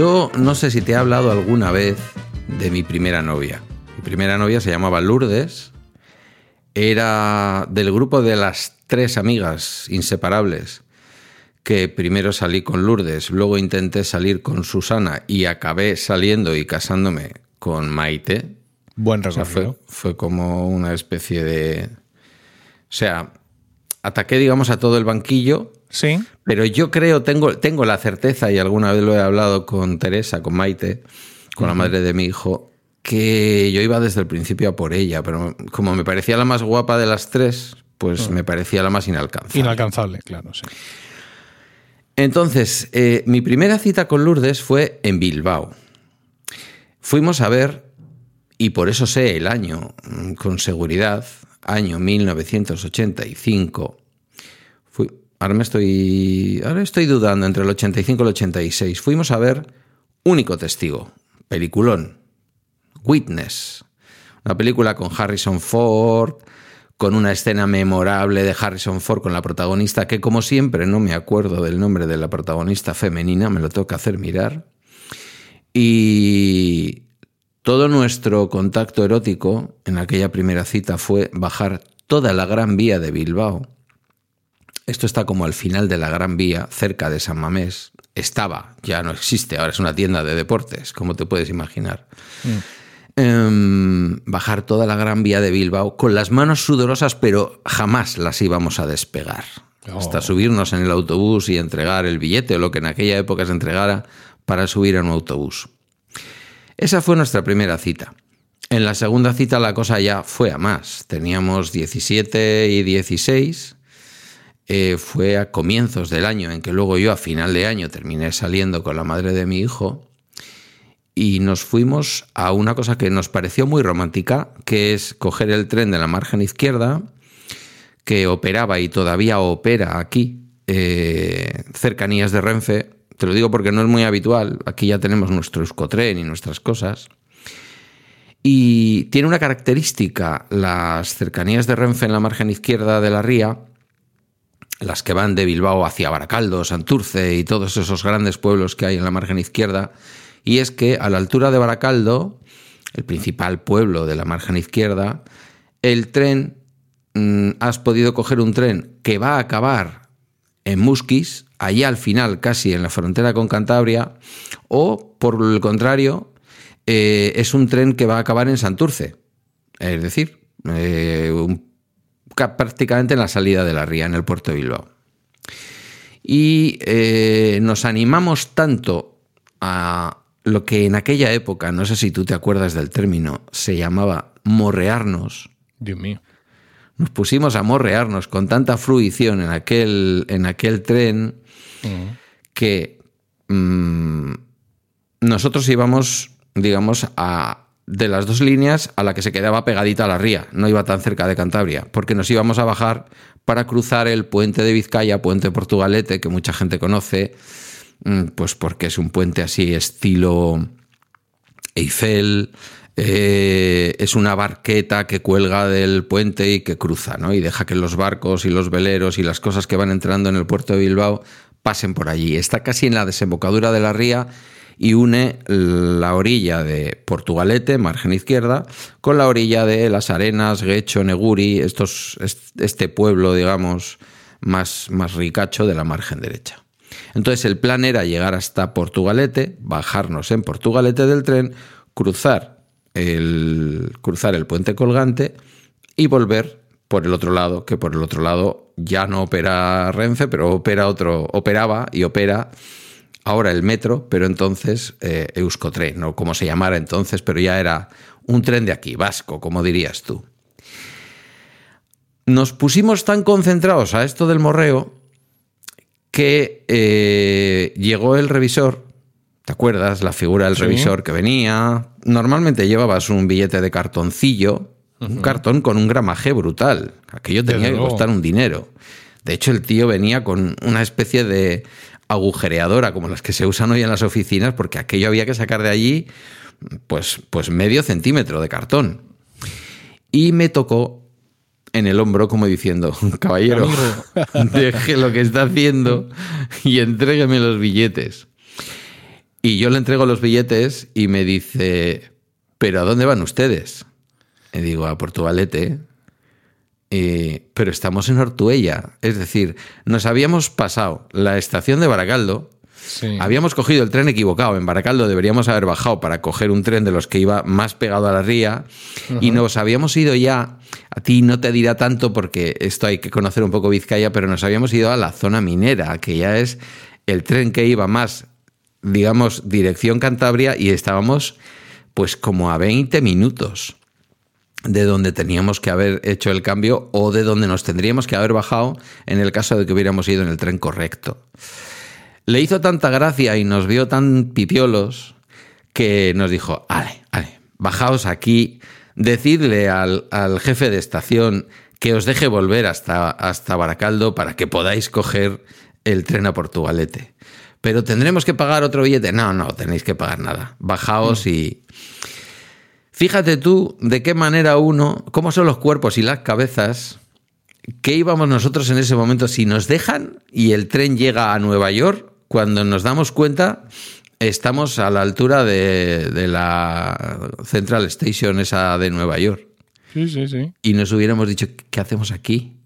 Yo no sé si te he hablado alguna vez de mi primera novia. Mi primera novia se llamaba Lourdes. Era del grupo de las tres amigas inseparables que primero salí con Lourdes, luego intenté salir con Susana y acabé saliendo y casándome con Maite. Buen O sea, recorrido. fue, fue como una especie de... O sea, ataqué, digamos, a todo el banquillo, Sí. pero yo creo, tengo, tengo la certeza, y alguna vez lo he hablado con Teresa, con Maite, con la madre de mi hijo, que yo iba desde el principio a por ella, pero como me parecía la más guapa de las tres, pues me parecía la más inalcanzable. Inalcanzable, claro, sí. Entonces, eh, mi primera cita con Lourdes fue en Bilbao. Fuimos a ver, y por eso sé el año mm, con seguridad, año 1985. Ahora me estoy, ahora estoy dudando entre el 85 y el 86. Fuimos a ver Único Testigo, peliculón, Witness, una película con Harrison Ford, con una escena memorable de Harrison Ford con la protagonista, que como siempre no me acuerdo del nombre de la protagonista femenina, me lo que hacer mirar. Y todo nuestro contacto erótico en aquella primera cita fue bajar toda la Gran Vía de Bilbao. Esto está como al final de la Gran Vía, cerca de San Mamés. Estaba, ya no existe, ahora es una tienda de deportes, como te puedes imaginar. Em, bajar toda la Gran Vía de Bilbao con las manos sudorosas, pero jamás las íbamos a despegar. Oh. Hasta subirnos en el autobús y entregar el billete o lo que en aquella época se entregara para subir a un autobús. Esa fue nuestra primera cita. En la segunda cita la cosa ya fue a más. Teníamos 17 y 16. Eh, fue a comienzos del año en que luego yo a final de año terminé saliendo con la madre de mi hijo y nos fuimos a una cosa que nos pareció muy romántica, que es coger el tren de la margen izquierda, que operaba y todavía opera aquí, eh, cercanías de Renfe. Te lo digo porque no es muy habitual, aquí ya tenemos nuestro Euskotren y nuestras cosas. Y tiene una característica, las cercanías de Renfe en la margen izquierda de la ría, las que van de Bilbao hacia Baracaldo, Santurce y todos esos grandes pueblos que hay en la margen izquierda, y es que a la altura de Baracaldo, el principal pueblo de la margen izquierda, el tren, mm, has podido coger un tren que va a acabar en Musquis, allá al final, casi en la frontera con Cantabria, o por el contrario, eh, es un tren que va a acabar en Santurce, es decir, eh, un prácticamente en la salida de la ría, en el puerto de Bilbao. Y eh, nos animamos tanto a lo que en aquella época, no sé si tú te acuerdas del término, se llamaba morrearnos. Dios mío. Nos pusimos a morrearnos con tanta fruición en aquel, en aquel tren que mm, nosotros íbamos, digamos, a, de las dos líneas a la que se quedaba pegadita a la ría, no iba tan cerca de Cantabria, porque nos íbamos a bajar para cruzar el puente de Vizcaya, puente Portugalete, que mucha gente conoce, mm, pues porque es un puente así estilo Eiffel, eh, es una barqueta que cuelga del puente y que cruza, ¿no? Y deja que los barcos y los veleros y las cosas que van entrando en el puerto de Bilbao pasen por allí. Está casi en la desembocadura de la ría y une la orilla de Portugalete, margen izquierda, con la orilla de Las Arenas, Guecho, Neguri, estos, este pueblo, digamos, más, más ricacho de la margen derecha. Entonces el plan era llegar hasta Portugalete, bajarnos en Portugalete del tren, cruzar el, cruzar el puente colgante y volver por el otro lado, que por el otro lado ya no opera Renfe, pero opera otro, operaba y opera ahora el metro, pero entonces eh, Euskotren, o como se llamara entonces, pero ya era un tren de aquí, vasco, como dirías tú. Nos pusimos tan concentrados a esto del morreo que eh, llegó el revisor, ¿te acuerdas? La figura del Sí. revisor que venía. Normalmente llevabas un billete de cartoncillo, un cartón con un gramaje brutal. Aquello tenía Desde que luego. costar un dinero. De hecho, el tío venía con una especie de agujereadora, como las que se usan hoy en las oficinas, porque aquello había que sacar de allí pues, pues medio centímetro de cartón. Y me tocó en el hombro como diciendo, caballero, deje lo que está haciendo y entrégueme los billetes. Y yo le entrego los billetes y me dice, ¿pero a dónde van ustedes? Y digo, a Portugalete. Eh, pero estamos en Ortuella. Es decir, nos habíamos pasado la estación de Baracaldo. Habíamos cogido el tren equivocado. En Baracaldo deberíamos haber bajado para coger un tren de los que iba más pegado a la ría. Y nos habíamos ido ya. A ti no te dirá tanto porque esto hay que conocer un poco Vizcaya, pero nos habíamos ido a la zona minera, que ya es el tren que iba más, digamos, dirección Cantabria y estábamos pues como a 20 minutos de donde teníamos que haber hecho el cambio o de donde nos tendríamos que haber bajado en el caso de que hubiéramos ido en el tren correcto. Le hizo tanta gracia y nos vio tan pipiolos que nos dijo, ale, ale, bajaos aquí, decidle al, jefe de estación que os deje volver hasta, hasta Baracaldo para que podáis coger el tren a Portugalete. Pero tendremos que pagar otro billete. No, no, tenéis que pagar nada. Bajaos y... Fíjate tú de qué manera uno, cómo son los cuerpos y las cabezas, qué íbamos nosotros en ese momento si nos dejan y el tren llega a Nueva York, cuando nos damos cuenta estamos a la altura de, la Central Station esa de Nueva York. Sí, sí, sí. Y nos hubiéramos dicho, ¿qué hacemos aquí?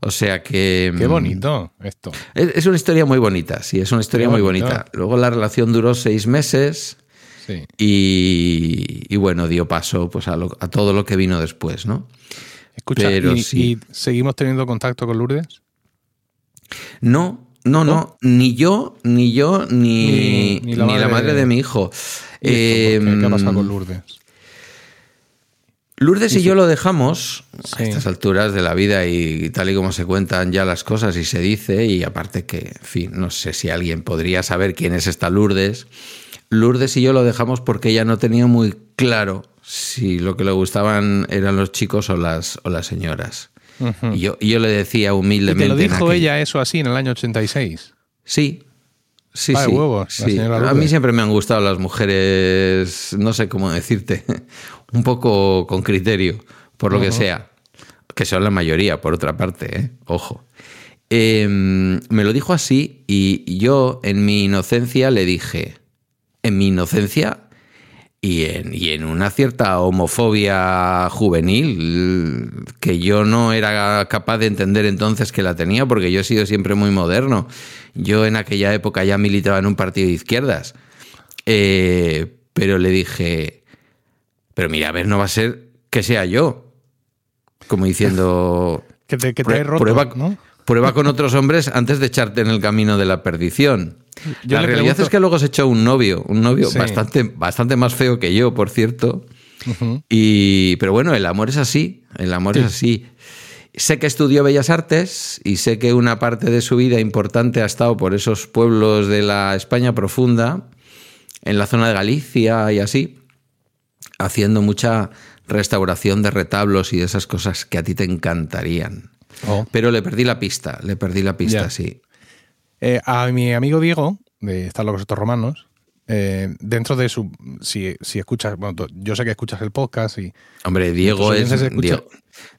O sea que... Qué mm, bonito esto. Es, una historia muy bonita, sí, es una historia muy bonita. Luego la relación duró seis meses y, bueno, dio paso pues a, todo lo que vino después, ¿no? Escucha, ¿y, seguimos teniendo contacto con Lourdes? No, no, no, ni yo, ni yo, ni, ni, la, madre de mi hijo. ¿Qué, ha pasado con Lourdes? Lourdes y yo lo dejamos a estas alturas de la vida y tal y como se cuentan ya las cosas y se dice, y aparte que, en fin, no sé si alguien podría saber quién es esta Lourdes, Lourdes y yo lo dejamos porque ella no tenía muy claro si lo que le gustaban eran los chicos o las, o las señoras. y, yo, yo le decía humildemente. ¿Y te lo dijo ella eso así en el año 86? Sí. Sí, sí, A mí siempre me han gustado las mujeres, no sé cómo decirte, un poco con criterio, por lo que sea. Que son la mayoría, por otra parte, ¿eh? ojo. Em, me lo dijo así y yo en mi inocencia le dije, en mi inocencia y en, y en, una cierta homofobia juvenil que yo no era capaz de entender entonces que la tenía porque yo he sido siempre muy moderno. Yo en aquella época ya militaba en un partido de izquierdas. Eh, pero le dije, pero mira, a ver, no va a ser que sea yo. Como diciendo... que te, que te roto, prueba, prueba con otros hombres antes de echarte en el camino de la perdición la realidad es que luego se echó un novio, un novio bastante, bastante más feo que yo, por cierto. y, pero bueno, el amor es así, el amor es así. Sé que estudió Bellas Artes y sé que una parte de su vida importante ha estado por esos pueblos de la España profunda, en la zona de Galicia y así, haciendo mucha restauración de retablos y de esas cosas que a ti te encantarían. Oh. Pero le perdí la pista, le perdí la pista, sí. Eh, a mi amigo Diego, de Estar locos estos romanos, eh, dentro de su. Si, si, escuchas. Bueno, yo sé que escuchas el podcast y. Hombre, Diego es.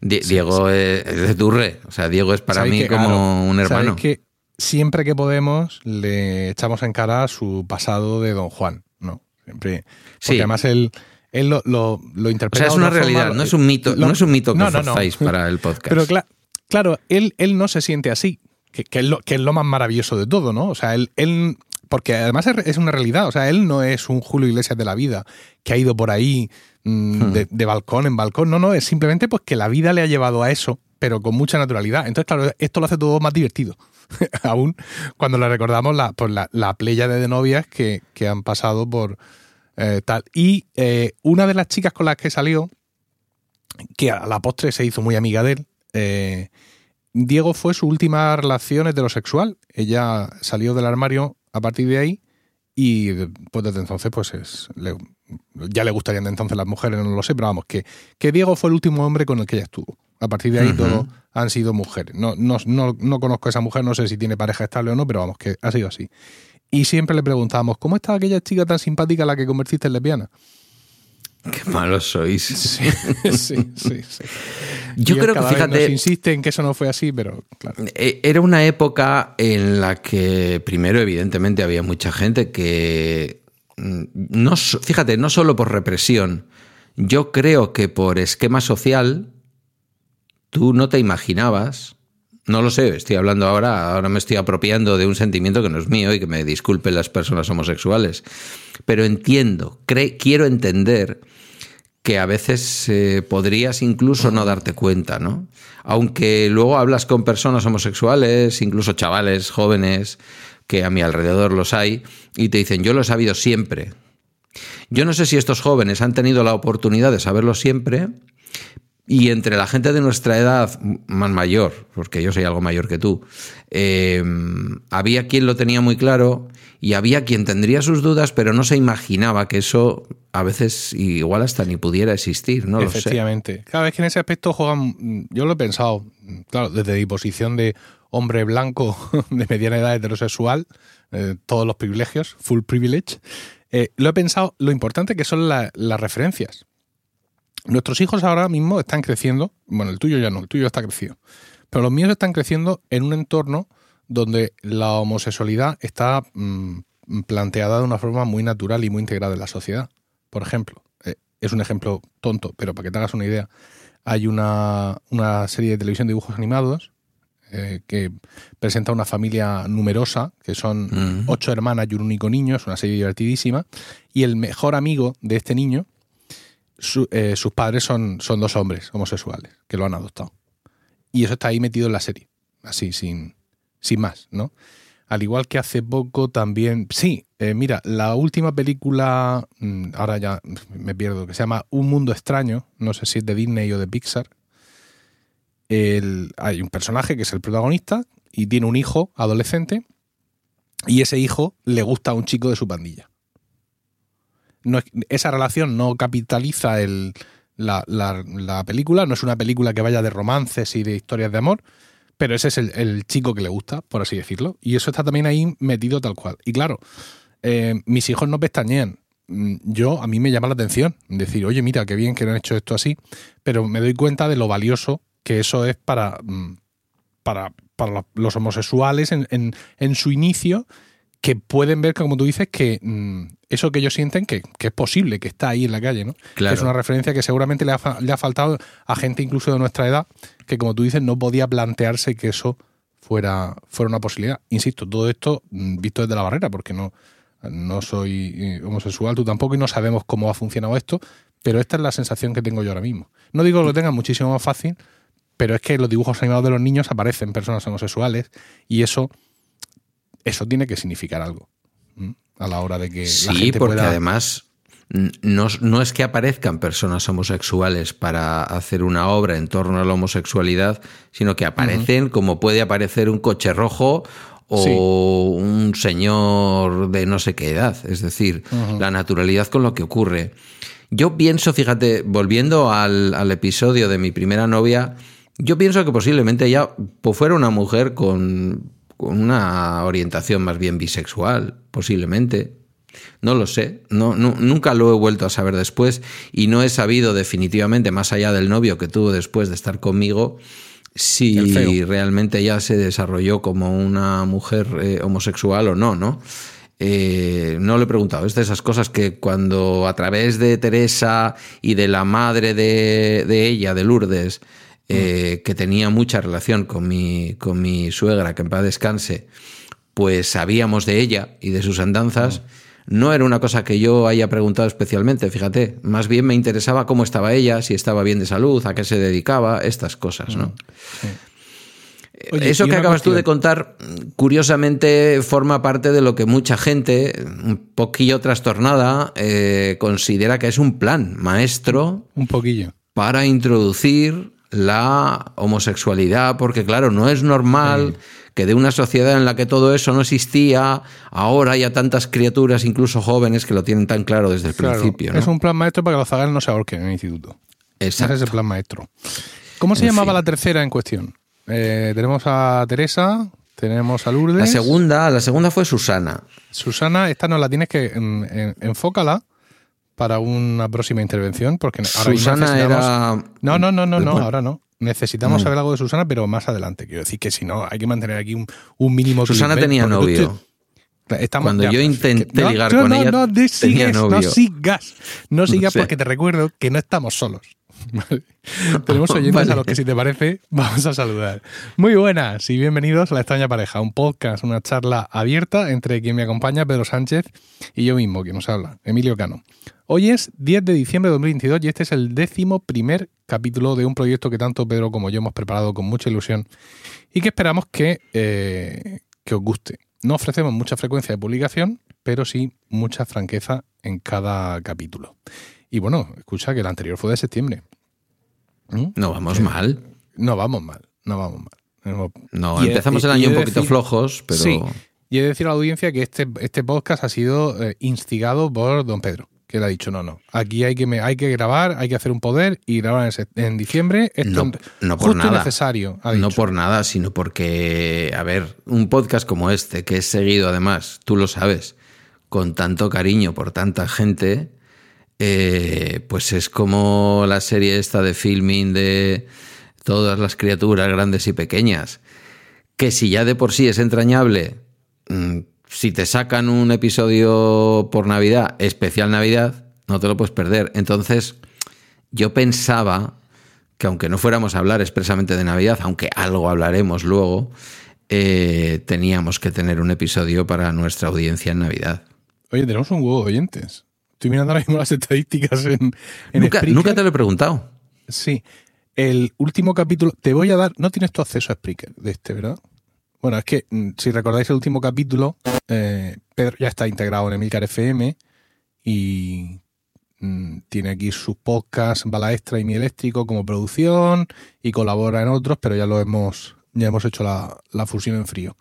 Diego, es, de Turre. O sea, Diego es para mí como un hermano. que siempre que podemos le echamos en cara su pasado de Don Juan, ¿no? Siempre. Porque además él. Él lo, lo, interpreta. O sea, es una realidad, no es un mito, no es un mito que forzáis para el podcast. Pero claro, él, él no se siente así que, es lo, que es lo más maravilloso de todo, ¿no? O sea, él, él porque además es una realidad, o sea, él no es un Julio Iglesias de la vida que ha ido por ahí mm, hmm. de, balcón en balcón, no, no, es simplemente pues que la vida le ha llevado a eso, pero con mucha naturalidad. Entonces, claro, esto lo hace todo más divertido, aún cuando le recordamos la, pues la, la playa de novias que, que han pasado por eh, tal. Y eh, una de las chicas con las que salió, que a la postre se hizo muy amiga de él, eh, Diego fue su última relación heterosexual. Ella salió del armario a partir de ahí y pues desde entonces pues es, ya le gustarían de entonces las mujeres, no lo sé, pero vamos, que, que Diego fue el último hombre con el que ella estuvo. A partir de ahí todos han sido mujeres. No, no, no, no, conozco a esa mujer, no sé si tiene pareja estable o no, pero vamos, que ha sido así. Y siempre le preguntábamos, ¿cómo está aquella chica tan simpática a la que convertiste en lesbiana? Qué malos sois. Sí, sí, sí. Yo creo que, vez fíjate, nos insiste en que eso no fue así, pero claro. Eh, Era una época en la que, primero, evidentemente, había mucha gente que. mm, No, fíjate, no solo por represión, yo creo que por esquema social, tú no te imaginabas. No lo sé, estoy hablando ahora, ahora me estoy apropiando de un sentimiento que no es mío y que me disculpen las personas homosexuales. Pero entiendo, quiero entender que a veces eh, podrías incluso no darte cuenta, ¿no? Aunque luego hablas con personas homosexuales, incluso chavales jóvenes, que a mi alrededor los hay, y te dicen, yo lo he sabido siempre. Yo no sé si estos jóvenes han tenido la oportunidad de saberlo siempre, y entre la gente de nuestra edad más mayor, porque yo soy algo mayor que tú, eh, había quien lo tenía muy claro y había quien tendría sus dudas, pero no se imaginaba que eso a veces igual hasta ni pudiera existir, no lo sé. Efectivamente. Cada vez que en ese aspecto juegan, mm, yo lo he pensado, mm, claro, desde mi posición de hombre blanco de mediana edad heterosexual, eh, todos los privilegios, full privilege, eh, lo he pensado lo importante que son la- las referencias. Nuestros hijos ahora mismo están creciendo, bueno, el tuyo ya no, el tuyo está crecido, pero los míos están creciendo en un entorno donde la homosexualidad está mm, planteada de una forma muy natural y muy integrada en la sociedad. Por ejemplo, eh, es un ejemplo tonto, pero para que te hagas una idea, hay una, una serie de televisión de dibujos animados eh, que presenta una familia numerosa, que son Mm. ocho hermanas y un único niño, es una serie divertidísima, y el mejor amigo de este niño, su- eh, sus padres son, son dos hombres homosexuales que lo han adoptado. Y eso está ahí metido en la serie, así, sin, sin más, ¿no? Al igual que hace poco también. Sí, eh, mira, la última película, mm, ahora ya me pierdo, que se llama Un Mundo Extraño, no sé si es de Disney o de Pixar. El- hay un personaje que es el protagonista y tiene un hijo adolescente, y ese hijo le gusta a un chico de su pandilla. No es- esa relación no capitaliza el, la, la- la película, no es una película que vaya de romances y de historias de amor, pero ese es el, el chico que le gusta, por así decirlo. Y eso está también ahí metido tal cual. Y claro, eh, mis hijos no pestañean. Mm, Yo, a mí me llama la atención decir, oye, mira, qué bien que no han hecho esto así, pero me doy cuenta de lo valioso que eso es para, mm, para, para los- homosexuales en- en su inicio, que pueden ver, como tú dices, que mm, eso que ellos sienten que, que es posible, que está ahí en la calle, ¿no? Claro. Que es una referencia que seguramente le ha, le ha faltado a gente incluso de nuestra edad, que como tú dices, no podía plantearse que eso fuera, fuera una posibilidad. Insisto, todo esto mm, visto desde la barrera, porque no, no soy eh, homosexual, tú tampoco, y no sabemos cómo ha funcionado esto, pero esta es la sensación que tengo yo ahora mismo. No digo que lo tengan muchísimo más fácil, pero es que en los dibujos animados de los niños aparecen personas homosexuales y eso, eso tiene que significar algo ¿m? a la hora de que la Sí, gente porque pueda... además no, no es que aparezcan personas homosexuales para hacer una obra en torno a la homosexualidad, sino que aparecen como puede aparecer un coche rojo o Sí. un señor de no sé qué edad. Es decir, la naturalidad con lo que ocurre. Yo pienso, fíjate, volviendo al, al episodio de mi primera novia, yo pienso que posiblemente ella pues, fuera una mujer con, con una orientación más bien bisexual, posiblemente. No lo sé, no, nu- nunca lo he vuelto a saber después y no he sabido definitivamente, más allá del novio que tuvo después de estar conmigo, si realmente ella se desarrolló como una mujer eh, homosexual o no, ¿no? Eh, no le he preguntado. Es de esas cosas que cuando a través de Teresa y de la madre de, de ella, de Lourdes, eh, que tenía mucha relación con mi, con mi suegra, que en paz descanse, pues sabíamos de ella y de sus andanzas. No era una cosa que yo haya preguntado especialmente, fíjate. Más bien me interesaba cómo estaba ella, si estaba bien de salud, a qué se dedicaba, estas cosas, ¿no? Oye, Eso y que acabas tú de contar, curiosamente, forma parte de lo que mucha gente, un poquillo trastornada, eh, considera que es un plan maestro Un poquillo. para introducir la homosexualidad, porque claro, no es normal que de una sociedad en la que todo eso no existía, ahora haya tantas criaturas, incluso jóvenes, que lo tienen tan claro desde el Claro, principio. ¿no? Es un plan maestro para que los zagales no se ahorquen en el instituto. Exacto. Ese es el plan maestro. ¿Cómo se En llamaba fin. la tercera en cuestión? Eh, tenemos a Teresa, tenemos a Lourdes. La segunda, la segunda fue Susana. Susana, esta no la tienes que en- en- enfócala para una próxima intervención, porque ahora Susana necesitamos- era. No, no, no, no, no, Bueno, ahora no. Necesitamos Mm. saber algo de Susana, pero más adelante. Quiero decir que si no, hay que mantener aquí un, un mínimo. Susana clickbait, tenía tú novio. estamos- Cuando ya, yo intenté no, ligar no, con no, ella, no, tenía sigues, no novio. sigas. No sigas sé. porque te recuerdo que no estamos solos. Vale. Tenemos oyentes Vale. a los que, si te parece, vamos a saludar. Muy buenas y bienvenidos a La Extraña Pareja, un podcast, una charla abierta entre quien me acompaña, Pedro Sánchez, y yo mismo, quien nos habla, Emilio Cano. Hoy es 10 de diciembre de 2022 y este es el décimo primer capítulo de un proyecto que tanto Pedro como yo hemos preparado con mucha ilusión y que esperamos que, eh, que os guste. No ofrecemos mucha frecuencia de publicación, pero sí mucha franqueza en cada capítulo. Y bueno, escucha que el anterior fue de septiembre. ¿Mm? No vamos mal. No vamos mal, no vamos mal. No, Y empezamos y- el año un de poquito decir- flojos, pero Sí. Y he de decir a la audiencia que este, este podcast ha sido eh, instigado por don Pedro, que le ha dicho, no, no, aquí hay que, me- hay que grabar, hay que hacer un poder y grabar en, en diciembre. Esto No- no por justo nada. necesario, ha no por nada, sino porque, a ver, un podcast como este, que es seguido además, tú lo sabes, con tanto cariño por tanta gente, eh, pues es como la serie esta de filming de todas las criaturas grandes y pequeñas, que si ya de por sí es entrañable, mm, si te sacan un episodio por Navidad, especial Navidad, no te lo puedes perder. Entonces, yo pensaba que aunque no fuéramos a hablar expresamente de Navidad, aunque algo hablaremos luego, eh, teníamos que tener un episodio para nuestra audiencia en Navidad. Oye, tenemos un huevo de oyentes. Estoy mirando ahora mismo las estadísticas en, en Nunca, Spreaker. nunca te lo he preguntado. Sí. El último capítulo. Te voy a dar. No tienes tu acceso a Spreaker de este, ¿verdad? Bueno, es que mm, si recordáis el último capítulo, eh, Pedro ya está integrado en Emilcar FM y mm, tiene aquí sus podcasts Bala Extra y Mi Eléctrico como producción y colabora en otros, pero ya lo hemos. Ya hemos hecho la, la fusión en frío.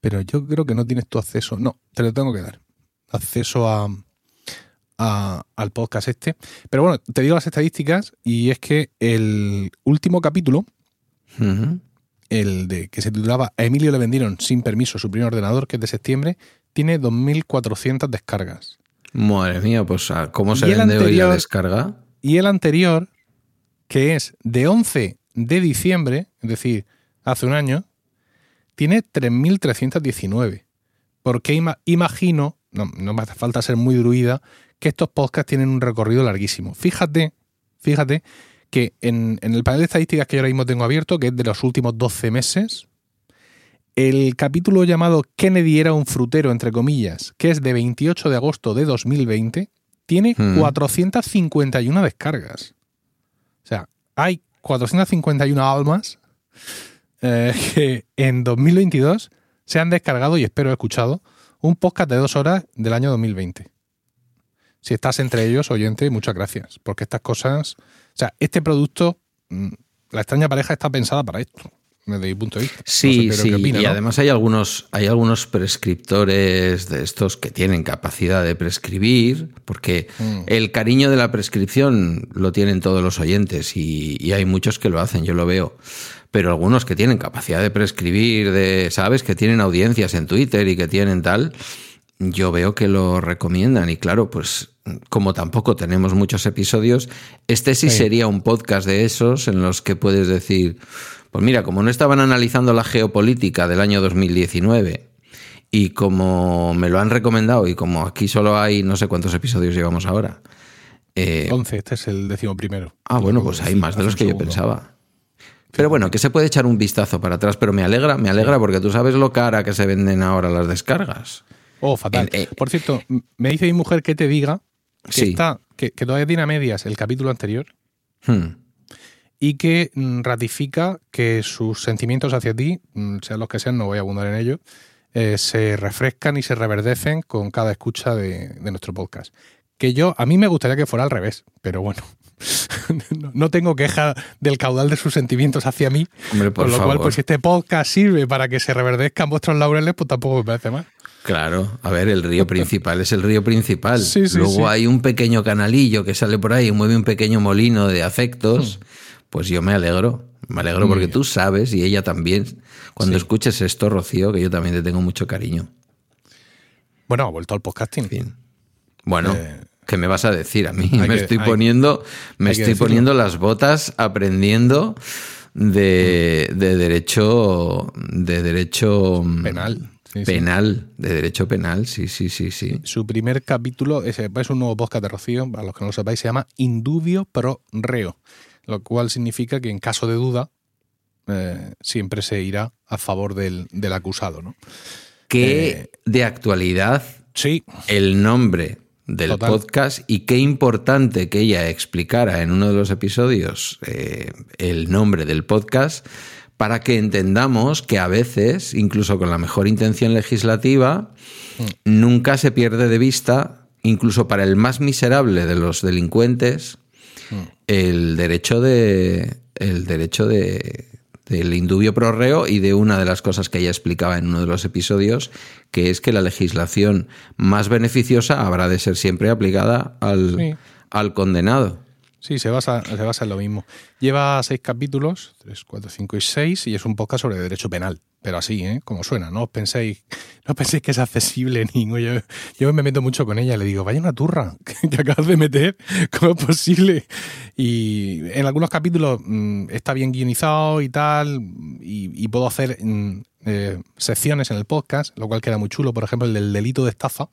Pero yo creo que no tienes tu acceso. No, te lo tengo que dar. Acceso a, a- al podcast este. Pero bueno, te digo las estadísticas y es que el último capítulo, el de que se titulaba A Emilio le vendieron sin permiso su primer ordenador, que es de septiembre, tiene 2.400 descargas. Madre mía, pues ¿a ¿cómo se Y vende hoy la descarga? Y el anterior, que es de 11 de diciembre, es decir, hace un año, tiene 3.319. Porque ima- imagino, no, no me hace falta ser muy druida, que estos podcasts tienen un recorrido larguísimo. Fíjate, fíjate que en, en el panel de estadísticas que yo ahora mismo tengo abierto, que es de los últimos 12 meses, el capítulo llamado Kennedy era un frutero, entre comillas, que es de 28 de agosto de 2020, tiene Mm. 451 descargas. O sea, hay 451 almas eh, que en 2022 se han descargado, y espero he escuchado, un podcast de dos horas del año 2020. Si estás entre ellos, oyente, muchas gracias. Porque estas cosas. O sea, este producto, mm, la extraña pareja está pensada para esto, desde mi punto de vista. No sé, Sí, sí. ¿qué opina, y no? además hay algunos, hay algunos prescriptores de estos que tienen capacidad de prescribir, porque Mm. el cariño de la prescripción lo tienen todos los oyentes y, y hay muchos que lo hacen, yo lo veo. Pero algunos que tienen capacidad de prescribir, de, ¿sabes? Que tienen audiencias en Twitter y que tienen tal, yo veo que lo recomiendan. Y claro, pues como tampoco tenemos muchos episodios, este sí, Sí. sería un podcast de esos en los que puedes decir, pues mira, como no estaban analizando la geopolítica del año 2019 y como me lo han recomendado y como aquí solo hay no sé cuántos episodios llevamos ahora. eh, 11, este es el décimo primero. ah, bueno, pues hay más de los que yo pensaba. Pero bueno, que se puede echar un vistazo para atrás, pero me alegra, me alegra porque tú sabes lo cara que se venden ahora las descargas. Oh, fatal. Eh, eh. Por cierto, me dice mi mujer que te diga que, Sí. está, que, que todavía tiene a medias el capítulo anterior Hmm. y que mm, ratifica que sus sentimientos hacia ti, mm, sean los que sean, no voy a abundar en ello, eh, se refrescan y se reverdecen con cada escucha de, de nuestro podcast. Que yo, a mí me gustaría que fuera al revés, pero bueno, no, tengo queja del caudal de sus sentimientos hacia mí, Hombre, por con lo favor. cual, pues si este podcast sirve para que se reverdezcan vuestros laureles, pues tampoco me parece mal. Claro, a ver, el río principal es el río principal. Sí, sí, Luego sí. hay un pequeño canalillo que sale por ahí y mueve un pequeño molino de afectos. Pues yo me alegro. Me alegro Hmm. Muy porque bien. tú sabes y ella también. Cuando escuches esto, Rocío, que yo también te tengo mucho cariño. Bueno, ha vuelto al podcasting. En fin. Bueno, Eh, ¿qué me vas a decir a mí? hay Me que- estoy poniendo, me estoy poniendo las botas, aprendiendo de, de derecho de derecho mm, Penal. Sí, sí. penal, de derecho penal, sí, sí, sí, sí. Su primer capítulo es, es un nuevo podcast de Rocío, para los que no lo sepáis, se llama Indubio pro reo, lo cual significa que en caso de duda eh, siempre se irá a favor del, del acusado. ¿no? Qué Eh, de actualidad Sí, el nombre del Total. podcast y qué importante que ella explicara en uno de los episodios eh, el nombre del podcast para que entendamos que a veces, incluso con la mejor intención legislativa, nunca se pierde de vista, incluso para el más miserable de los delincuentes, el derecho de el derecho de del indubio pro reo y de una de las cosas que ella explicaba en uno de los episodios, que es que la legislación más beneficiosa habrá de ser siempre aplicada al, Sí. al condenado. Sí, se basa, se basa en lo mismo. Lleva seis capítulos, tres, cuatro, cinco y seis, y es un podcast sobre derecho penal. Pero así, ¿eh? Como suena, no os penséis, no penséis que es accesible ni yo, yo me meto mucho con ella, le digo, vaya una turra que acabas de meter, ¿cómo es posible? Y en algunos capítulos mm, está bien guionizado y tal, y, y puedo hacer mm, eh, secciones en el podcast, lo cual queda muy chulo. Por ejemplo, el del delito de estafa,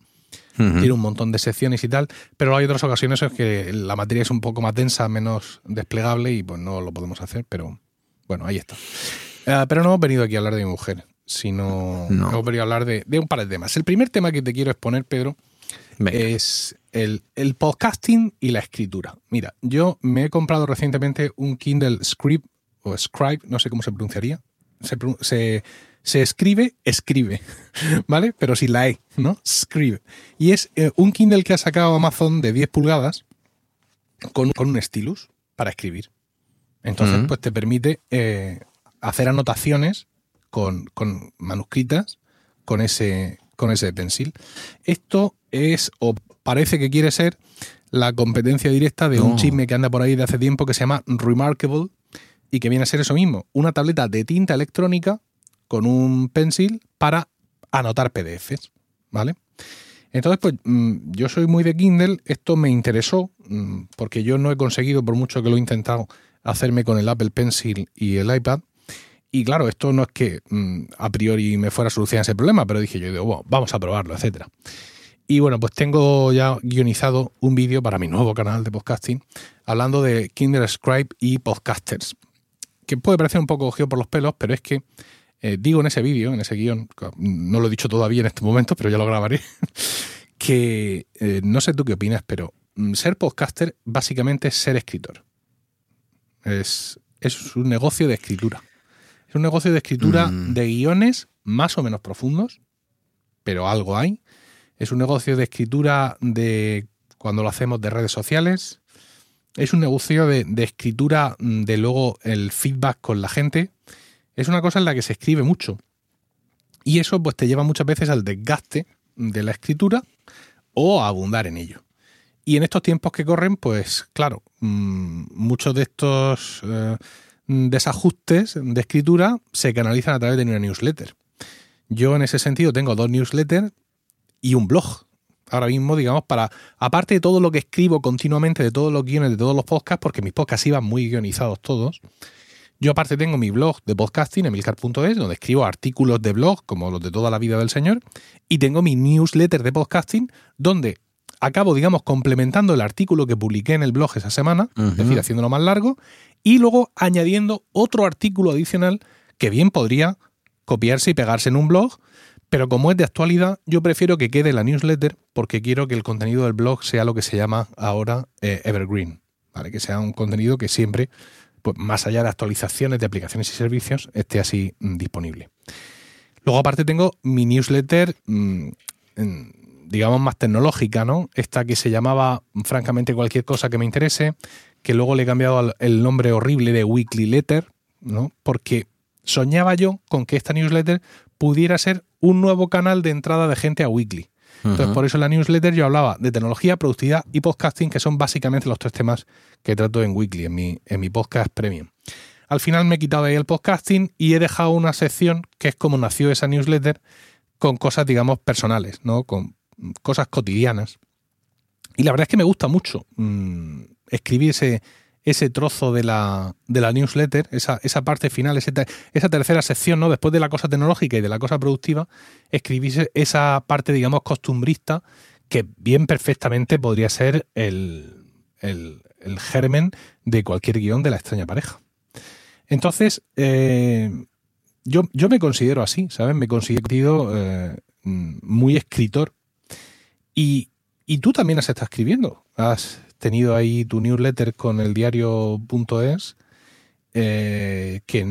Tiene un montón de secciones y tal, pero hay otras ocasiones en que la materia es un poco más densa, menos desplegable y pues no lo podemos hacer, pero bueno, ahí está. Eh, pero no hemos venido aquí a hablar de mi mujer, sino No. hemos venido a hablar de, de un par de temas. El primer tema que te quiero exponer, Pedro, Venga. es el, el podcasting y la escritura. Mira, yo me he comprado recientemente un Kindle Scribe o Scribe, no sé cómo se pronunciaría. Se, pron- se, se escribe, escribe, ¿vale? Pero sin la E, ¿no? Scribe. Y es eh, un Kindle que ha sacado Amazon de 10 pulgadas con, con un stylus para escribir. Entonces, pues te permite eh, hacer anotaciones con, con manuscritas con ese, con ese pencil. Esto es, o parece que quiere ser, la competencia directa de un No. chisme que anda por ahí de hace tiempo que se llama Remarkable y que viene a ser eso mismo, una tableta de tinta electrónica con un pencil para anotar PDFs, ¿vale? Entonces, pues mm, yo soy muy de Kindle, esto me interesó, mm, porque yo no he conseguido, por mucho que lo he intentado, hacerme con el Apple Pencil y el iPad. Y claro, esto no es que mm, a priori me fuera a solucionar ese problema, pero dije yo, digo, bueno, vamos a probarlo, etcétera. Y bueno, pues tengo ya guionizado un vídeo para mi nuevo canal de podcasting hablando de Kindle Scribe y podcasters. Que puede parecer un cogido cogido por los pelos, pero es que eh, digo en ese vídeo, en ese guion, no lo he dicho todavía en este momento, pero ya lo grabaré, que eh, no sé tú qué opinas, pero mm, ser podcaster básicamente es ser escritor. Es, es un negocio de escritura. Es un negocio de escritura Mm. de guiones más o menos profundos, pero algo hay. Es un negocio de escritura de cuando lo hacemos de redes sociales. Es un negocio de, de escritura mm, de luego el feedback con la gente. Es una cosa en la que se escribe mucho. Y eso pues te lleva muchas veces al desgaste de la escritura o a abundar en ello. Y en estos tiempos que corren, pues claro, mm, muchos de estos eh, desajustes de escritura se canalizan a través de una newsletter. Yo en ese sentido tengo dos newsletters y un blog. Ahora mismo, digamos, para, aparte de todo lo que escribo continuamente, de todos los guiones, de todos los podcasts, porque mis podcasts iban muy guionizados todos, yo aparte tengo mi blog de podcasting, emilcar.es, donde escribo artículos de blog, como los de toda la vida del señor, y tengo mi newsletter de podcasting, donde acabo, digamos, complementando el artículo que publiqué en el blog esa semana, es decir, haciéndolo más largo, y luego añadiendo otro artículo adicional que bien podría copiarse y pegarse en un blog, pero como es de actualidad, yo prefiero que quede la newsletter porque quiero que el contenido del blog sea lo que se llama ahora eh, evergreen, ¿vale? Que sea un contenido que siempre, pues más allá de actualizaciones de aplicaciones y servicios, esté así mm, disponible. Luego aparte tengo mi newsletter, mm, digamos, más tecnológica, ¿no? Esta que se llamaba, francamente, cualquier cosa que me interese, que luego le he cambiado el nombre horrible de Weekly Letter, ¿no? Porque soñaba yo con que esta newsletter pudiera ser un nuevo canal de entrada de gente a Weekly. Entonces, por eso en la newsletter yo hablaba de tecnología, productividad y podcasting, que son básicamente los tres temas que trato en Weekly, en mi, en mi podcast premium. Al final me he quitado ahí el podcasting y he dejado una sección que es como nació esa newsletter, con cosas, digamos, personales, ¿no? Con cosas cotidianas. Y la verdad es que me gusta mucho mm, escribir ese, ese trozo de la, de la newsletter, esa, esa parte final, esa tercera sección, ¿no? Después de la cosa tecnológica y de la cosa productiva, escribís esa parte, digamos, costumbrista, que bien perfectamente podría ser el, el, germen de cualquier guion de la extraña pareja. Entonces, eh, yo, yo, me considero así, ¿sabes? Me considero eh, muy escritor. Y, y tú también has estado escribiendo. Has tenido ahí tu newsletter con el diario.es, eh, que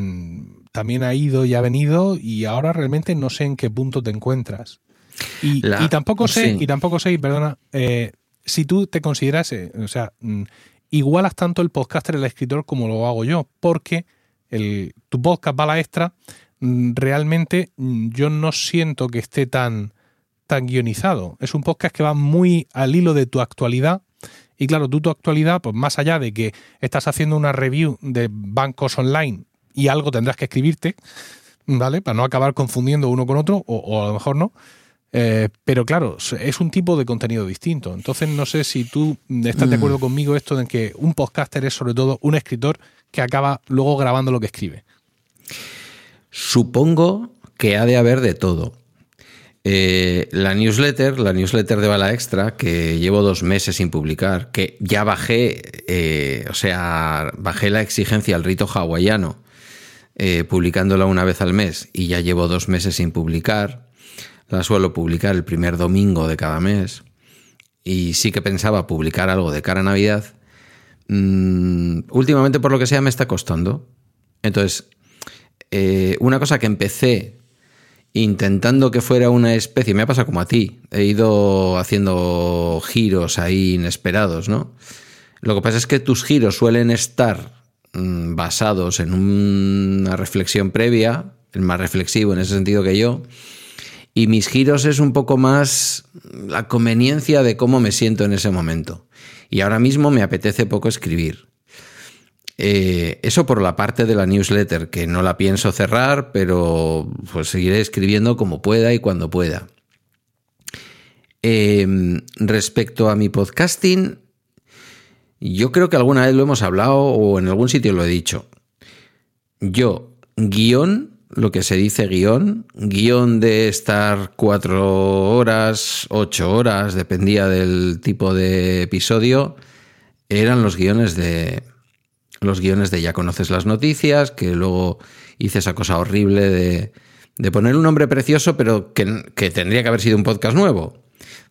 también ha ido y ha venido, y ahora realmente no sé en qué punto te encuentras. Y, tampoco sé, y tampoco sé, perdona, eh, si tú te consideras, eh, o sea, mm, igualas tanto el podcaster el escritor como lo hago yo, porque el, tu podcast va a la extra, mm, realmente mm, yo no siento que esté tan tan guionizado. Es un podcast que va muy al hilo de tu actualidad. Y claro, tú tu actualidad, pues más allá de que estás haciendo una review de bancos online y algo tendrás que escribirte, ¿vale? Para no acabar confundiendo uno con otro, o, a lo mejor no. Eh, pero claro, es un tipo de contenido distinto. Entonces no sé si tú estás de acuerdo mm. conmigo esto de que un podcaster es sobre todo un escritor que acaba luego grabando lo que escribe. Supongo que ha de haber de todo. Eh, la newsletter, la newsletter de Bala Extra, que llevo dos meses sin publicar, que ya bajé, eh, o sea, bajé la exigencia al rito hawaiano, eh, publicándola una vez al mes, y ya llevo dos meses sin publicar. La suelo publicar el primer domingo de cada mes. Y sí que pensaba publicar algo de cara a Navidad. Mm, últimamente, por lo que sea, me está costando. Entonces, una cosa que empecé intentando que fuera una especie, me ha pasado como a ti, he ido haciendo giros ahí inesperados, ¿no? Lo que pasa es que tus giros suelen estar mm, basados en una reflexión previa, el más reflexivo en ese sentido que yo, y mis giros es un poco más la conveniencia de cómo me siento en ese momento. Y ahora mismo me apetece poco escribir. Eh, eso por la parte de la newsletter, que no la pienso cerrar, pero pues seguiré escribiendo como pueda y cuando pueda. Em, respecto a mi podcasting, yo creo que alguna vez lo hemos hablado o en algún sitio lo he dicho. Yo, guion, lo que se dice guion, guion de estar cuatro horas, ocho horas, dependía del tipo de episodio, eran los guiones de, los guiones de Ya conoces las noticias, que luego hice esa cosa horrible de, de poner un nombre precioso, pero que, que, tendría que haber sido un podcast nuevo,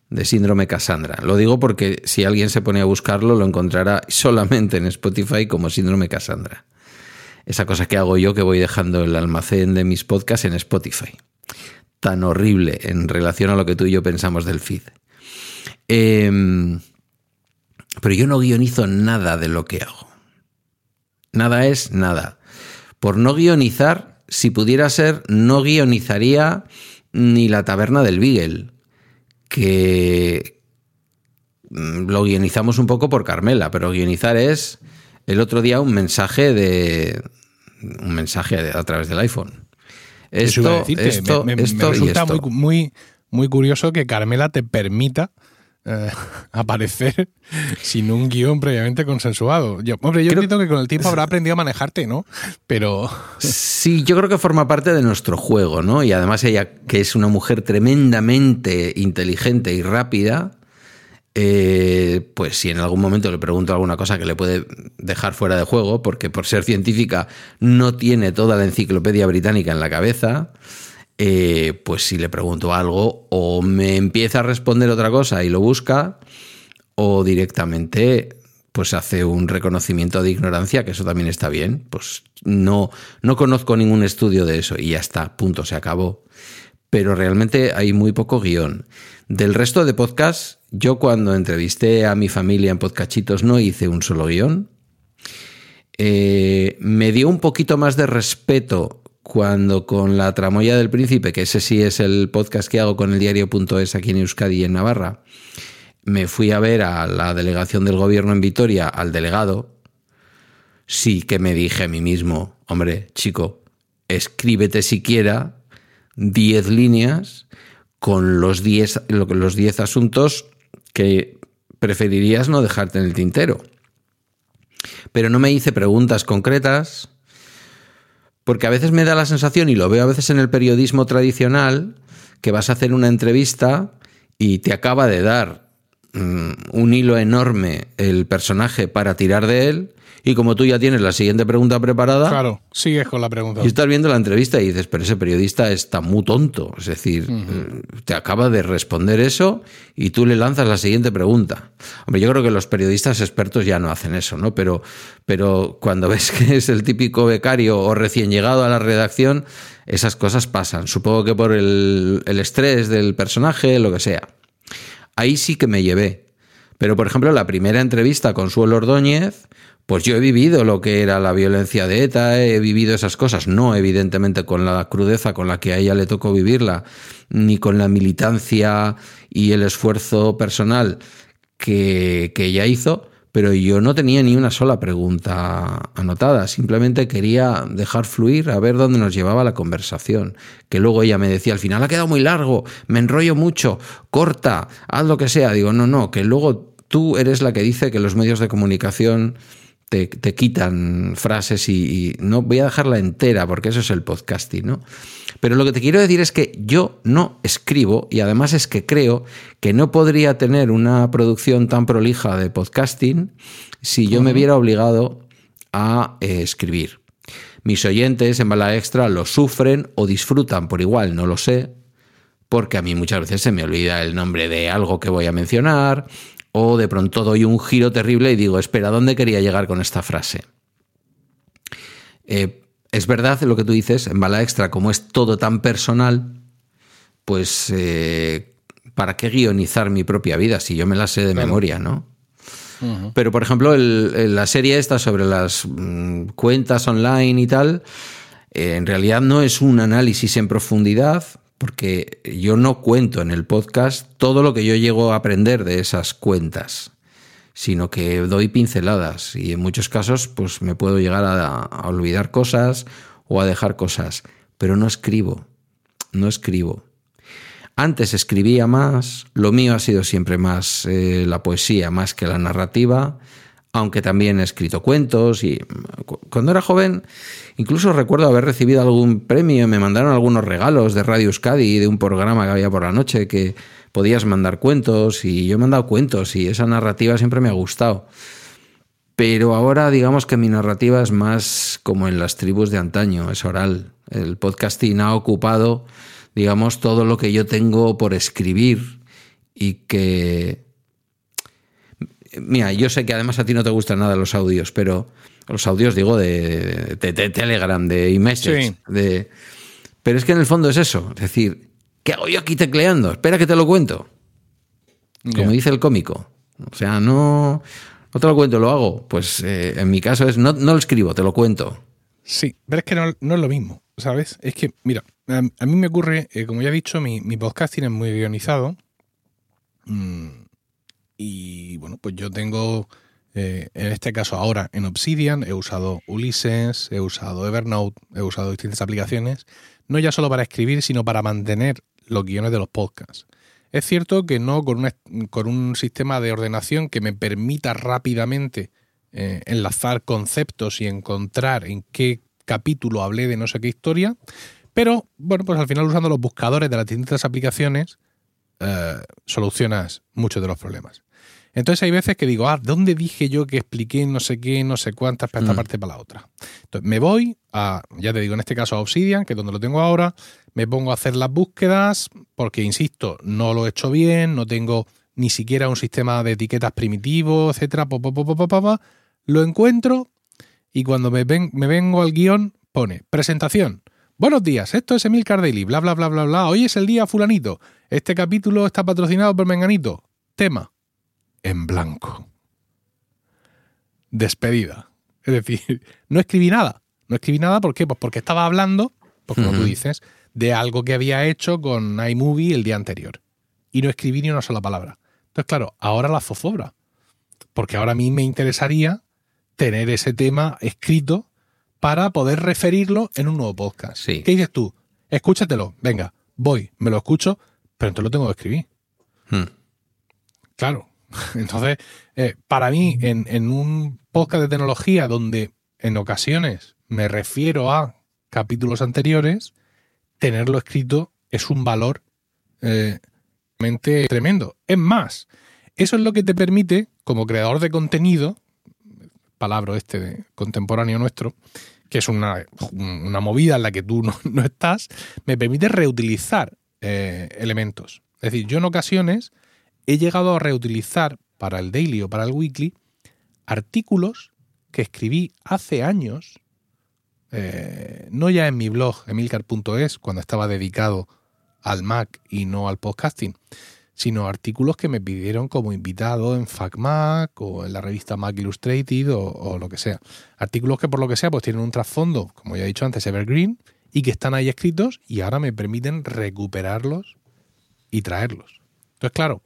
de Síndrome Cassandra. Lo digo porque si alguien se pone a buscarlo, lo encontrará solamente en Spotify como Síndrome Cassandra. Esa cosa que hago yo que voy dejando el almacén de mis podcasts en Spotify. Tan horrible en relación a lo que tú y yo pensamos del feed. Em, pero yo no guionizo nada de lo que hago. Nada es nada. Por no guionizar, si pudiera ser, no guionizaría ni la taberna del Beagle, que mm, lo guionizamos un poco por Carmela, pero guionizar es el otro día un mensaje de un mensaje a través del iPhone. Esto, esto, me, resulta Muy, muy, muy curioso que Carmela te permita eh, aparecer sin un guion previamente consensuado. Yo, hombre, yo entiendo que con el tiempo habrá aprendido a manejarte, ¿no? Pero. Sí, yo creo que forma parte de nuestro juego, ¿no? Y además ella, que es una mujer tremendamente inteligente y rápida, eh, pues si en algún momento le pregunto alguna cosa que le puede dejar fuera de juego, porque por ser científica no tiene toda la enciclopedia británica en la cabeza, eh, pues si le pregunto algo, o me empieza a responder otra cosa y lo busca, o directamente pues hace un reconocimiento de ignorancia, que eso también está bien. Pues no, no conozco ningún estudio de eso y ya está, punto, se acabó. Pero realmente hay muy poco guion. Del resto de podcasts, yo cuando entrevisté a mi familia en Podcachitos no hice un solo guion. Eh, me dio un poquito más de respeto cuando con la tramoya del príncipe, que ese sí es el podcast que hago con el diario.es aquí en Euskadi y en Navarra, me fui a ver a la delegación del gobierno en Vitoria, al delegado, sí que me dije a mí mismo, hombre, chico, escríbete siquiera 10 líneas con los 10 los diez asuntos que preferirías no dejarte en el tintero. pero no me hice preguntas concretas, porque a veces me da la sensación, y lo veo a veces en el periodismo tradicional, que vas a hacer una entrevista y te acaba de dar mm, un hilo enorme el personaje para tirar de él, y como tú ya tienes la siguiente pregunta preparada, Claro, sigues con la pregunta. y estás viendo la entrevista y dices, pero ese periodista está muy tonto. Es decir, eh, te acaba de responder eso y tú le lanzas la siguiente pregunta. Hombre, yo creo que los periodistas expertos ya no hacen eso, ¿no? Pero, pero cuando ves que es el típico becario o recién llegado a la redacción, esas cosas pasan. Supongo que por el, el estrés del personaje, lo que sea. Ahí sí que me llevé. Pero, por ejemplo, la primera entrevista con Suelo Ordóñez, pues yo he vivido lo que era la violencia de ETA, he vivido esas cosas, no evidentemente con la crudeza con la que a ella le tocó vivirla, ni con la militancia y el esfuerzo personal que, que ella hizo, pero yo no tenía ni una sola pregunta anotada, simplemente quería dejar fluir a ver dónde nos llevaba la conversación. Que luego ella me decía, al final ha quedado muy largo, me enrollo mucho, corta, haz lo que sea. Digo, no, no, que luego tú eres la que dice que los medios de comunicación te, te quitan frases y, y, no voy a dejarla entera porque eso es el podcasting, ¿no? Pero lo que te quiero decir es que yo no escribo y además es que creo que no podría tener una producción tan prolija de podcasting si yo me viera obligado a eh, escribir. Mis oyentes en Bala Extra lo sufren o disfrutan por igual, no lo sé, porque a mí muchas veces se me olvida el nombre de algo que voy a mencionar o de pronto doy un giro terrible y digo, espera, ¿dónde quería llegar con esta frase? Eh, es verdad lo que tú dices, en Bala Extra, como es todo tan personal, pues eh, ¿para qué guionizar mi propia vida si yo me la sé de claro. memoria, no? Uh -huh. Pero, por ejemplo, el, el, la serie esta sobre las mm, cuentas online y tal, eh, en realidad no es un análisis en profundidad, porque yo no cuento en el podcast todo lo que yo llego a aprender de esas cuentas, sino que doy pinceladas y en muchos casos pues me puedo llegar a, olvidar cosas o a dejar cosas, pero no escribo, no escribo. Antes escribía más, lo mío ha sido siempre más eh, la poesía más que la narrativa, aunque también he escrito cuentos y cuando era joven incluso recuerdo haber recibido algún premio, me mandaron algunos regalos de Radio Euskadi de un programa que había por la noche que podías mandar cuentos y yo he mandado cuentos y esa narrativa siempre me ha gustado. Pero ahora digamos que mi narrativa es más como en las tribus de antaño, es oral. El podcasting ha ocupado digamos todo lo que yo tengo por escribir y que Mira, yo sé que además a ti no te gustan nada los audios, pero los audios, digo, de, de, de Telegram, de iMessage, sí. de... Pero es que en el fondo es eso. Es decir, ¿qué hago yo aquí tecleando? Espera que te lo cuento. Como yeah. dice el cómico. O sea, no, no te lo cuento, lo hago. Pues eh, en mi caso es, no, no, lo escribo, te lo cuento. Sí, pero es que no, no es lo mismo, ¿sabes? Es que, mira, a, a mí me ocurre, eh, como ya he dicho, mi, mi podcasting es muy guionizado. Mm, y bueno, pues yo tengo, eh, en este caso ahora en Obsidian, he usado Ulysses, he usado Evernote, he usado distintas aplicaciones, no ya solo para escribir, sino para mantener los guiones de los podcasts. Es cierto que no con, una, con un sistema de ordenación que me permita rápidamente eh, enlazar conceptos y encontrar en qué capítulo hablé de no sé qué historia, pero bueno, pues al final usando los buscadores de las distintas aplicaciones eh, solucionas muchos de los problemas. Entonces hay veces que digo, ah, ¿dónde dije yo que expliqué no sé qué, no sé cuántas para esta mm. parte para la otra? Entonces me voy a, ya te digo, en este caso a Obsidian, que es donde lo tengo ahora, me pongo a hacer las búsquedas, porque insisto, no lo he hecho bien, no tengo ni siquiera un sistema de etiquetas primitivo, etcétera, lo encuentro y cuando me, ven, me vengo al guion pone presentación. Buenos días, esto es Emil Cardelli, bla, bla, bla, bla, bla. Hoy es el día fulanito. Este capítulo está patrocinado por Menganito. Tema en blanco. Despedida. Es decir, no escribí nada. No escribí nada, ¿por qué? Pues porque estaba hablando, pues como uh -huh. tú dices, de algo que había hecho con iMovie el día anterior. Y no escribí ni una sola palabra. Entonces, claro, ahora la zozobra. Porque ahora a mí me interesaría tener ese tema escrito para poder referirlo en un nuevo podcast. Sí. ¿Qué dices tú? Escúchatelo. Venga, voy, me lo escucho, pero entonces lo tengo que escribir. Hmm. Claro, Entonces, eh, para mí, en, en, un podcast de tecnología donde en ocasiones me refiero a capítulos anteriores, tenerlo escrito es un valor eh, tremendo. Es más, eso es lo que te permite, como creador de contenido, palabra este de contemporáneo nuestro, que es una, movida en la que tú no, estás, me permite reutilizar eh, elementos. Es decir, yo en ocasiones he llegado a reutilizar para el daily o para el weekly artículos que escribí hace años, eh, no ya en mi blog emilcar.es, cuando estaba dedicado al Mac y no al podcasting, sino artículos que me pidieron como invitado en FacMac o en la revista Mac Illustrated o, lo que sea. Artículos que por lo que sea pues tienen un trasfondo, como ya he dicho antes, evergreen, y que están ahí escritos y ahora me permiten recuperarlos y traerlos. Entonces, claro,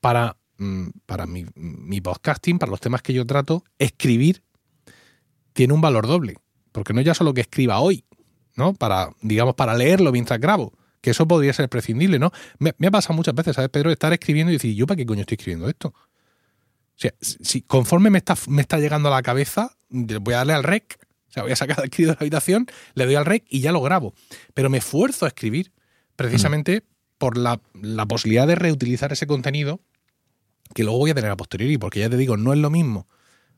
para, mm, para mi, mi podcasting, para los temas que yo trato, escribir tiene un valor doble. Porque no ya solo que escriba hoy, ¿no? Para, digamos, para leerlo mientras grabo, que eso podría ser prescindible, ¿no? Me, ha pasado muchas veces, ¿sabes, Pedro? Estar escribiendo y decir, ¿yo para qué coño estoy escribiendo esto? O sea, si conforme me está, me está llegando a la cabeza, voy a darle al rec, o sea, voy a sacar el escrito de la habitación, le doy al rec y ya lo grabo. Pero me esfuerzo a escribir precisamente por la, la, posibilidad de reutilizar ese contenido que luego voy a tener a posteriori, porque ya te digo, no es lo mismo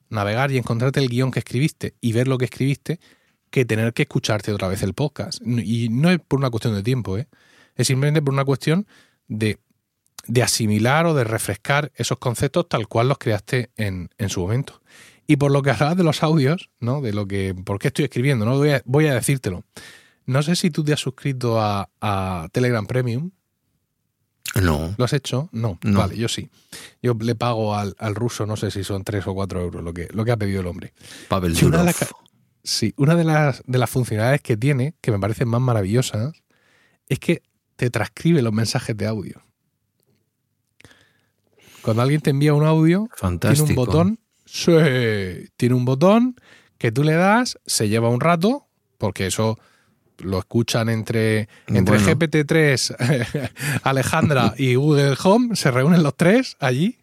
navegar y encontrarte el guion que escribiste y ver lo que escribiste que tener que escucharte otra vez el podcast. Y no es por una cuestión de tiempo, ¿eh? es simplemente por una cuestión de, asimilar o de refrescar esos conceptos tal cual los creaste en, su momento. Y por lo que hablabas de los audios, ¿no? De lo que. ¿Por qué estoy escribiendo? ¿no? Voy a, voy a decírtelo. No sé si tú te has suscrito a, Telegram Premium. No. ¿Lo has hecho? No. Vale, yo sí. Yo le pago al, ruso, no sé si son 3 o 4 euros lo que, lo que ha pedido el hombre. Pavel Sí, una de las, de las funcionalidades que tiene, que me parecen más maravillosas, es que te transcribe los mensajes de audio. Cuando alguien te envía un audio, tiene un botón, tiene un botón que tú le das, se lleva un rato, porque eso lo escuchan entre, entre GPT-3, Alejandra y Google Home, se reúnen los tres allí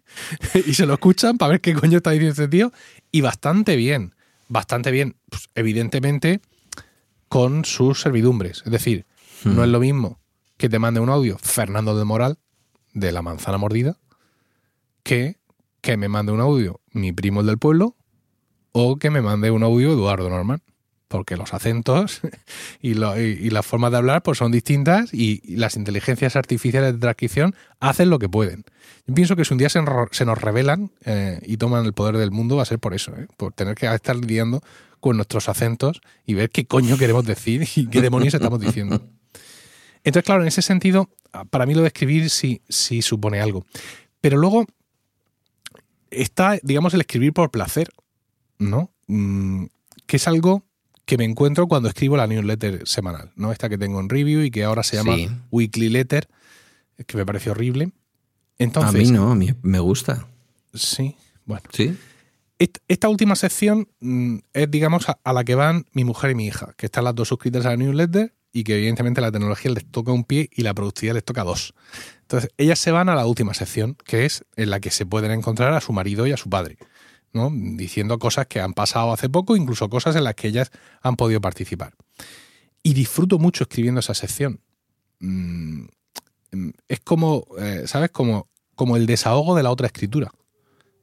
y se lo escuchan para ver qué coño está diciendo ese tío, y bastante bien bastante bien, pues, evidentemente, con sus servidumbres. Es decir, no es lo mismo que te mande un audio Fernando de Moral de la manzana mordida que que me mande un audio mi primo el del pueblo o que me mande un audio Eduardo Norman. Porque los acentos y, las formas de hablar pues son distintas y, las inteligencias artificiales de transcripción hacen lo que pueden. Yo pienso que si un día se, nos revelan eh, y toman el poder del mundo va a ser por eso, ¿eh? por tener que estar lidiando con nuestros acentos y ver qué coño queremos decir y qué demonios estamos diciendo. Entonces, claro, en ese sentido, para mí lo de escribir sí, sí supone algo. Pero luego está, digamos, el escribir por placer, ¿no? Mm, que es algo que me encuentro cuando escribo la newsletter semanal, ¿no? Esta que tengo en review y que ahora se llama Weekly Letter, que me parece horrible. Entonces, a mí no, a mí me gusta. Sí, bueno. Sí. Esta última sección mm, es, digamos, a, la que van mi mujer y mi hija, que están las dos suscritas a la newsletter y que evidentemente la tecnología les toca un pie y la productividad les toca dos. Entonces, ellas se van a la última sección, que es en la que se pueden encontrar a su marido y a su padre, diciendo cosas que han pasado hace poco, incluso cosas en las que ellas han podido participar. Y disfruto mucho escribiendo esa sección. Mm, es como, eh, ¿sabes? Como, como el desahogo de la otra escritura.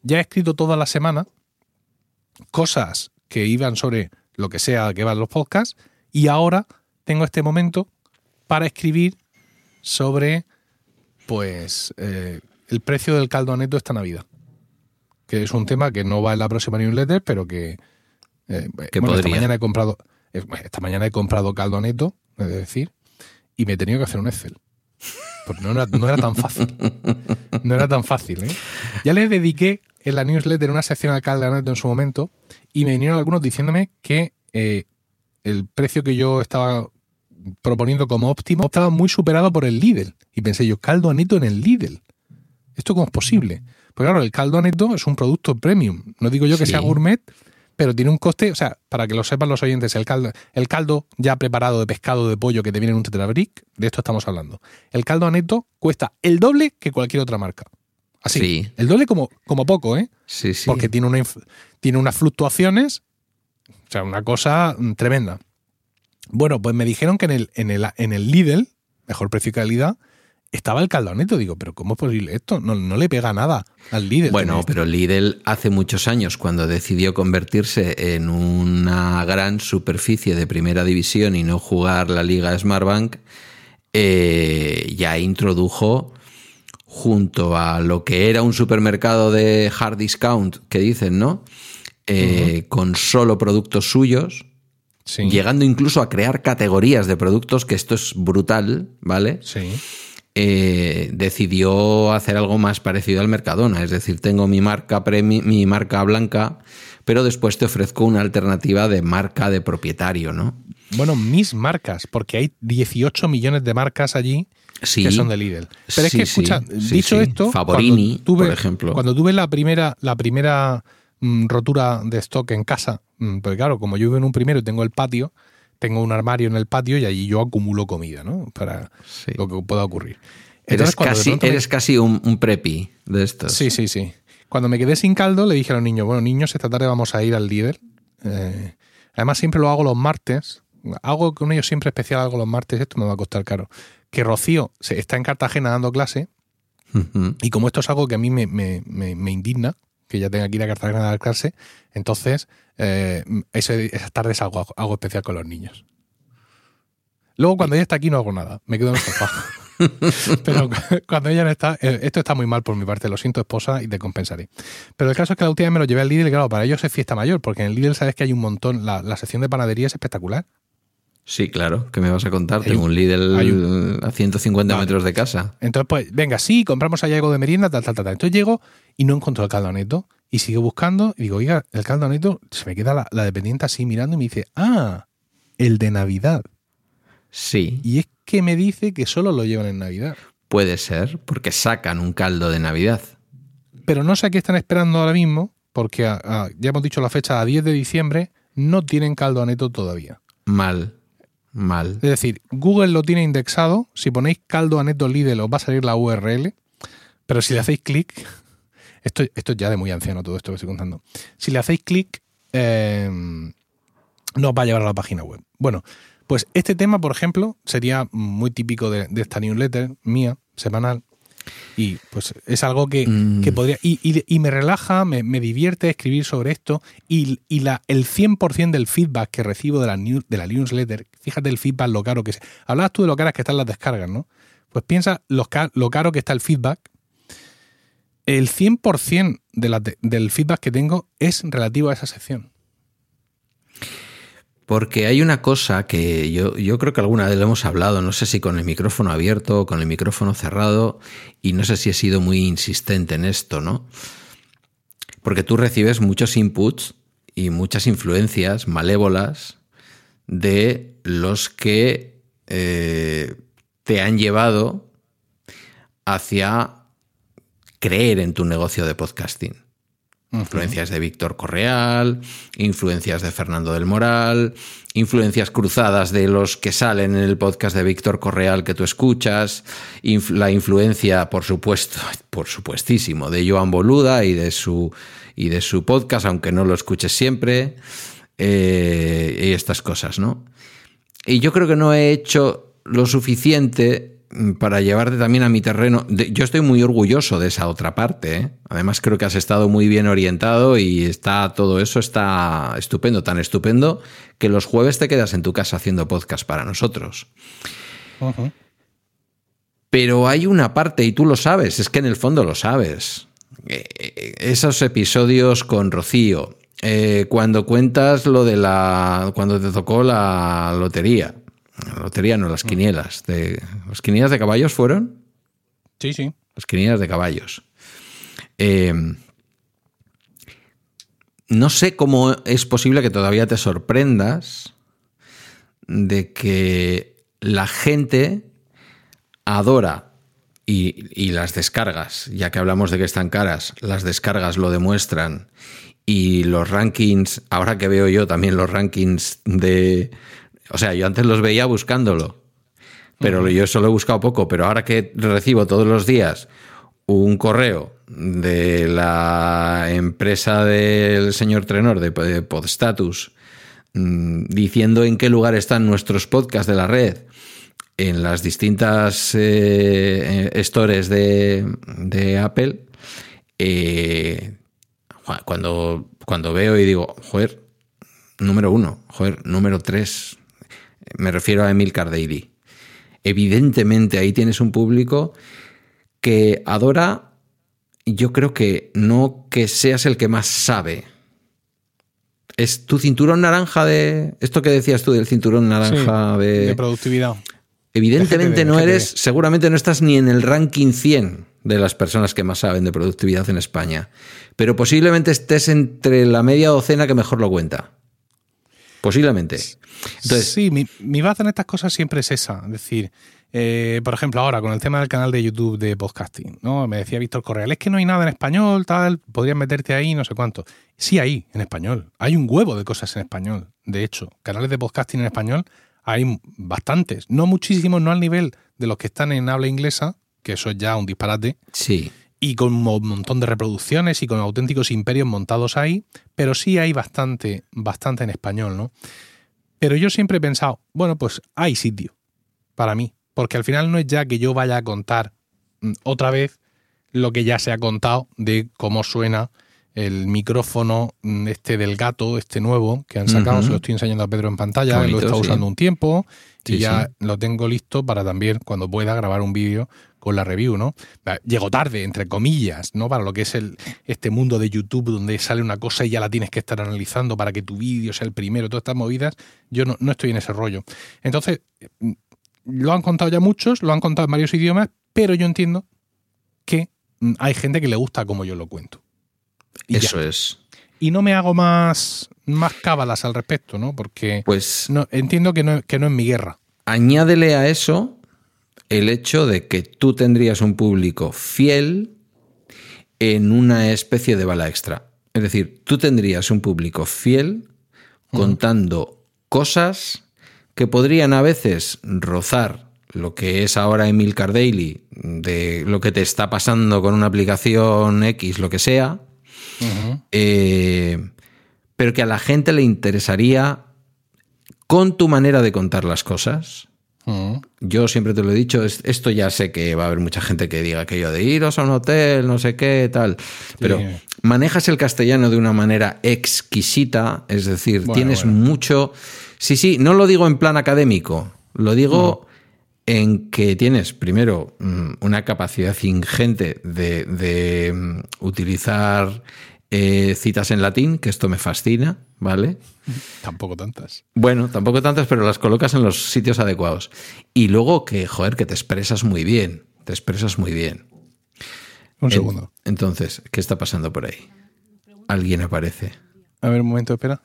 Ya he escrito toda la semana cosas que iban sobre lo que sea que van los podcasts y ahora tengo este momento para escribir sobre pues eh, el precio del caldo neto esta Navidad. Que es un tema que no va en la próxima newsletter, pero que, eh, esta mañana he comprado esta mañana he comprado caldo neto, es decir, y me he tenido que hacer un Excel. Porque no era, tan fácil. No era tan fácil, ¿eh? Ya le dediqué en la newsletter una sección al caldo neto en su momento y me vinieron algunos diciéndome que eh, el precio que yo estaba proponiendo como óptimo estaba muy superado por el Lidl. Y pensé yo, caldo neto en el Lidl. ¿Esto cómo es posible? Pues claro, el caldo neto es un producto premium. No digo yo que sea gourmet, pero tiene un coste, o sea, para que lo sepan los oyentes, el caldo, el caldo ya preparado de pescado de pollo que te viene en un tetrabric, de esto estamos hablando. El caldo neto cuesta el doble que cualquier otra marca. Así. Sí. El doble como, como poco, ¿eh? Sí, sí. Porque tiene, una, tiene unas fluctuaciones, o sea, una cosa mm, tremenda. Bueno, pues me dijeron que en el, en el, en el Lidl, mejor precio y calidad, estaba el caldoneto. Digo, pero ¿cómo es posible esto? No, no le pega nada al Lidl. Bueno, pero Lidl hace muchos años, cuando decidió convertirse en una gran superficie de primera división y no jugar la Liga Smartbank, eh, ya introdujo junto a lo que era un supermercado de hard discount, que dicen, ¿no? Eh, Con solo productos suyos, Sí, llegando incluso a crear categorías de productos, que esto es brutal, ¿vale? sí. Eh, decidió hacer algo más parecido al Mercadona. Es decir, tengo mi marca, premi- mi marca blanca, pero después te ofrezco una alternativa de marca de propietario, ¿no? Bueno, mis marcas, porque hay 18 millones de marcas allí Sí. que son de Lidl. Pero es Sí, que, escucha, sí, dicho esto, Favorini, cuando tuve, por ejemplo. Cuando tuve la primera, la primera mm, rotura de stock en casa, mm, porque claro, como yo vivo en un primero y tengo el patio, tengo un armario en el patio y allí yo acumulo comida, ¿no? Para Sí. lo que pueda ocurrir. Eres casi, pronto me- eres casi un, un prepi de estos. Sí, sí, sí. Cuando me quedé sin caldo, le dije a los niños, bueno, niños, esta tarde vamos a ir al líder. Eh, además, siempre lo hago los martes. Hago con ellos siempre especial algo los martes, esto me va a costar caro. Que Rocío se está en Cartagena dando clase y como esto es algo que a mí me, me- me- me indigna, que ya tenga que ir a Cartagena a dar clase, entonces eh, ese- esas tardes hago, hago especial con los niños. Luego cuando ella está aquí no hago nada, me quedo en el sofá. Pero cu- cuando ella no está, eh, esto está muy mal por mi parte, lo siento esposa y te compensaré. Pero el caso es que la última vez me lo llevé al Lidl y claro, para ellos es fiesta mayor, porque en el Lidl sabes que hay un montón, la, la sección de panadería es espectacular. Sí, claro. ¿Qué me vas a contar? Hay Tengo un- Lidl a 150 Vale. metros de casa. Entonces, pues, venga, sí, compramos allá algo de merienda, tal, tal, tal, tal. Entonces llego y no encuentro el caldo neto. Y sigo buscando y digo, oiga, el caldo neto, se me queda la, la dependiente así mirando y me dice, ah, el de Navidad. Sí, Y es que me dice que solo lo llevan en Navidad. puede ser, porque sacan un caldo de Navidad. Pero no sé a qué están esperando ahora mismo, porque a- a- ya hemos dicho la fecha, a 10 de diciembre, no tienen caldo neto todavía. Mal, mal. Es decir, Google lo tiene indexado. Si ponéis caldo aneto Lidl os va a salir la URL. Pero si le hacéis clic, esto, esto es ya de muy anciano todo esto que estoy contando. Si le hacéis clic, eh, no os va a llevar a la página web. Bueno, pues este tema, por ejemplo, sería muy típico de, de esta newsletter mía, semanal. Y pues es algo que, Mm. que podría. Y, y- y me relaja, me, me divierte escribir sobre esto. Y, y la, el 100% del feedback que recibo de la, de la newsletter, fíjate el feedback, lo caro que es. Hablabas tú de lo caras que están las descargas, ¿no? Pues piensa lo, lo caro que está el feedback. El 100% de del feedback que tengo es relativo a esa sección. Porque hay una cosa que yo, yo creo que alguna vez lo hemos hablado, no sé si con el micrófono abierto o con el micrófono cerrado, y no sé si he sido muy insistente en esto, ¿no? Porque tú recibes muchos inputs y muchas influencias malévolas de los que eh, te han llevado hacia creer en tu negocio de podcasting. Influencias de Víctor Correal, influencias de Fernando del Moral, influencias cruzadas de los que salen en el podcast de Víctor Correal que tú escuchas, inf- la influencia, por supuesto, por supuestísimo, de Joan Boluda y de su, y de su podcast, aunque no lo escuches siempre, eh, y estas cosas, ¿no? Y yo creo que no he hecho lo suficiente para llevarte también a mi terreno. De- Yo estoy muy orgulloso de esa otra parte. ¿eh? Además creo que has estado muy bien orientado y está todo eso está estupendo, tan estupendo que los jueves te quedas en tu casa haciendo podcast para nosotros. Pero hay una parte, y tú lo sabes, es que en el fondo lo sabes. Eh, eh, Esos episodios con Rocío, eh, cuando cuentas lo de la. cuando te tocó la lotería. La lotería no, las quinielas. De, ¿Las quinielas de caballos fueron? Sí, sí. Las quinielas de caballos. Eh, no sé cómo es posible que todavía te sorprendas de que la gente adora y, y las descargas, ya que hablamos de que están caras, las descargas lo demuestran y los rankings, ahora que veo yo también los rankings de... O sea, yo antes los veía buscándolo, pero yo eso lo he buscado poco, pero ahora que recibo todos los días un correo de la empresa del señor Trenor de Podstatus mm, diciendo en qué lugar están nuestros podcasts de la red en las distintas eh, eh, stores de, Apple, eh, cuando, cuando veo y digo, joder, número uno, joder, número tres, me refiero a Emil Cardeiri. Evidentemente ahí tienes un público que adora, yo creo que no que seas el que más sabe. Es tu cinturón naranja de. Esto que decías tú del cinturón naranja de. De productividad. Evidentemente no eres, seguramente no estás ni en el ranking 100 de las personas que más saben de productividad en España, pero posiblemente estés entre la media docena que mejor lo cuenta. Posiblemente. Entonces, sí, mi, mi base en estas cosas siempre es esa. Es decir, eh, por ejemplo, ahora con el tema del canal de YouTube de podcasting, ¿no? Me decía Víctor Correal, es que no hay nada en español, tal, podrías meterte ahí, no sé cuánto. Sí hay en español. Hay un huevo de cosas en español. De hecho, canales de podcasting en español hay bastantes. No muchísimos, no al nivel de los que están en habla inglesa, que eso es ya un disparate. Sí. Y con un montón de reproducciones y con auténticos imperios montados ahí, pero sí hay bastante, bastante en español, ¿no? Pero yo siempre he pensado, bueno, pues hay sitio para mí, porque al final no es ya que yo vaya a contar mm, otra vez lo que ya se ha contado de cómo suena el micrófono mm, este del gato, este nuevo que han sacado, se lo estoy enseñando a Pedro en pantalla, lo he estado usando un tiempo y ya lo tengo listo para también cuando pueda grabar un vídeo con la review, ¿no? Llego tarde, entre comillas, ¿no? Para lo que es el, este mundo de YouTube donde sale una cosa y ya la tienes que estar analizando para que tu vídeo sea el primero, todas estas movidas, yo no, no estoy en ese rollo. Entonces, mm, lo han contado ya muchos, lo han contado en varios idiomas, pero yo entiendo que mm, hay gente que le gusta como yo lo cuento. Eso es. Y no me hago más, más cábalas al respecto, ¿no? Porque pues, no, entiendo que no, que no es mi guerra. Añádele a eso el hecho de que tú tendrías un público fiel en una especie de bala extra. Es decir, tú tendrías un público fiel contando cosas que podrían a veces rozar lo que es ahora Emil Daily, de lo que te está pasando con una aplicación X, lo que sea, eh, pero que a la gente le interesaría con tu manera de contar las cosas. Yo siempre te lo he dicho, esto ya sé que va a haber mucha gente que diga aquello de iros a un hotel, no sé qué, tal, pero manejas el castellano de una manera exquisita, es decir, tienes mucho... Sí, sí, no lo digo en plan académico, lo digo en que tienes, primero, mm, una capacidad ingente de, mm, utilizar eh, citas en latín, que esto me fascina, ¿vale? Tampoco tantas. Bueno, tampoco tantas, pero las colocas en los sitios adecuados. Y luego que, joder, que te expresas muy bien, te expresas muy bien. Un segundo. Entonces, ¿qué está pasando por ahí? Alguien aparece. A ver, un momento, espera,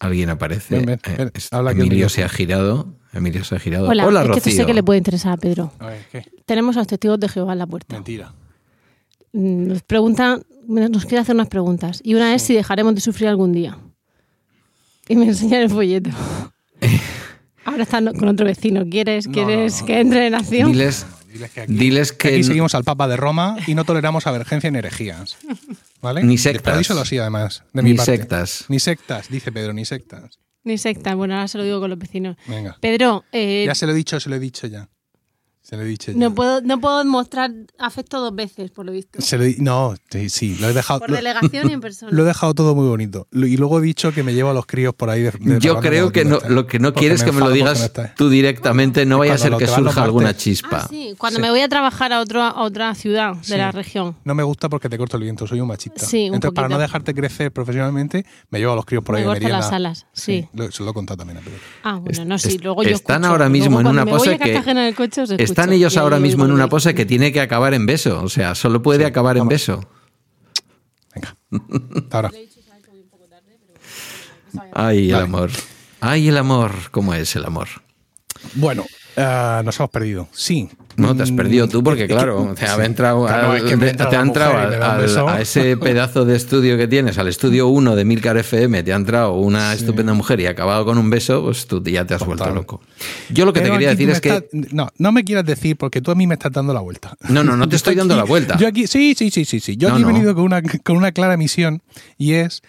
Alguien aparece. Eh, Emilio se ha girado. Emilio se ha girado. Hola, Hola es que sé que le puede interesar a Pedro. Tenemos a los testigos de Jehová en la puerta. Mentira. Mm, nos pregunta, nos quiere hacer unas preguntas. Y una es si dejaremos de sufrir algún día. Y me enseña el folleto. Ahora están con otro vecino. ¿Quieres, ¿quieres que entre en acción? Diles, diles que, aquí, seguimos al Papa de Roma y no toleramos avergencia en herejías. ¿Vale? Ni sectas. Díselo así, además. ni sectas. Ni sectas, dice Pedro, ni sectas. Ni sectas. Bueno, ahora se lo digo con los vecinos. Venga. Pedro. Eh, ya se lo he dicho, se lo he dicho ya. Se lo he dicho No puedo, no puedo mostrar afecto dos veces, por lo visto. no, sí, lo he dejado. Por delegación y en persona. Lo he dejado todo muy bonito. Y luego he dicho que me llevo a los críos por ahí. Yo creo que no, lo que no quieres que me lo digas tú directamente, no vaya a ser que surja alguna chispa. Ah, sí, cuando me voy a trabajar a, otro, a otra ciudad de la región. No me gusta porque te corto el viento, soy un machista. Sí, Entonces, para no dejarte crecer profesionalmente, me llevo a los críos por ahí. Me de las alas, sí. se lo he contado también a Pedro. Ah, bueno, no, sí. Luego yo Están ahora mismo en una pose que. Están ellos ahora mismo en una pose que tiene que acabar en beso. O sea, solo puede acabar en beso. Venga. Ahora. Ay, el amor. Ay, el amor. ¿Cómo es el amor? Bueno, eh, nos hemos perdido. Sí, No, te has perdido tú porque, claro, te, ha sí. entrado, a- ese pedazo de estudio que tienes, al estudio 1 de Milcar FM, te ha entrado una estupenda mujer y ha acabado con un beso, pues tú ya te has vuelto loco. Yo lo que Pero te quería decir es que... No, no me quieras decir porque tú a mí me estás dando la vuelta. No, no, no te estoy dando la vuelta. Yo aquí, sí, sí, sí, sí, sí. Yo No, aquí he venido con una, con una clara misión y es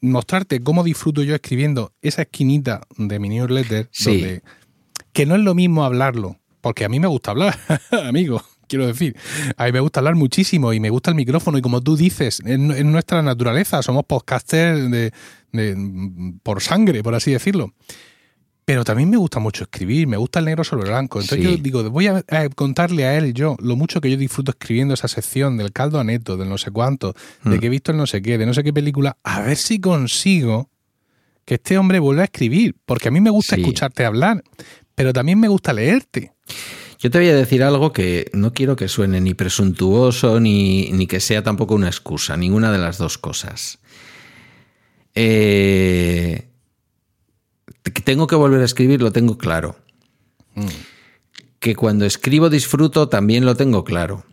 mostrarte cómo disfruto yo escribiendo esa esquinita de mi newsletter, Sí. donde, que no es lo mismo hablarlo, porque a mí me gusta hablar, amigo. Quiero decir, a mí me gusta hablar muchísimo y me gusta el micrófono y como tú dices, es, nu- es nuestra naturaleza, somos podcasters de, de- por sangre, por así decirlo. Pero también me gusta mucho escribir, me gusta el negro sobre blanco. Entonces Sí. yo digo, voy a, a contarle a él yo lo mucho que yo disfruto escribiendo esa sección del caldo a neto, del no sé cuánto, de Mm. que he visto el no sé qué, de no sé qué película, a ver si consigo que este hombre vuelva a escribir. Porque a mí me gusta Sí. escucharte hablar, pero también me gusta leerte. Yo te voy a decir algo que no quiero que suene ni presuntuoso ni, ni que sea tampoco una excusa, ninguna de las dos cosas. Eh, que tengo que volver a escribir, lo tengo claro. Que cuando escribo disfruto, también lo tengo claro.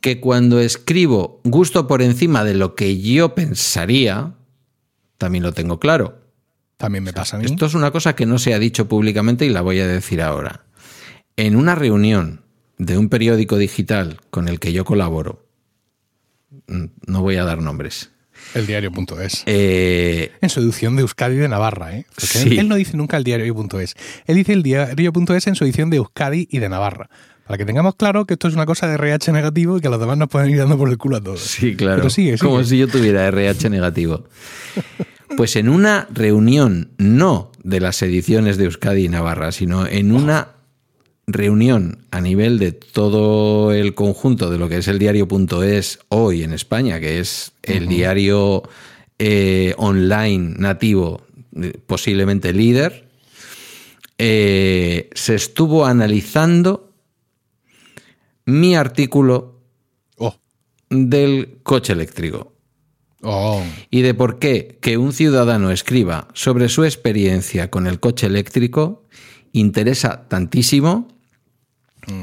Que cuando escribo gusto por encima de lo que yo pensaría, también lo tengo claro. También me pasa a mí. Esto es una cosa que no se ha dicho públicamente y la voy a decir ahora. En una reunión de un periódico digital con el que yo colaboro, no voy a dar nombres, El diario.es. eh, En su edición de Euskadi de Navarra, ¿eh? Sí. él, él no dice nunca el diario.es. Él dice el diario.es en su edición de Euskadi y de Navarra. Para que tengamos claro que esto es una cosa de RH negativo y que los demás nos pueden ir dando por el culo a todos. sí, claro, Pero sigue, sigue. como si yo tuviera RH negativo. Pues en una reunión, no de las ediciones de Euskadi y Navarra, sino en una reunión a nivel de todo el conjunto de lo que es el diario.es hoy en España, que es el diario eh, online nativo, eh, posiblemente líder, eh, se estuvo analizando mi artículo Oh, del coche eléctrico oh. y de por qué que un ciudadano escriba sobre su experiencia con el coche eléctrico interesa tantísimo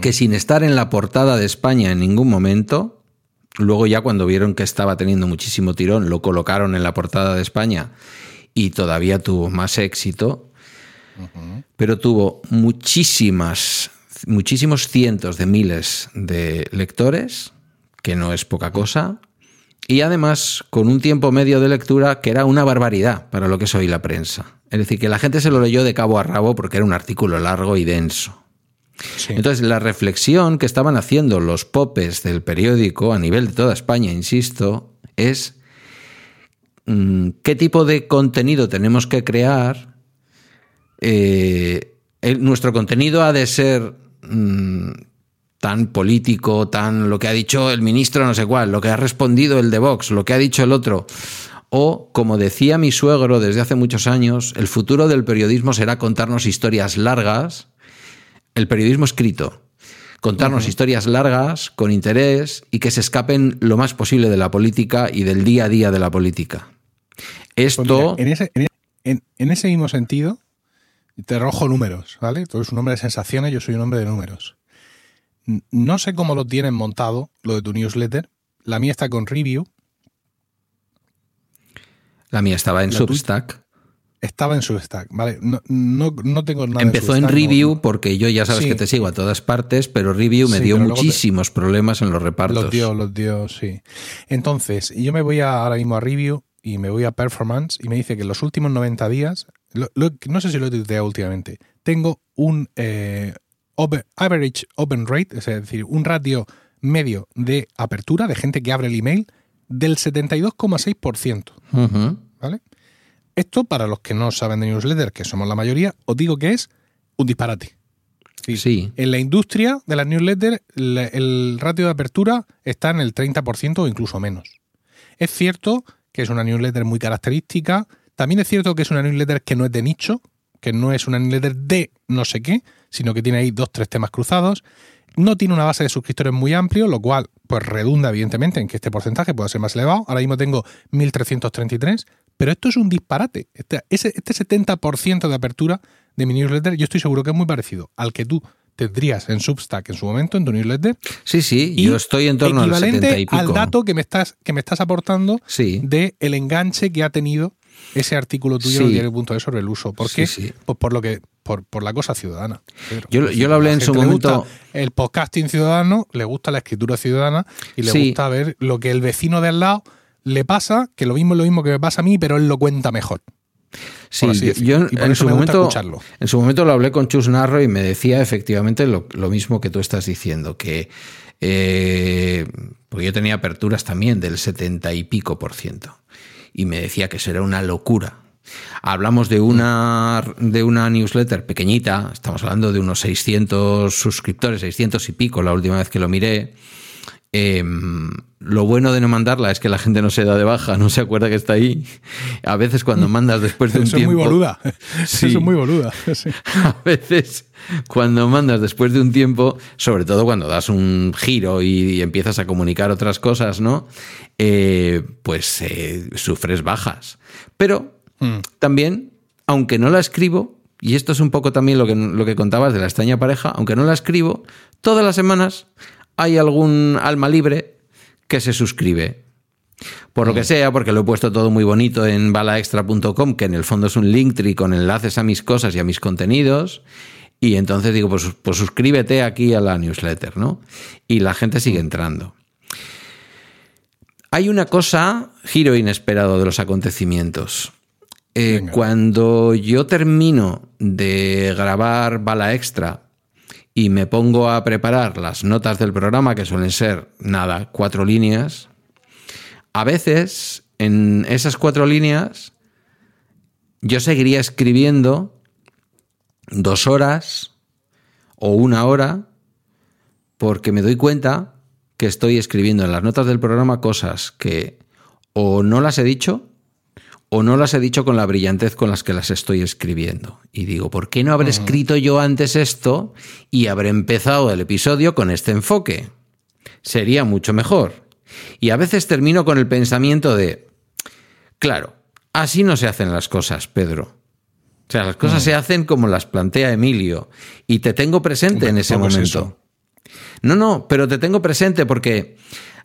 que sin estar en la portada de España en ningún momento, luego ya cuando vieron que estaba teniendo muchísimo tirón, lo colocaron en la portada de España y todavía tuvo más éxito, pero tuvo muchísimas, muchísimos cientos de miles de lectores, que no es poca cosa, y además con un tiempo medio de lectura que era una barbaridad para lo que es hoy la prensa. Es decir, que la gente se lo leyó de cabo a rabo porque era un artículo largo y denso. Sí. Entonces, la reflexión que estaban haciendo los popes del periódico a nivel de toda España, insisto, es mm, qué tipo de contenido tenemos que crear. Eh, el- nuestro contenido ha de ser mm, tan político, tan lo que ha dicho el ministro no sé cuál, lo que ha respondido el de Vox, lo que ha dicho el otro. O, como decía mi suegro desde hace muchos años, el futuro del periodismo será contarnos historias largas, el periodismo escrito, contarnos historias largas, con interés y que se escapen lo más posible de la política y del día a día de la política. Pues Esto... mira, en, ese, en ese mismo sentido, te arrojo números, ¿vale? Tú eres un hombre de sensaciones, yo soy un hombre de números. No sé cómo lo tienen montado, lo de tu newsletter. La mía está con review, La mía estaba en. Substack. estaba en su stack, ¿vale? No, no, no tengo nada Empezó en Substack, review porque yo ya sabes Sí. que te sigo a todas partes, pero review me Sí, dio te- muchísimos problemas en los repartos. Los dio, los dio, sí. Entonces, yo me voy a- ahora mismo a review y me voy a performance y me dice que en los últimos 90 días, lo- lo- no sé si lo he tuiteado últimamente, tengo un eh, average open rate, es decir, un ratio medio de apertura de gente que abre el email del 72,6%. Ujú. ¿Vale? Esto, para los que no saben de newsletter, que somos la mayoría, os digo que es un disparate. Sí. Sí. En la industria de las newsletters, el ratio de apertura está en el 30% o incluso menos. Es cierto que es una newsletter muy característica. También es cierto que es una newsletter que no es de nicho, que no es una newsletter de no sé qué, sino que tiene ahí dos, tres temas cruzados. No tiene una base de suscriptores muy amplio, lo cual pues redunda evidentemente en que este porcentaje pueda ser más elevado. Ahora mismo tengo 1333, pero esto es un disparate. Este, ese- este 70% de apertura de mi newsletter yo estoy seguro que es muy parecido al que tú tendrías en Substack en su momento, en tu newsletter. Sí, sí, yo estoy en torno al 70 y pico. al dato que me estás, que me estás aportando Sí. de el enganche que ha tenido ese artículo tuyo Sí. el diario.es sobre el uso. ¿Por Sí, qué? sí. Pues por lo que, por, por la cosa ciudadana. Pedro. Yo- lo hablé en su momento- El podcasting ciudadano, le gusta la escritura ciudadana y le gusta ver lo que el vecino de al lado le pasa, que lo mismo es lo mismo que me pasa a mí, pero él lo cuenta mejor. Sí, yo, decirlo. yo Y por en, eso su me momento, en su momento lo hablé con Chus Narro y me decía efectivamente lo, lo mismo que tú estás diciendo, que eh, porque yo tenía aperturas también del 70 y pico por ciento y me decía que eso era una locura. Hablamos de una, de una newsletter pequeñita, estamos hablando de unos 600 suscriptores, 600 y pico la última vez que lo miré. Eh, lo bueno de no mandarla es que la gente no se da de baja, no se acuerda que está ahí. A veces cuando mandas después de un Eso es tiempo... muy boluda. Sí. Eso es muy boluda. Sí. A veces cuando mandas después de un tiempo, sobre todo cuando das un giro y, y empiezas a comunicar otras cosas, ¿no? Eh, pues eh, sufres bajas. Pero Mm. también, aunque no la escribo, y esto es un poco también lo que, lo que contabas de la extraña pareja, aunque no la escribo, todas las semanas hay algún alma libre que se suscribe. Por lo que sea, porque lo he puesto todo muy bonito en balaextra.com, que en el fondo es un linktree con enlaces a mis cosas y a mis contenidos. Y entonces digo, pues, pues suscríbete aquí a la newsletter, ¿no? Y la gente sigue entrando. Hay una cosa, giro inesperado de los acontecimientos. Eh, cuando yo termino de grabar Bala Extra y me pongo a preparar las notas del programa, que suelen ser, nada, cuatro líneas, a veces en esas cuatro líneas yo seguiría escribiendo dos horas o una hora porque me doy cuenta que estoy escribiendo en las notas del programa cosas que o no las he dicho o no las he dicho con la brillantez con las que las estoy escribiendo. Y digo, ¿por qué no habré escrito yo antes esto y habré empezado el episodio con este enfoque? Sería mucho mejor. Y a veces termino con el pensamiento de, claro, así no se hacen las cosas, Pedro. O sea, las cosas se hacen como las plantea Emilio. Y te tengo presente en ese es momento. No, no, pero te tengo presente porque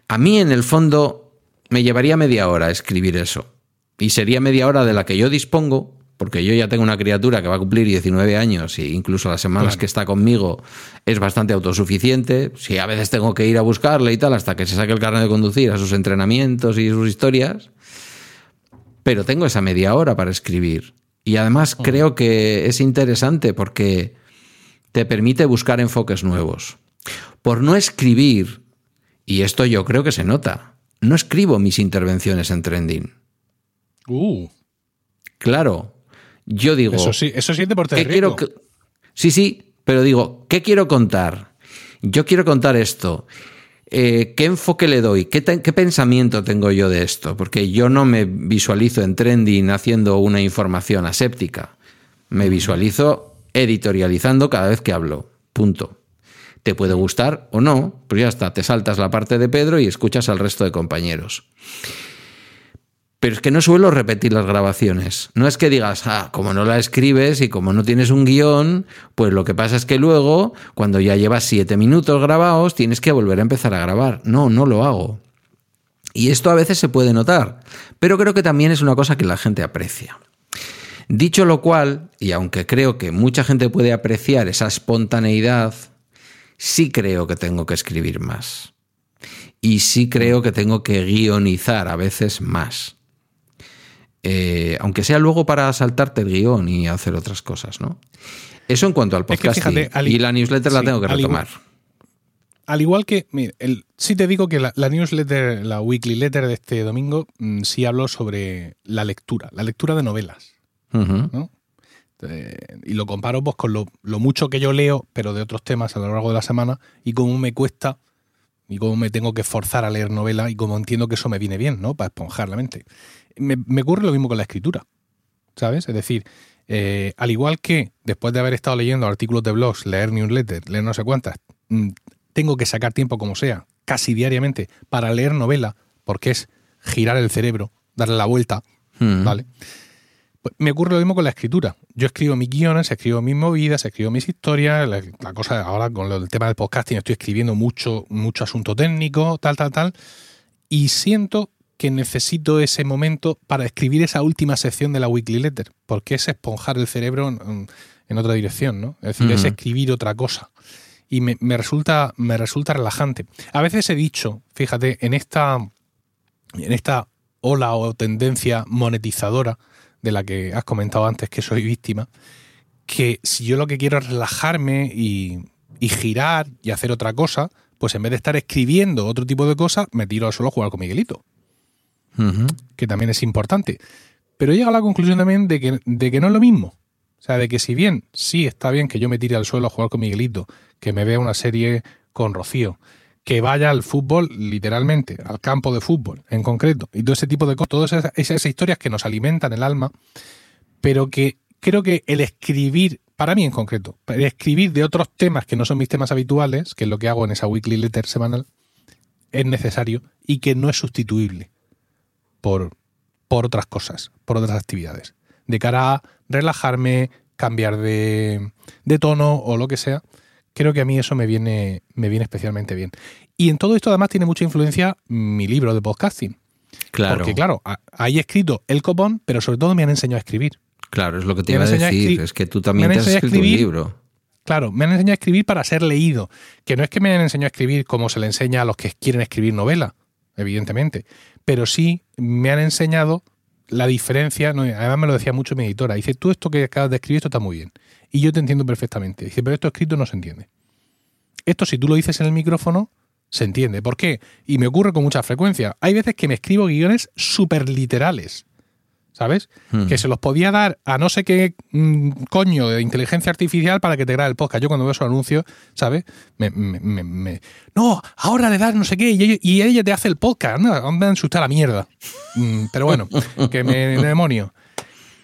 a mí en el fondo me llevaría media hora escribir eso. Y sería media hora de la que yo dispongo, porque yo ya tengo una criatura que va a cumplir 19 años e incluso las semanas Claro. que está conmigo es bastante autosuficiente. Si a veces tengo que ir a buscarle y tal hasta que se saque el carnet de conducir a sus entrenamientos y sus historias, pero tengo esa media hora para escribir. Y además creo que es interesante porque te permite buscar enfoques nuevos. Por no escribir, y esto yo creo que se nota, no escribo mis intervenciones en trending. Uh, Claro, yo digo, eso sí, eso sí es deporte de ¿qué quiero que- Sí, sí, pero digo, ¿qué quiero contar? Yo quiero contar esto. Eh, ¿Qué enfoque le doy? ¿Qué, te- ¿Qué pensamiento tengo yo de esto? Porque yo no me visualizo en trending haciendo una información aséptica. Me visualizo editorializando cada vez que hablo. Punto. Te puede gustar o no, pues ya está, te saltas la parte de Pedro y escuchas al resto de compañeros. Pero es que no suelo repetir las grabaciones. No es que digas, ah, como no la escribes y como no tienes un guion, pues lo que pasa es que luego, cuando ya llevas siete minutos grabados, tienes que volver a empezar a grabar. No, no lo hago. Y esto a veces se puede notar, pero creo que también es una cosa que la gente aprecia. Dicho lo cual, y aunque creo que mucha gente puede apreciar esa espontaneidad, sí creo que tengo que escribir más. Y sí creo que tengo que guionizar a veces más. Eh, aunque sea luego para saltarte el guion y hacer otras cosas, ¿no? Eso en cuanto al Es que podcast. y la newsletter la tengo que al igual- retomar. Al igual que, mira, el, sí te digo que la, la newsletter, la weekly letter de este domingo, mm, sí hablo sobre la lectura, la lectura de novelas. ¿no? Eh, y lo comparo pues, con lo, lo mucho que yo leo, pero de otros temas a lo largo de la semana, y cómo me cuesta y cómo me tengo que forzar a leer novela y cómo entiendo que eso me viene bien, ¿no? Para esponjar la mente. Me, me ocurre lo mismo con la escritura, ¿sabes? Es decir, eh, al igual que después de haber estado leyendo artículos de blogs, leer newsletters, leer no sé cuántas, mm, tengo que sacar tiempo como sea, casi diariamente, para leer novela, porque es girar el cerebro, darle la vuelta, Mm. ¿vale? Pues me ocurre lo mismo con la escritura. Yo escribo mis guiones, escribo mis movidas, escribo mis historias. La, la cosa ahora con el tema del podcasting estoy escribiendo mucho, mucho asunto técnico, tal, tal, tal. Y siento que necesito ese momento para escribir esa última sección de la weekly letter, porque es esponjar el cerebro en, en otra dirección, ¿no? Es decir, es escribir otra cosa. Y me, me resulta, me resulta relajante. A veces he dicho, fíjate, en esta, en esta ola o tendencia monetizadora de la que has comentado antes que soy víctima, que si yo lo que quiero es relajarme y, y girar y hacer otra cosa, pues en vez de estar escribiendo otro tipo de cosas, me tiro al suelo a jugar con Miguelito Que también es importante. Pero llega a la conclusión también de que, de que no es lo mismo. O sea, de que si bien sí está bien que yo me tire al suelo a jugar con Miguelito, que me vea una serie con Rocío, que vaya al fútbol, literalmente, al campo de fútbol en concreto, y todo ese tipo de cosas, todas esas, esas historias que nos alimentan el alma, pero que creo que el escribir, para mí en concreto, el escribir de otros temas que no son mis temas habituales, que es lo que hago en esa weekly letter semanal, es necesario y que no es sustituible por, por otras cosas, por otras actividades. De cara a relajarme, cambiar de, de tono o lo que sea, creo que a mí eso me viene, me viene especialmente bien. Y en todo esto además tiene mucha influencia mi libro de podcasting. Claro, Porque claro, ahí he escrito el copón, pero sobre todo me han enseñado a escribir. claro, es lo que te iba a decir. Es que tú también te has escrito un libro. Claro, me han enseñado a escribir para ser leído. Que no es que me han enseñado a escribir como se le enseña a los que quieren escribir novela, evidentemente. Pero sí me han enseñado la diferencia. no, además, me lo decía mucho mi editora. Dice, tú esto que acabas de escribir, esto está muy bien. Y yo te entiendo perfectamente. Dice, pero esto escrito no se entiende. Esto, si tú lo dices en el micrófono, se entiende. ¿Por qué? Y me ocurre con mucha frecuencia. Hay veces que me escribo guiones súper literales. ¿Sabes? Hmm. Que se los podía dar a no sé qué mm, coño de inteligencia artificial para que te grabe el podcast. Yo cuando veo esos anuncios, ¿sabes? Me, me- me- me- no, ahora le das no sé qué y ella, y ella te hace el podcast. Anda, anda a la mierda. Mm, pero bueno, que me, me demonio.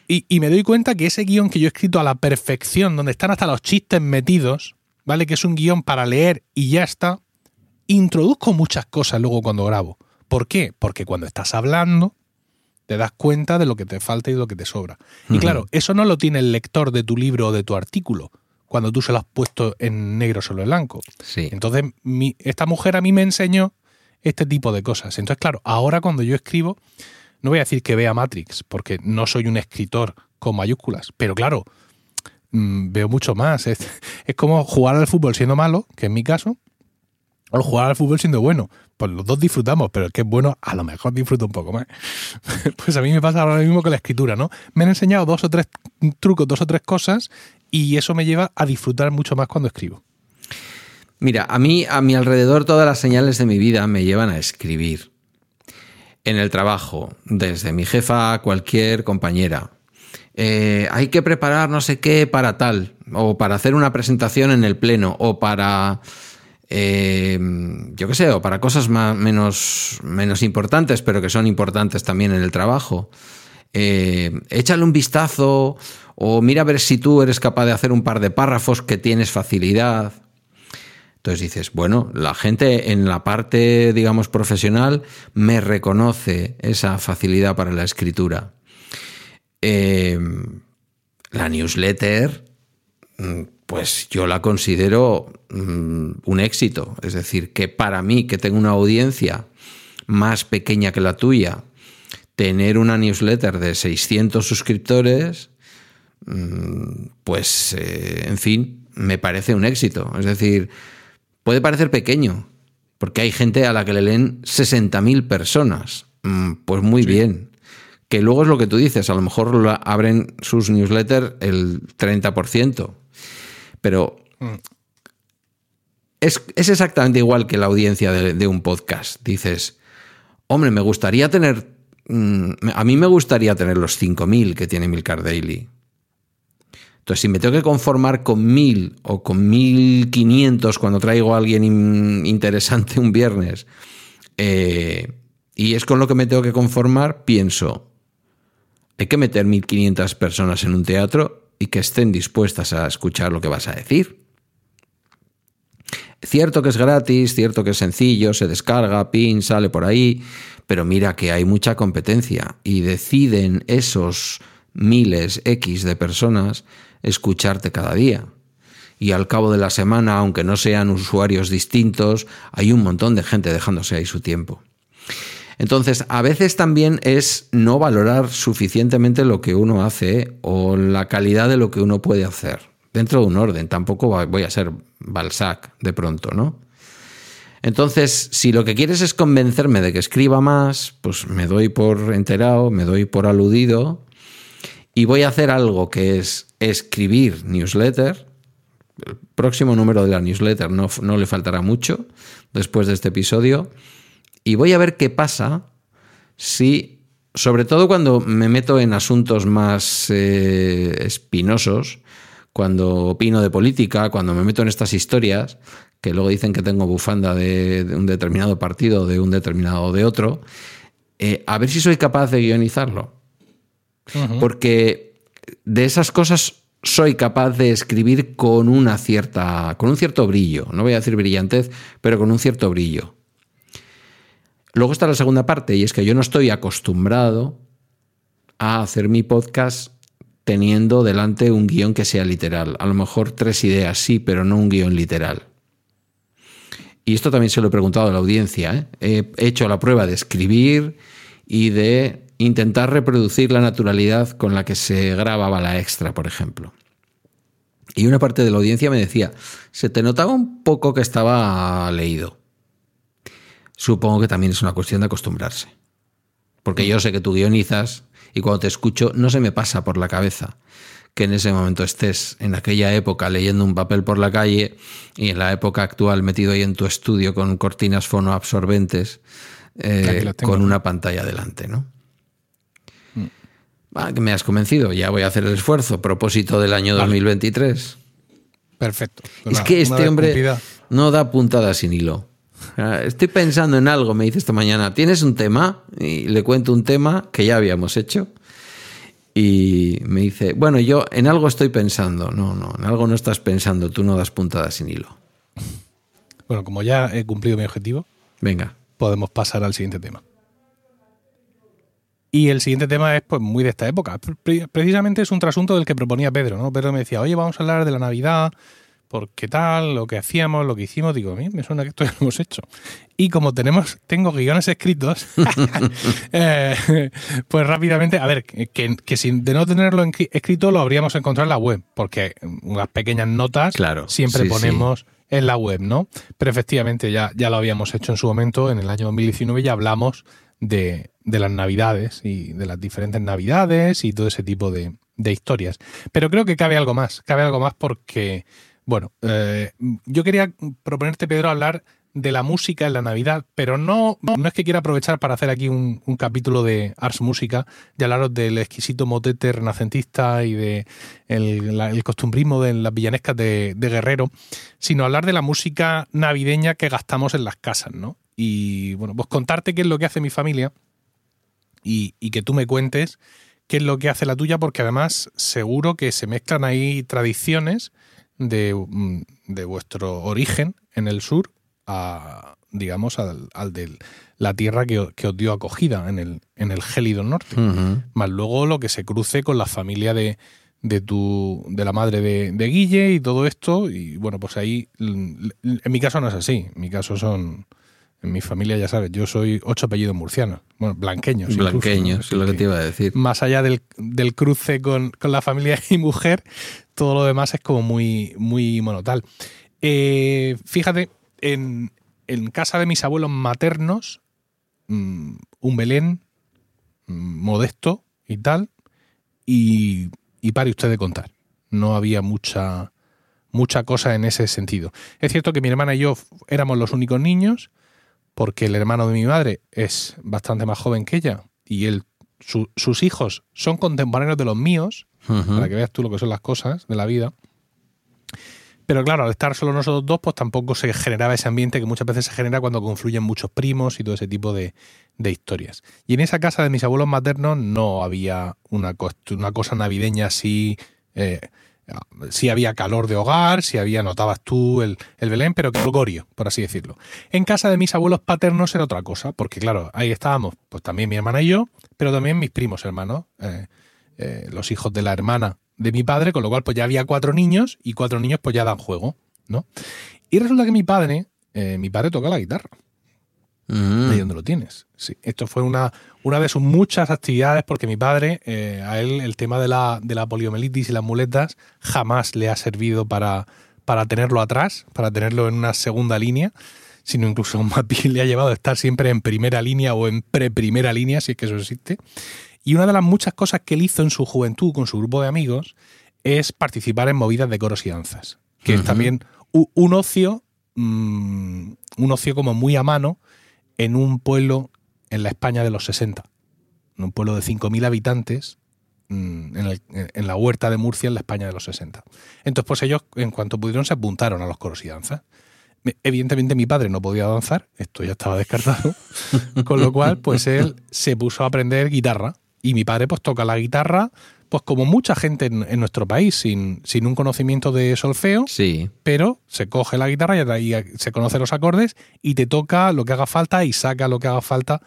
Y, y me doy cuenta que ese guion que yo he escrito a la perfección, donde están hasta los chistes metidos, ¿vale? Que es un guion para leer y ya está, introduzco muchas cosas luego cuando grabo. ¿Por qué? Porque cuando estás hablando, te das cuenta de lo que te falta y de lo que te sobra. Y claro, eso no lo tiene el lector de tu libro o de tu artículo, cuando tú se lo has puesto en negro sobre blanco. Sí. Entonces, mi- esta mujer a mí me enseñó este tipo de cosas. Entonces, claro, ahora cuando yo escribo, no voy a decir que vea Matrix, porque no soy un escritor con mayúsculas, pero claro, mm, veo mucho más. Es, es como jugar al fútbol siendo malo, que es mi caso, o jugar al fútbol siendo bueno. Pues los dos disfrutamos, pero el que es bueno, a lo mejor disfruto un poco más. pues a mí me pasa ahora mismo con la escritura, ¿no? Me han enseñado dos o tres trucos, dos o tres cosas, y eso me lleva a disfrutar mucho más cuando escribo. Mira, a mí, a mi alrededor, todas las señales de mi vida me llevan a escribir. En el trabajo, desde mi jefa a cualquier compañera. Eh, hay que preparar no sé qué para tal, o para hacer una presentación en el pleno, o para, eh, yo qué sé, o para cosas más, menos, menos importantes, pero que son importantes también en el trabajo. Eh, échale un vistazo, o mira a ver si tú eres capaz de hacer un par de párrafos que tienes facilidad. Entonces dices, bueno, la gente en la parte, digamos, profesional me reconoce esa facilidad para la escritura. Eh, la newsletter, mm, pues yo la considero mm, un éxito. Es decir, que para mí, que tengo una audiencia más pequeña que la tuya, tener una newsletter de 600 suscriptores, mm, pues, eh, en fin, me parece un éxito. Es decir, puede parecer pequeño, porque hay gente a la que le leen 60.000 personas. Mm, Pues muy bien. Que luego es lo que tú dices, a lo mejor abren sus newsletters el 30%. Pero es, es exactamente igual que la audiencia de, un podcast. Dices, hombre, me gustaría tener. mm, A mí me gustaría tener los 5.000 que tiene Milcar Daily. Entonces, si me tengo que conformar con 1.000 o con 1.500 cuando traigo a alguien in- interesante un viernes, eh, y es con lo que me tengo que conformar, pienso, hay que meter 1.500 personas en un teatro y que estén dispuestas a escuchar lo que vas a decir. Cierto que es gratis, cierto que es sencillo, se descarga, pin, sale por ahí, pero mira que hay mucha competencia y deciden esos miles X de personas escucharte cada día. Y al cabo de la semana, aunque no sean usuarios distintos, hay un montón de gente dejándose ahí su tiempo. Entonces, a veces también es no valorar suficientemente lo que uno hace o la calidad de lo que uno puede hacer, dentro de un orden. Tampoco voy a ser Balzac de pronto, ¿no? Entonces, si lo que quieres es convencerme de que escriba más, pues me doy por enterado, me doy por aludido y voy a hacer algo que es escribir newsletter. El próximo número de la newsletter no, no le faltará mucho después de este episodio y voy a ver qué pasa si, sobre todo cuando me meto en asuntos más eh, espinosos, cuando opino de política, cuando me meto en estas historias, que luego dicen que tengo bufanda de, un determinado partido, de un determinado o de otro, eh, a ver si soy capaz de guionizarlo. Porque de esas cosas soy capaz de escribir con una cierta, con un cierto brillo. No voy a decir brillantez, pero con un cierto brillo. Luego está la segunda parte y es que yo no estoy acostumbrado a hacer mi podcast teniendo delante un guion que sea literal. A lo mejor tres ideas, sí, pero no un guion literal. Y esto también se lo he preguntado a la audiencia. ¿eh? He hecho la prueba de escribir y de intentar reproducir la naturalidad con la que se grababa la extra, por ejemplo. Y una parte de la audiencia me decía, se te notaba un poco que estaba leído. Supongo que también es una cuestión de acostumbrarse. Porque yo sé que tú guionizas y cuando te escucho no se me pasa por la cabeza que en ese momento estés en aquella época leyendo un papel por la calle y en la época actual metido ahí en tu estudio con cortinas fonoabsorbentes eh, con una pantalla delante, ¿no? Mm. que me has convencido, ya voy a hacer el esfuerzo. Propósito del año 2023. Perfecto. es que este hombre no da puntada sin hilo. Estoy pensando en algo, me dice esta mañana. ¿Tienes un tema? Y le cuento un tema que ya habíamos hecho. Y me dice, bueno, yo en algo estoy pensando. No, no, en algo no estás pensando, tú no das puntada sin hilo. Bueno, como ya he cumplido mi objetivo, venga, podemos pasar al siguiente tema. Y el siguiente tema es pues muy de esta época. Precisamente es un trasunto del que proponía Pedro, ¿no? Pedro me decía, oye, vamos a hablar de la Navidad, porque tal, lo que hacíamos, lo que hicimos, digo, a mí me suena que esto ya lo hemos hecho. Y como tenemos, tengo guiones escritos, eh, pues rápidamente, a ver, que, que, sin de no tenerlo escrito lo habríamos encontrado en la web, porque unas pequeñas notas claro, siempre ponemos en la web, ¿no? Pero efectivamente ya, ya lo habíamos hecho en su momento, en el año 2019 ya hablamos de, de las navidades y de las diferentes navidades y todo ese tipo de, de historias. Pero creo que cabe algo más, cabe algo más porque bueno, eh, yo quería proponerte, Pedro, hablar de la música en la Navidad, pero no, no es que quiera aprovechar para hacer aquí un, capítulo de Ars Música y hablaros del exquisito motete renacentista y de el, costumbrismo de las villanescas de, Guerrero, sino hablar de la música navideña que gastamos en las casas, ¿no? Y bueno, pues contarte qué es lo que hace mi familia y, y que tú me cuentes qué es lo que hace la tuya, porque además seguro que se mezclan ahí tradiciones de, mm, de vuestro origen en el sur a, digamos, al, de la tierra que, os dio acogida en el, en el gélido norte. Más luego lo que se cruce con la familia de, de, tu, de la madre de, de, Guille y todo esto. Y bueno, pues ahí, en mi caso no es así. En mi caso son, en mi familia ya sabes, yo soy ocho apellidos murcianos. Bueno, blanqueños. Blanqueños, es lo que te iba a decir. Más allá del, del cruce con, con, la familia y mujer, todo lo demás es como muy, muy monotal. Eh, fíjate, en, casa de mis abuelos maternos, mm, un Belén mm, modesto y tal, y, y pare usted de contar. No había mucha, mucha cosa en ese sentido. Es cierto que mi hermana y yo éramos los únicos niños, porque el hermano de mi madre es bastante más joven que ella, y él, sus hijos son contemporáneos de los míos, para que veas tú lo que son las cosas de la vida. Pero claro, al estar solo nosotros dos, pues tampoco se generaba ese ambiente que muchas veces se genera cuando confluyen muchos primos y todo ese tipo de, historias. Y en esa casa de mis abuelos maternos no había una, una cosa navideña así. Eh, sí había calor de hogar, sí había, notabas tú el, el Belén, pero que gorio, por así decirlo. En casa de mis abuelos paternos era otra cosa, porque claro, ahí estábamos, pues también mi hermana y yo, pero también mis primos hermanos. Eh, eh, los hijos de la hermana de mi padre, con lo cual pues ya había cuatro niños y cuatro niños pues ya dan juego, ¿no? Y resulta que mi padre, eh, mi padre toca la guitarra. Mm. Ahí donde lo tienes. Sí, esto fue una, una de sus muchas actividades porque mi padre, eh, a él el tema de la, de la poliomielitis y las muletas jamás le ha servido para, para tenerlo atrás, para tenerlo en una segunda línea, sino incluso más bien le ha llevado a estar siempre en primera línea o en pre-primera línea, si es que eso existe. Y una de las muchas cosas que él hizo en su juventud con su grupo de amigos es participar en movidas de coros y danzas, que es también un ocio, mm, un ocio como muy a mano en un pueblo en la España de los 60, en un pueblo de 5.000 habitantes, mm, en, el- en la huerta de Murcia, en la España de los 60. Entonces, pues ellos, en cuanto pudieron, se apuntaron a los coros y danzas. Me- Evidentemente mi padre no podía danzar, esto ya estaba descartado, con lo cual pues él se puso a aprender guitarra y mi padre pues toca la guitarra pues como mucha gente en, en nuestro país, sin, sin un conocimiento de solfeo, Sí. pero se coge la guitarra y ahí se conoce los acordes y te toca lo que haga falta y saca lo que haga falta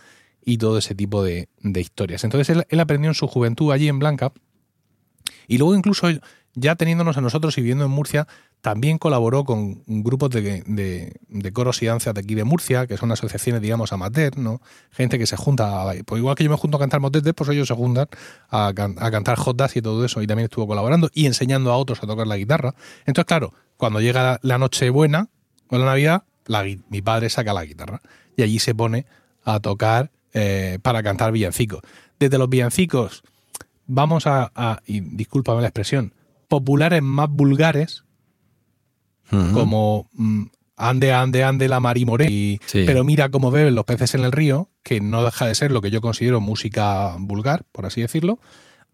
y todo ese tipo de, de historias. Entonces él, él aprendió en su juventud allí en Blanca y luego incluso ya teniéndonos a nosotros y viviendo en Murcia, también colaboró con grupos de, coros y danzas de aquí de Murcia, que son asociaciones, digamos, amateur, ¿no? Gente que se junta, a- pues igual que yo me junto a cantar motetes, pues ellos se juntan a, can- a cantar jotas y todo eso, y también estuvo colaborando y enseñando a otros a tocar la guitarra. Entonces, claro, cuando llega la, noche buena o la Navidad, mi padre saca la guitarra y allí se pone a tocar eh, para cantar villancicos. Desde los villancicos vamos a, a- y discúlpame la expresión, populares más vulgares, como mm, Ande, ande, ande la marimoré, y Sí. pero mira cómo beben los peces en el río, que no deja de ser lo que yo considero música vulgar, por así decirlo,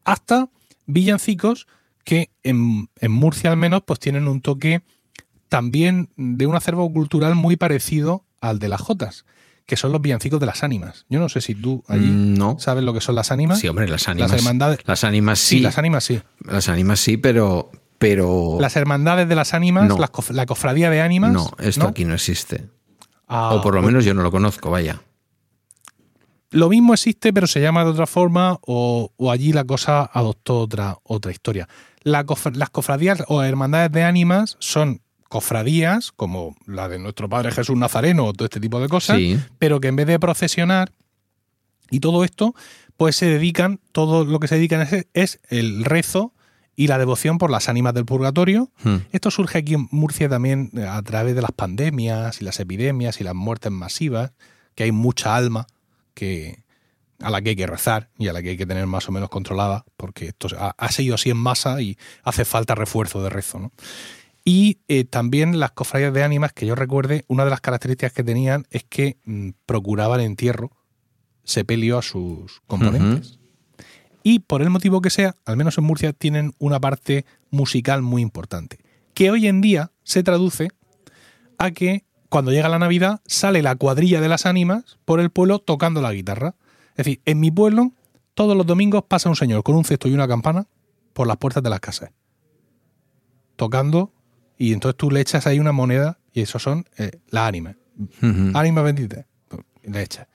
hasta villancicos que en, en Murcia al menos pues tienen un toque también de un acervo cultural muy parecido al de las jotas, que son los villancicos de las ánimas. Yo no sé si tú allí Mm, No. sabes lo que son las ánimas. Sí, hombre, las ánimas. Las hermandades. Las ánimas Sí, sí. las ánimas sí. Las ánimas sí, pero. pero Las hermandades de las ánimas, No. las cof- la cofradía de ánimas. no, esto aquí no existe. Ah, o por lo menos yo no lo conozco, vaya. Lo mismo existe, pero se llama de otra forma, o, o allí la cosa adoptó otra, otra historia. La cof- las cofradías o hermandades de ánimas son cofradías, como la de nuestro Padre Jesús Nazareno o todo este tipo de cosas, Sí. pero que en vez de procesionar y todo esto, pues se dedican, todo lo que se dedican es, es el rezo y la devoción por las ánimas del purgatorio. Hmm. Esto surge aquí en Murcia también eh, a través de las pandemias y las epidemias y las muertes masivas, que hay mucha alma que a la que hay que rezar y a la que hay que tener más o menos controlada, porque esto ha, ha seguido así en masa y hace falta refuerzo de rezo. ¿no? Y eh, también las cofradías de ánimas, que yo recuerde, una de las características que tenían es que mm, procuraban entierro, sepelio a sus componentes. Y por el motivo que sea, al menos en Murcia, tienen una parte musical muy importante, que hoy en día se traduce a que cuando llega la Navidad sale la cuadrilla de las ánimas por el pueblo tocando la guitarra. Es decir, en mi pueblo todos los domingos pasa un señor con un cesto y una campana por las puertas de las casas, tocando, y entonces tú le echas ahí una moneda y eso son eh, las ánimas. Ujú. Ánima bendita. Le echas.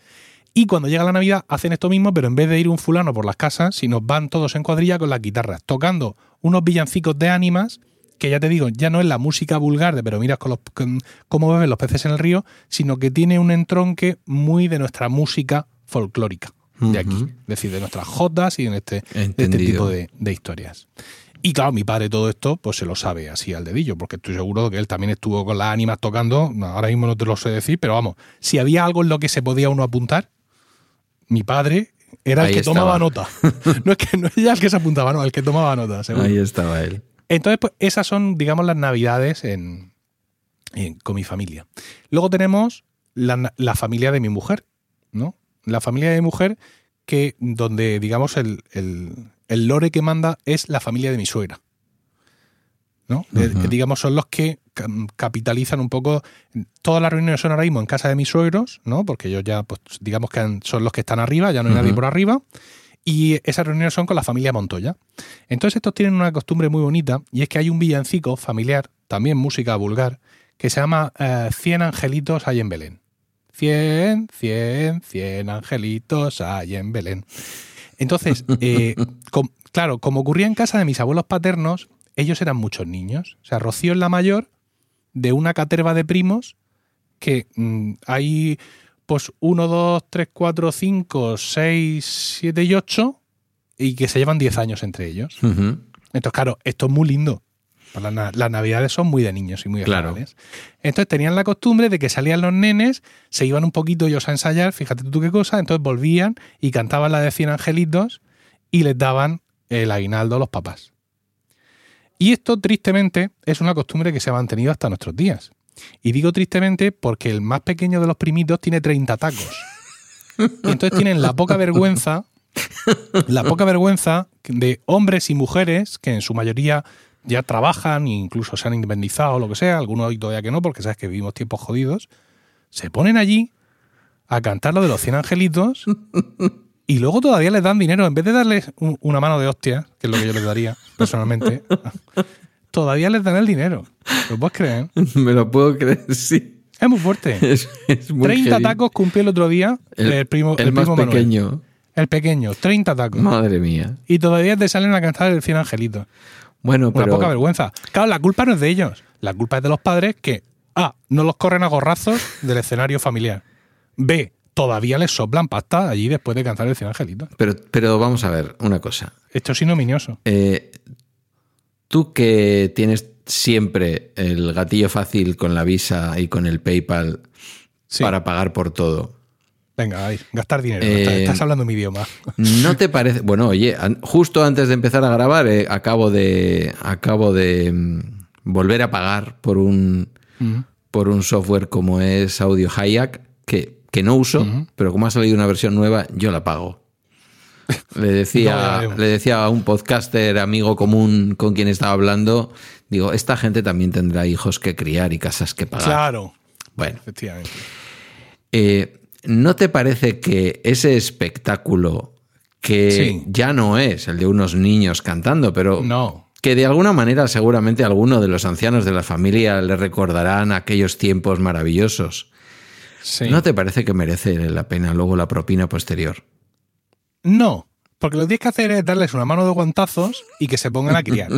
Y cuando llega la Navidad hacen esto mismo, pero en vez de ir un fulano por las casas, sino van todos en cuadrilla con las guitarras, tocando unos villancicos de ánimas, que ya te digo, ya no es la música vulgar de pero miras con los, con cómo beben los peces en el río, sino que tiene un entronque muy de nuestra música folclórica de aquí, es decir, de nuestras jotas y en este, de este tipo de, de historias. Y claro, mi padre todo esto pues se lo sabe así al dedillo, porque estoy seguro de que él también estuvo con las ánimas tocando, ahora mismo no te lo sé decir, pero vamos, si había algo en lo que se podía uno apuntar, mi padre era el que tomaba nota. no es que no es ya el que se apuntaba, no, el que tomaba nota, seguro. Ahí estaba él. Entonces, pues esas son, digamos, las navidades en, en- con mi familia. Luego tenemos la, la familia de mi mujer, ¿no? La familia de mi mujer, que donde, digamos, el, el- el lore que manda es la familia de mi suegra. ¿no? Eh, digamos, son los que capitalizan un poco. Todas las reuniones son ahora mismo en casa de mis suegros, ¿no? Porque ellos ya, pues, digamos que han- son los que están arriba, ya no hay nadie por arriba. Y esas reuniones son con la familia Montoya. Entonces estos tienen una costumbre muy bonita y es que hay un villancico familiar, también música vulgar, que se llama eh, Cien angelitos hay en Belén. Cien, cien, cien angelitos hay en Belén. Entonces, eh, com- claro, como ocurría en casa de mis abuelos paternos, ellos eran muchos niños. O sea, Rocío es la mayor de una caterva de primos que mm, hay pues 1, 2, 3, 4, 5, 6, 7 y 8 y que se llevan 10 años entre ellos. Entonces, claro, esto es muy lindo. Pues Las, na- las navidades son muy de niños y muy Claro. agradables. Entonces tenían la costumbre de que salían los nenes, se iban un poquito ellos a ensayar, fíjate tú qué cosa, entonces volvían y cantaban la de 100 angelitos y les daban el aguinaldo a los papás. Y esto, tristemente, es una costumbre que se ha mantenido hasta nuestros días. Y digo tristemente porque el más pequeño de los primitos tiene 30 tacos. Y entonces tienen la poca vergüenza, la poca vergüenza de hombres y mujeres que en su mayoría ya trabajan incluso se han independizado o lo que sea, algunos hoy todavía que no, porque sabes que vivimos tiempos jodidos, se ponen allí a cantar lo de los 100 angelitos y luego todavía les dan dinero. En vez de darles un- una mano de hostia, que es lo que yo les daría personalmente, todavía les dan el dinero. ¿Lo puedes creer? Me lo puedo creer, sí. Es muy fuerte. Es, es muy 30 heavy. tacos cumplió el otro día el, El, primo, el el más primo Manuel. pequeño. El pequeño, 30 tacos. Madre mía. Y todavía te salen a cantar el 100 angelitos. Bueno, Una poca vergüenza. Claro, la culpa no es de ellos. La culpa es de los padres que, A, no los corren a gorrazos del escenario familiar. B, todavía les soplan pasta allí después de cantar el 100 angelitos. pero, pero vamos a ver una cosa. Esto es ignominioso. Eh, tú que tienes siempre el gatillo fácil con la Visa y con el PayPal Sí. para pagar por todo. Venga, ahí, gastar dinero. Eh, estás, estás hablando mi idioma. ¿No te parece? Bueno, oye, justo antes de empezar a grabar, eh, acabo de. Acabo de mm, volver a pagar por un. Por un software como es Audio Hayak, que, que no uso, pero como ha salido una versión nueva, yo la pago. Le decía, le decía a un podcaster amigo común con quien estaba hablando, digo, esta gente también tendrá hijos que criar y casas que pagar. Claro, Bueno, efectivamente. eh, ¿no te parece que ese espectáculo que Sí. ya no es el de unos niños cantando, pero No. que de alguna manera seguramente alguno de los ancianos de la familia le recordarán aquellos tiempos maravillosos? Sí. ¿No te parece que merece la pena luego la propina posterior? No, porque lo que tienes que hacer es darles una mano de guantazos y que se pongan a criar.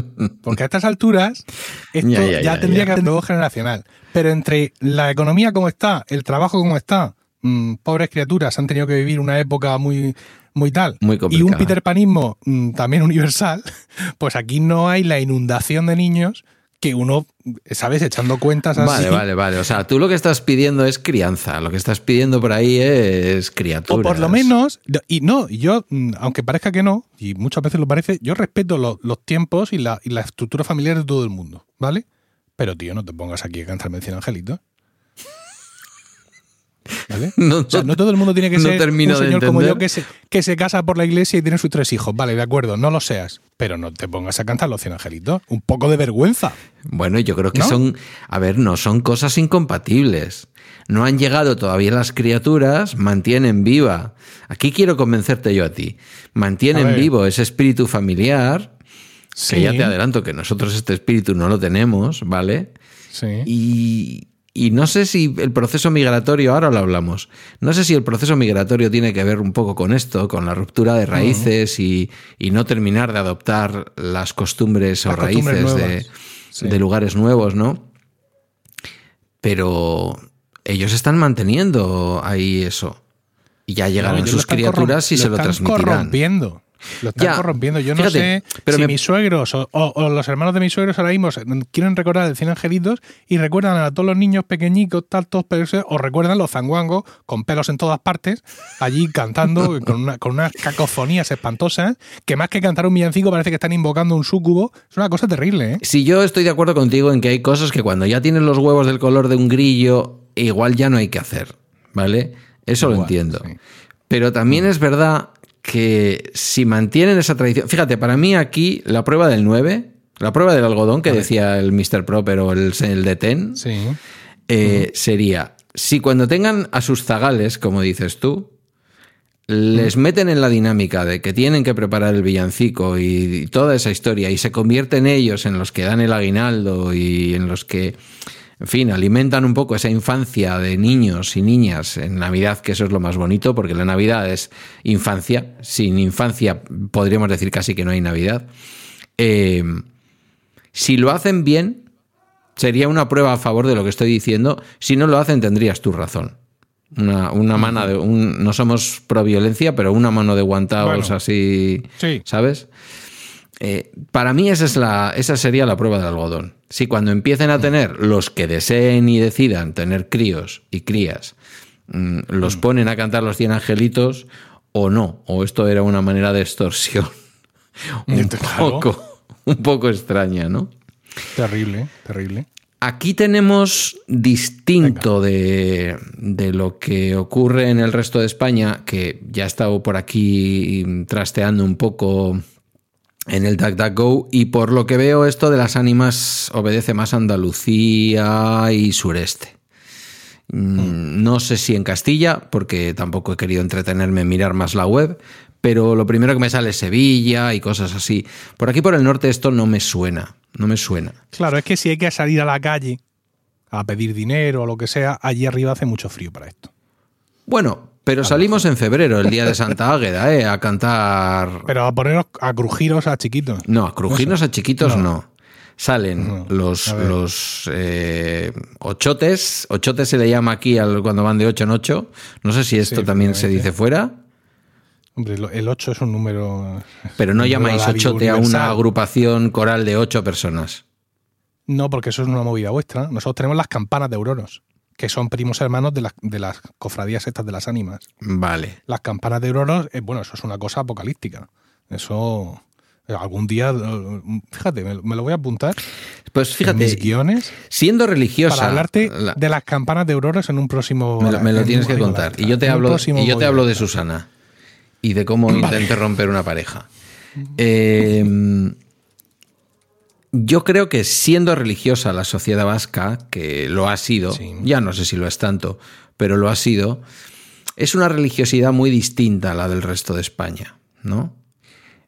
Porque a estas alturas esto Ya, ya, ya, ya, tendría que nuevo generacional. Pero entre la economía como está, el trabajo como está, mm, pobres criaturas han tenido que vivir una época muy, muy tal, Muy y un Peter Panismo mm, también universal, pues aquí no hay la inundación de niños que uno, ¿sabes? Echando cuentas así. Vale, vale, vale. O sea, tú lo que estás pidiendo es crianza. Lo que estás pidiendo por ahí es criaturas. O por lo menos, y no, yo, mm, aunque parezca que no, y muchas veces lo parece, yo respeto lo- los tiempos y la, y la estructura familiar de todo el mundo, ¿vale? Pero, tío, no te pongas aquí a cantarme el 100 angelitos. ¿Vale? No, O sea, no- no todo el mundo tiene que no ser termino un de señor como yo que se, que se casa por la iglesia y tiene sus tres hijos. Vale, de acuerdo, no lo seas. Pero no te pongas a cantar los 100 angelitos. Un poco de vergüenza. Bueno, yo creo que ¿No? son, a ver, no son cosas incompatibles. No han llegado todavía las criaturas, mantienen viva. Aquí quiero convencerte yo a ti. Mantienen vivo ese espíritu familiar, Sí. que ya te adelanto que nosotros este espíritu no lo tenemos, ¿vale? Sí. Y, y no sé si el proceso migratorio, ahora lo hablamos, no sé si el proceso migratorio tiene que ver un poco con esto, con la ruptura de raíces y, y no terminar de adoptar las costumbres o costumbres raíces de. Sí. de lugares nuevos, ¿no? Pero ellos están manteniendo ahí eso. Y ya llegarán No, sus criaturas y se lo están transmitirán. corrompiendo. Lo están Ya, corrompiendo. Yo no sé pero si me- mis suegros o, o- o los hermanos de mis suegros ahora mismo quieren recordar el 100 angelitos y recuerdan a todos los niños pequeñitos, tal, todos pelos, o recuerdan los zanguangos con pelos en todas partes, allí cantando con, una- con unas cacofonías espantosas, que más que cantar un villancico parece que están invocando un súcubo. Es una cosa terrible, ¿eh? Si yo estoy de acuerdo contigo en que hay cosas que cuando ya tienen los huevos del color de un grillo, igual ya no hay que hacer, ¿vale? Eso lo entiendo. sí. Pero también es verdad que si mantienen esa tradición. Fíjate, para mí aquí la prueba del 9, la prueba del algodón que decía el Mr. Pro, pero el, el de Ten, Sí. eh, sería: si cuando tengan a sus zagales, como dices tú, les meten en la dinámica de que tienen que preparar el villancico y, y toda esa historia y se convierten ellos en los que dan el aguinaldo y en los que en fin, alimentan un poco esa infancia de niños y niñas en Navidad, que eso es lo más bonito, porque la Navidad es infancia. Sin infancia podríamos decir casi que no hay Navidad. Eh, si lo hacen bien, sería una prueba a favor de lo que estoy diciendo. Si no lo hacen, tendrías tu razón. Una, una mano de. Un, no somos pro violencia, pero una mano de guantaos Bueno. así. Sí. ¿Sabes? Eh, para mí esa, es la, esa sería la prueba del algodón. Si cuando empiecen a tener los que deseen y decidan tener críos y crías, mm, los ponen a cantar los cien angelitos o no, o esto era una manera de extorsión un poco, un poco extraña, ¿no? Terrible, terrible. Aquí tenemos distinto de, de lo que ocurre en el resto de España, que ya he estado por aquí trasteando un poco en el DuckDuckGo y por lo que veo esto de las ánimas obedece más a Andalucía y sureste. Mm, No sé si en Castilla, porque tampoco he querido entretenerme en mirar más la web, pero lo primero que me sale es Sevilla y cosas así. Por aquí por el norte esto no me suena, no me suena. Claro, es que si hay que salir a la calle a pedir dinero o lo que sea, allí arriba hace mucho frío para esto. Bueno, pero salimos en febrero, el día de Santa Águeda, ¿eh? a cantar. Pero a poneros a crujiros a chiquitos. No, a crujirnos a chiquitos no. Salen No, los, los eh, ochotes. Ochotes se le llama aquí al, cuando van de ocho en ocho. No sé si esto Sí, también se dice fuera. Hombre, el 8 es un número. Pero no llamáis ochote a una agrupación coral de ocho personas. No, porque eso es una movida vuestra. Nosotros tenemos las campanas de Euroros, que son primos hermanos de las, de las cofradías estas de las ánimas. Vale. Las campanas de Euroros, eh, bueno, eso es una cosa apocalíptica. Eso. eh, Algún día, eh, fíjate, me, lo voy a apuntar Pues fíjate, mis guiones siendo religiosa. para hablarte la- de las campanas de Euroros en un próximo. me, lo- me lo en tienes que contar. Y yo te hablo, y yo te hablo de Susana. Y de cómo intenté romper una pareja. Eh, yo creo que siendo religiosa la sociedad vasca, que lo ha sido, Sí. ya no sé si lo es tanto, pero lo ha sido, es una religiosidad muy distinta a la del resto de España, ¿no?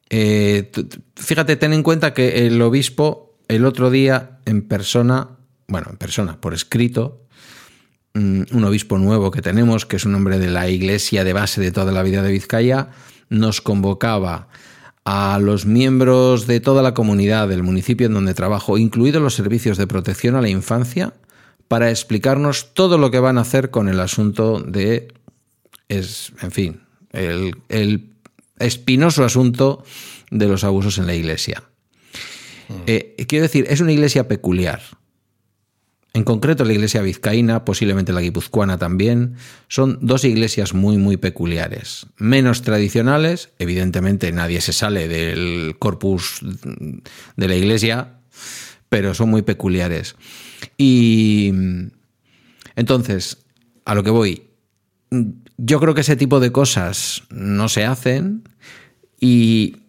Eh, fíjate, ten en cuenta que el obispo el otro día en persona, bueno, en persona, por escrito, mm, un obispo nuevo que tenemos, que es un hombre de la iglesia de base de toda la vida de Vizcaya, nos convocaba a los miembros de toda la comunidad del municipio en donde trabajo, incluidos los servicios de protección a la infancia, para explicarnos todo lo que van a hacer con el asunto de, es, en fin, el, el espinoso asunto de los abusos en la iglesia. Eh, quiero decir, es una iglesia peculiar. En concreto, la iglesia vizcaína, posiblemente la guipuzcoana también, son dos iglesias muy, muy peculiares. Menos tradicionales, evidentemente nadie se sale del corpus de la iglesia, pero son muy peculiares. Y entonces, a lo que voy, yo creo que ese tipo de cosas no se hacen y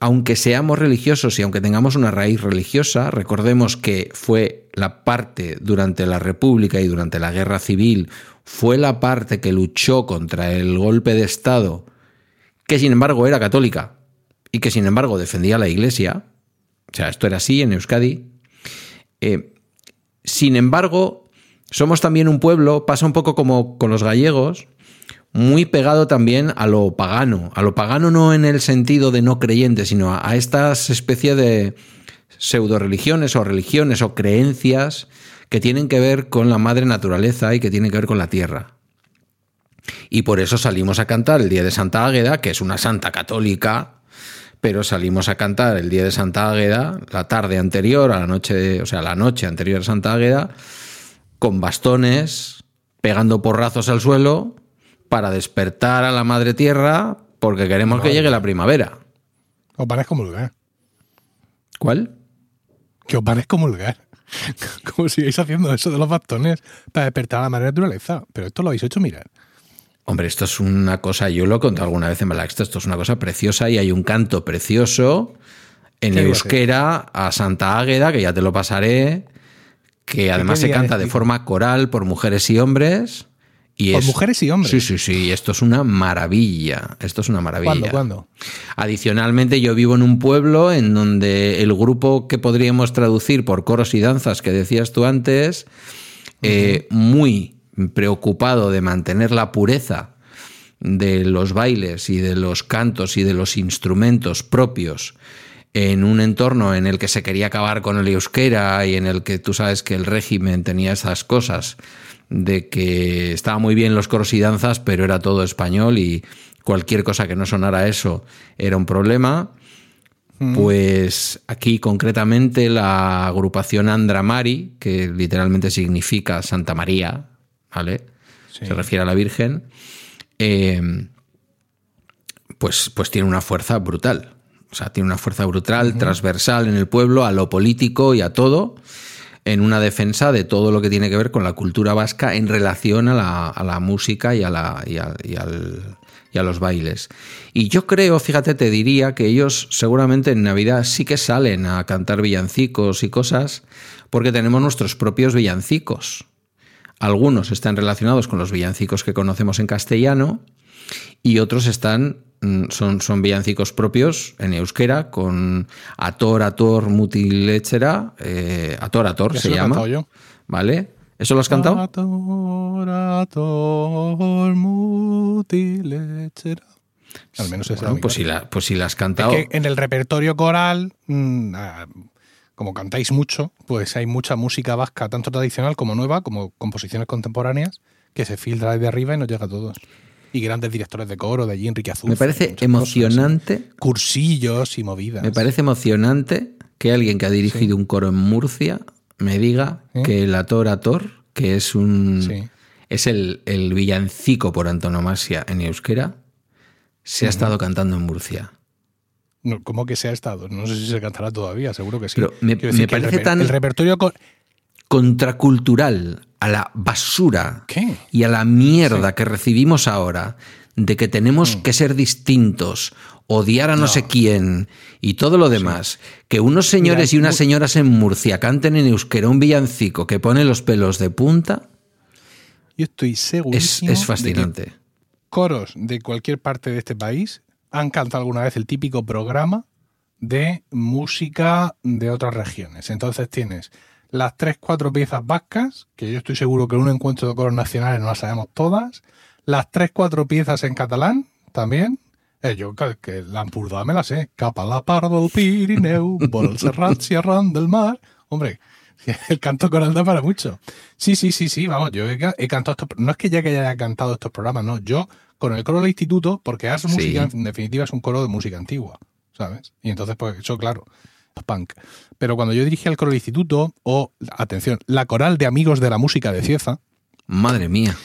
aunque seamos religiosos y aunque tengamos una raíz religiosa, recordemos que fue la parte durante la República y durante la Guerra Civil, fue la parte que luchó contra el golpe de Estado, que sin embargo era católica y que sin embargo defendía la Iglesia. O sea, esto era así en Euskadi. Eh, sin embargo, somos también un pueblo, pasa un poco como con los gallegos, muy pegado también a lo pagano. A lo pagano no en el sentido de no creyente, sino a, a estas especies de pseudo religiones o religiones o creencias que tienen que ver con la madre naturaleza y que tienen que ver con la tierra. Y por eso salimos a cantar el día de Santa Águeda, que es una santa católica, pero salimos a cantar el día de Santa Águeda, la tarde anterior a la noche, o sea, la noche anterior a Santa Águeda, con bastones, pegando porrazos al suelo para despertar a la madre tierra porque queremos que llegue la primavera. Os parezco comulgar. ¿Cuál? Que os parezco comulgar. Como sigáis haciendo eso de los bastones para despertar a la madre naturaleza. Pero esto lo habéis hecho mirar. Hombre, esto es una cosa, yo lo he contado alguna vez en Malaxto, esto es una cosa preciosa y hay un canto precioso en ¿Qué día euskera a Santa Águeda, que ya te lo pasaré, que además se canta de forma coral por mujeres y hombres Y Por es- mujeres y hombres. Sí, sí, sí. Esto es una maravilla. Esto es una maravilla. ¿Cuándo? ¿Cuándo? Adicionalmente, yo vivo en un pueblo en donde el grupo que podríamos traducir por coros y danzas que decías tú antes, eh, muy preocupado de mantener la pureza de los bailes y de los cantos y de los instrumentos propios en un entorno en el que se quería acabar con el euskera y en el que tú sabes que el régimen tenía esas cosas de que estaba muy bien los coros y danzas, pero era todo español y cualquier cosa que no sonara eso era un problema. Pues aquí concretamente la agrupación Andramari, que literalmente significa Santa María, ¿vale? Sí. Se refiere a la Virgen, eh, pues, pues tiene una fuerza brutal. O sea, tiene una fuerza brutal, transversal en el pueblo, a lo político y a todo, en una defensa de todo lo que tiene que ver con la cultura vasca en relación a la, a la música y a, la, y, al- y a los bailes. Y yo creo, fíjate, te diría que ellos seguramente en Navidad sí que salen a cantar villancicos y cosas, porque tenemos nuestros propios villancicos. Algunos están relacionados con los villancicos que conocemos en castellano y otros están son, son villancicos propios en euskera con Ator, Ator, Mutilechera, eh, Ator, Ator se llama. yo. ¿Vale? ¿Eso lo has cantado? Ator, ator, mutilechera. Al menos esa Bueno, es pues, si la, pues si la has Es cantado. que en el repertorio coral, mm, ah, como cantáis mucho, pues hay mucha música vasca, tanto tradicional como nueva, como composiciones contemporáneas, que se filtra desde arriba y nos llega a todos. Y grandes directores de coro, de allí Enrique Azul. me parece emocionante. Cursillos y movidas. Me parece emocionante que alguien que ha dirigido un coro en Murcia me diga ¿Eh? que el Ator Ator, que es un Sí. es el, el villancico por antonomasia en euskera, se ha estado cantando en Murcia. No, ¿Cómo que se ha estado? No sé si se cantará todavía, seguro que sí. Pero me- el parece reper- tan- El repertorio. co- Contracultural a la basura ¿Qué? y a la mierda que recibimos ahora de que tenemos Mm. que ser distintos, odiar a no, sé quién y todo lo demás, que unos señores Mira, y unas señoras en Murcia canten en euskera un villancico que pone los pelos de punta, Yo estoy es, segurísimo es de que fascinante. coros de cualquier parte de este país han cantado alguna vez el típico programa de música de otras regiones. Entonces tienes las tres, cuatro piezas vascas, que yo estoy seguro que en un encuentro de coros nacionales no las sabemos todas, las tres, cuatro piezas en catalán también. Eh, yo que, que la Empordà me la sé. Capa la par del Pirineu, por el Serrat, Sierran del Mar. Hombre, el canto coral da para mucho. Sí, sí, sí, sí, vamos, yo he, ca- he cantado estos... No es que ya que haya cantado estos programas, no. Yo, con el coro del instituto, porque Ars Sí. Música, en definitiva, es un coro de música antigua, ¿sabes? Y entonces, pues, eso, claro, punk. Pero cuando yo dirigía el coro del instituto, o, atención, la coral de amigos de la música de Cieza, Madre mía.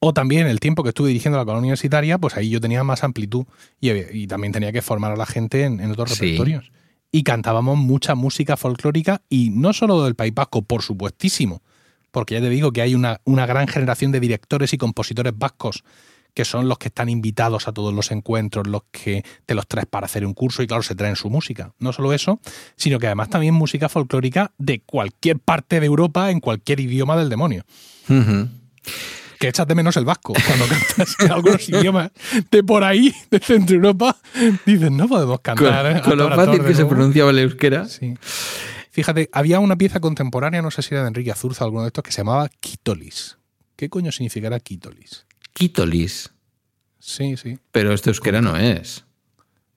o también el tiempo que estuve dirigiendo la colonia universitaria, pues ahí yo tenía más amplitud y, y también tenía que formar a la gente en, en otros Sí. repertorios. Y cantábamos mucha música folclórica y no solo del País Vasco, por supuestísimo, porque ya te digo que hay una, una gran generación de directores y compositores vascos que son los que están invitados a todos los encuentros, los que te los traes para hacer un curso y claro, se traen su música. No solo eso, sino que además también música folclórica de cualquier parte de Europa en cualquier idioma del demonio que echas de menos el vasco cuando cantas en algunos idiomas de por ahí, de Centro Europa, dices, no podemos Con, cantar. ¿eh? con lo fácil que se nuevo". pronunciaba el euskera. Sí. Fíjate, había una pieza contemporánea, no sé si era de Enrique Azurza o alguno de estos, que se llamaba Quitolis. ¿Qué coño significará Quitolis? Quitolis. Sí, sí, Pero este euskera no es.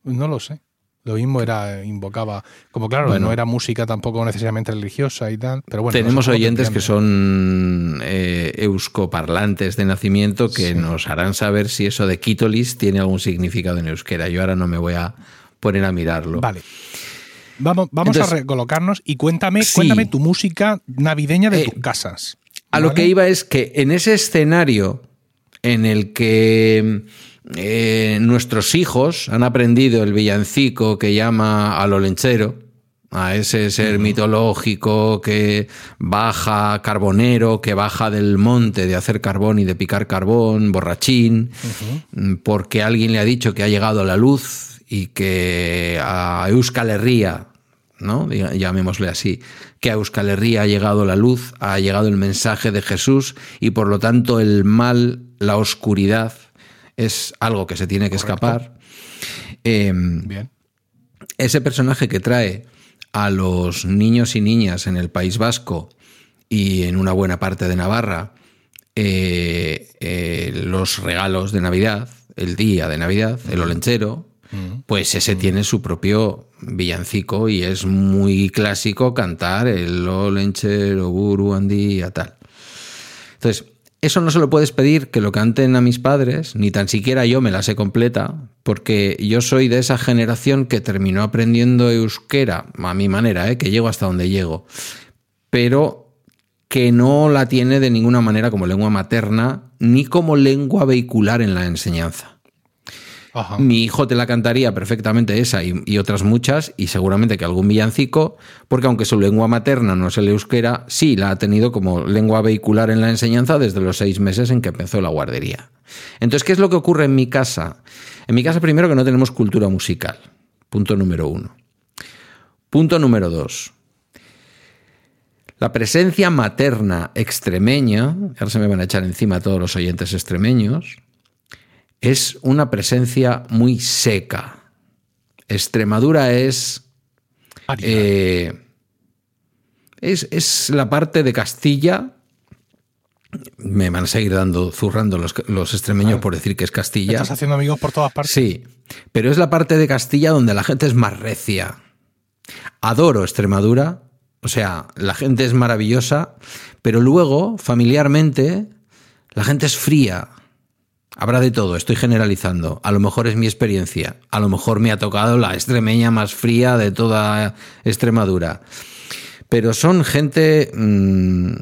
no lo sé. Lo mismo era, invocaba, como claro, Bueno. no era música tampoco necesariamente religiosa y tal, pero bueno. Tenemos no oyentes que son eh, euskoparlantes de nacimiento que Sí. nos harán saber si eso de quitolis tiene algún significado en euskera. Yo ahora no me voy a poner a mirarlo. Vale. Vamos, vamos Entonces- a recolocarnos y cuéntame, Sí. cuéntame tu música navideña de Eh, tus casas. A lo que iba es que en ese escenario en el que eh, nuestros hijos han aprendido el villancico que llama al olenchero, a ese ser mitológico que baja carbonero, que baja del monte de hacer carbón y de picar carbón, borrachín, porque alguien le ha dicho que ha llegado la luz y que a Euskal Herria, ¿no? Llamémosle así, que a Euskal Herria ha llegado la luz, ha llegado el mensaje de Jesús y por lo tanto el mal la oscuridad es algo que se tiene que escapar. Eh, Bien. ese personaje que trae a los niños y niñas en el País Vasco y en una buena parte de Navarra eh, eh, los regalos de Navidad, el día de Navidad, el olenchero, pues ese tiene su propio villancico y es muy clásico cantar el olenchero, buru, andía, tal. Entonces, eso no se lo puedes pedir que lo canten a mis padres, ni tan siquiera yo me la sé completa, porque yo soy de esa generación que terminó aprendiendo euskera, a mi manera, ¿eh? que llego hasta donde llego, pero que no la tiene de ninguna manera como lengua materna, ni como lengua vehicular en la enseñanza. Mi hijo te la cantaría perfectamente esa y, y, otras muchas, y seguramente que algún villancico, porque aunque su lengua materna no es el euskera, sí la ha tenido como lengua vehicular en la enseñanza desde los seis meses en que empezó la guardería. Entonces, ¿qué es lo que ocurre en mi casa? En mi casa, primero, que no tenemos cultura musical. Punto número uno. Punto número dos. La presencia materna extremeña, ahora se me van a echar encima todos los oyentes extremeños, es una presencia muy seca. Extremadura es, eh, es, es, la parte de Castilla. Me van a seguir dando, zurrando los, los extremeños por decir que es Castilla. Estás haciendo amigos por todas partes. Sí, pero es la parte de Castilla donde la gente es más recia. Adoro Extremadura, o sea, la gente es maravillosa, pero luego, familiarmente, la gente es fría. Habrá de todo, estoy generalizando. A lo mejor es mi experiencia. A lo mejor me ha tocado la extremeña más fría de toda Extremadura. Pero son gente, mmm,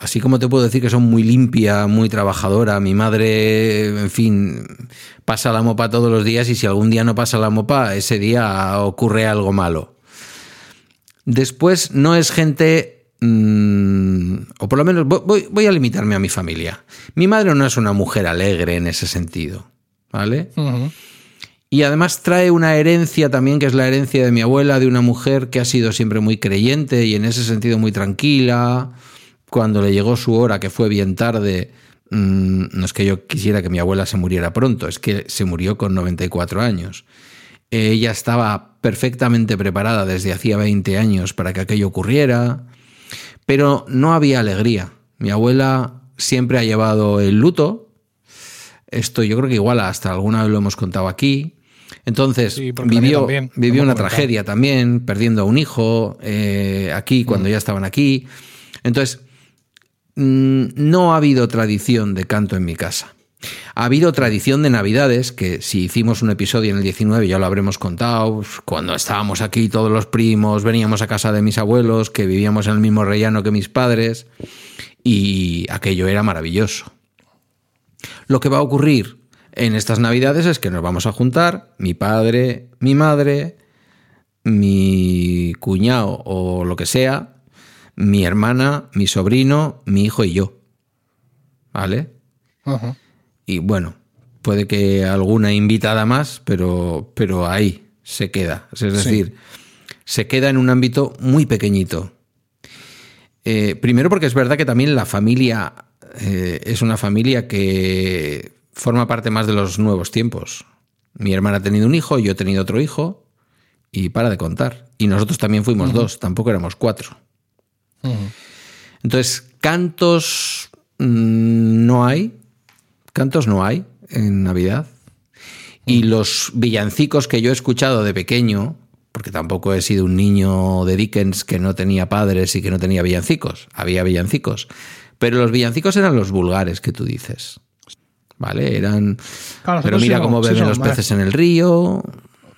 así como te puedo decir que son muy limpia, muy trabajadora. Mi madre, en fin, pasa la mopa todos los días y si algún día no pasa la mopa, ese día ocurre algo malo. Después no es gente mmm, o por lo menos voy, voy, a limitarme a mi familia. Mi madre no es una mujer alegre en ese sentido, ¿vale? Uh -huh. Y además trae una herencia también, que es la herencia de mi abuela, de una mujer que ha sido siempre muy creyente y en ese sentido muy tranquila. Cuando le llegó su hora, que fue bien tarde, mmm, no es que yo quisiera que mi abuela se muriera pronto, es que se murió con 94 años. Ella estaba perfectamente preparada desde hacía 20 años para que aquello ocurriera. Pero no había alegría. Mi abuela siempre ha llevado el luto. Esto yo creo que igual hasta alguna vez lo hemos contado aquí. Entonces sí, vivió, también, vivió una tragedia también, perdiendo a un hijo eh, aquí cuando mm. ya estaban aquí. Entonces, mmm, no ha habido tradición de canto en mi casa. Ha habido tradición de Navidades, que si hicimos un episodio en el 19 ya lo habremos contado, cuando estábamos aquí todos los primos, veníamos a casa de mis abuelos, que vivíamos en el mismo rellano que mis padres, y aquello era maravilloso. Lo que va a ocurrir en estas Navidades es que nos vamos a juntar, mi padre, mi madre, mi cuñado o lo que sea, mi hermana, mi sobrino, mi hijo y yo. ¿Vale? -huh. Y bueno, puede que alguna invitada más, pero, pero ahí se queda. Es decir, sí. se queda en un ámbito muy pequeñito. Eh, primero porque es verdad que también la familia eh, es una familia que forma parte más de los nuevos tiempos. Mi hermana ha tenido un hijo, yo he tenido otro hijo, y para de contar. Y nosotros también fuimos uh -huh. dos, tampoco éramos cuatro. Uh -huh. Entonces, cantos mmm, no hay, Cantos no hay en Navidad. Y los villancicos que yo he escuchado de pequeño, porque tampoco he sido un niño de Dickens que no tenía padres y que no tenía villancicos, había villancicos. Pero los villancicos eran los vulgares que tú dices. ¿Vale? Eran. Claro, pero mira sí, cómo beben sí, los peces en el río.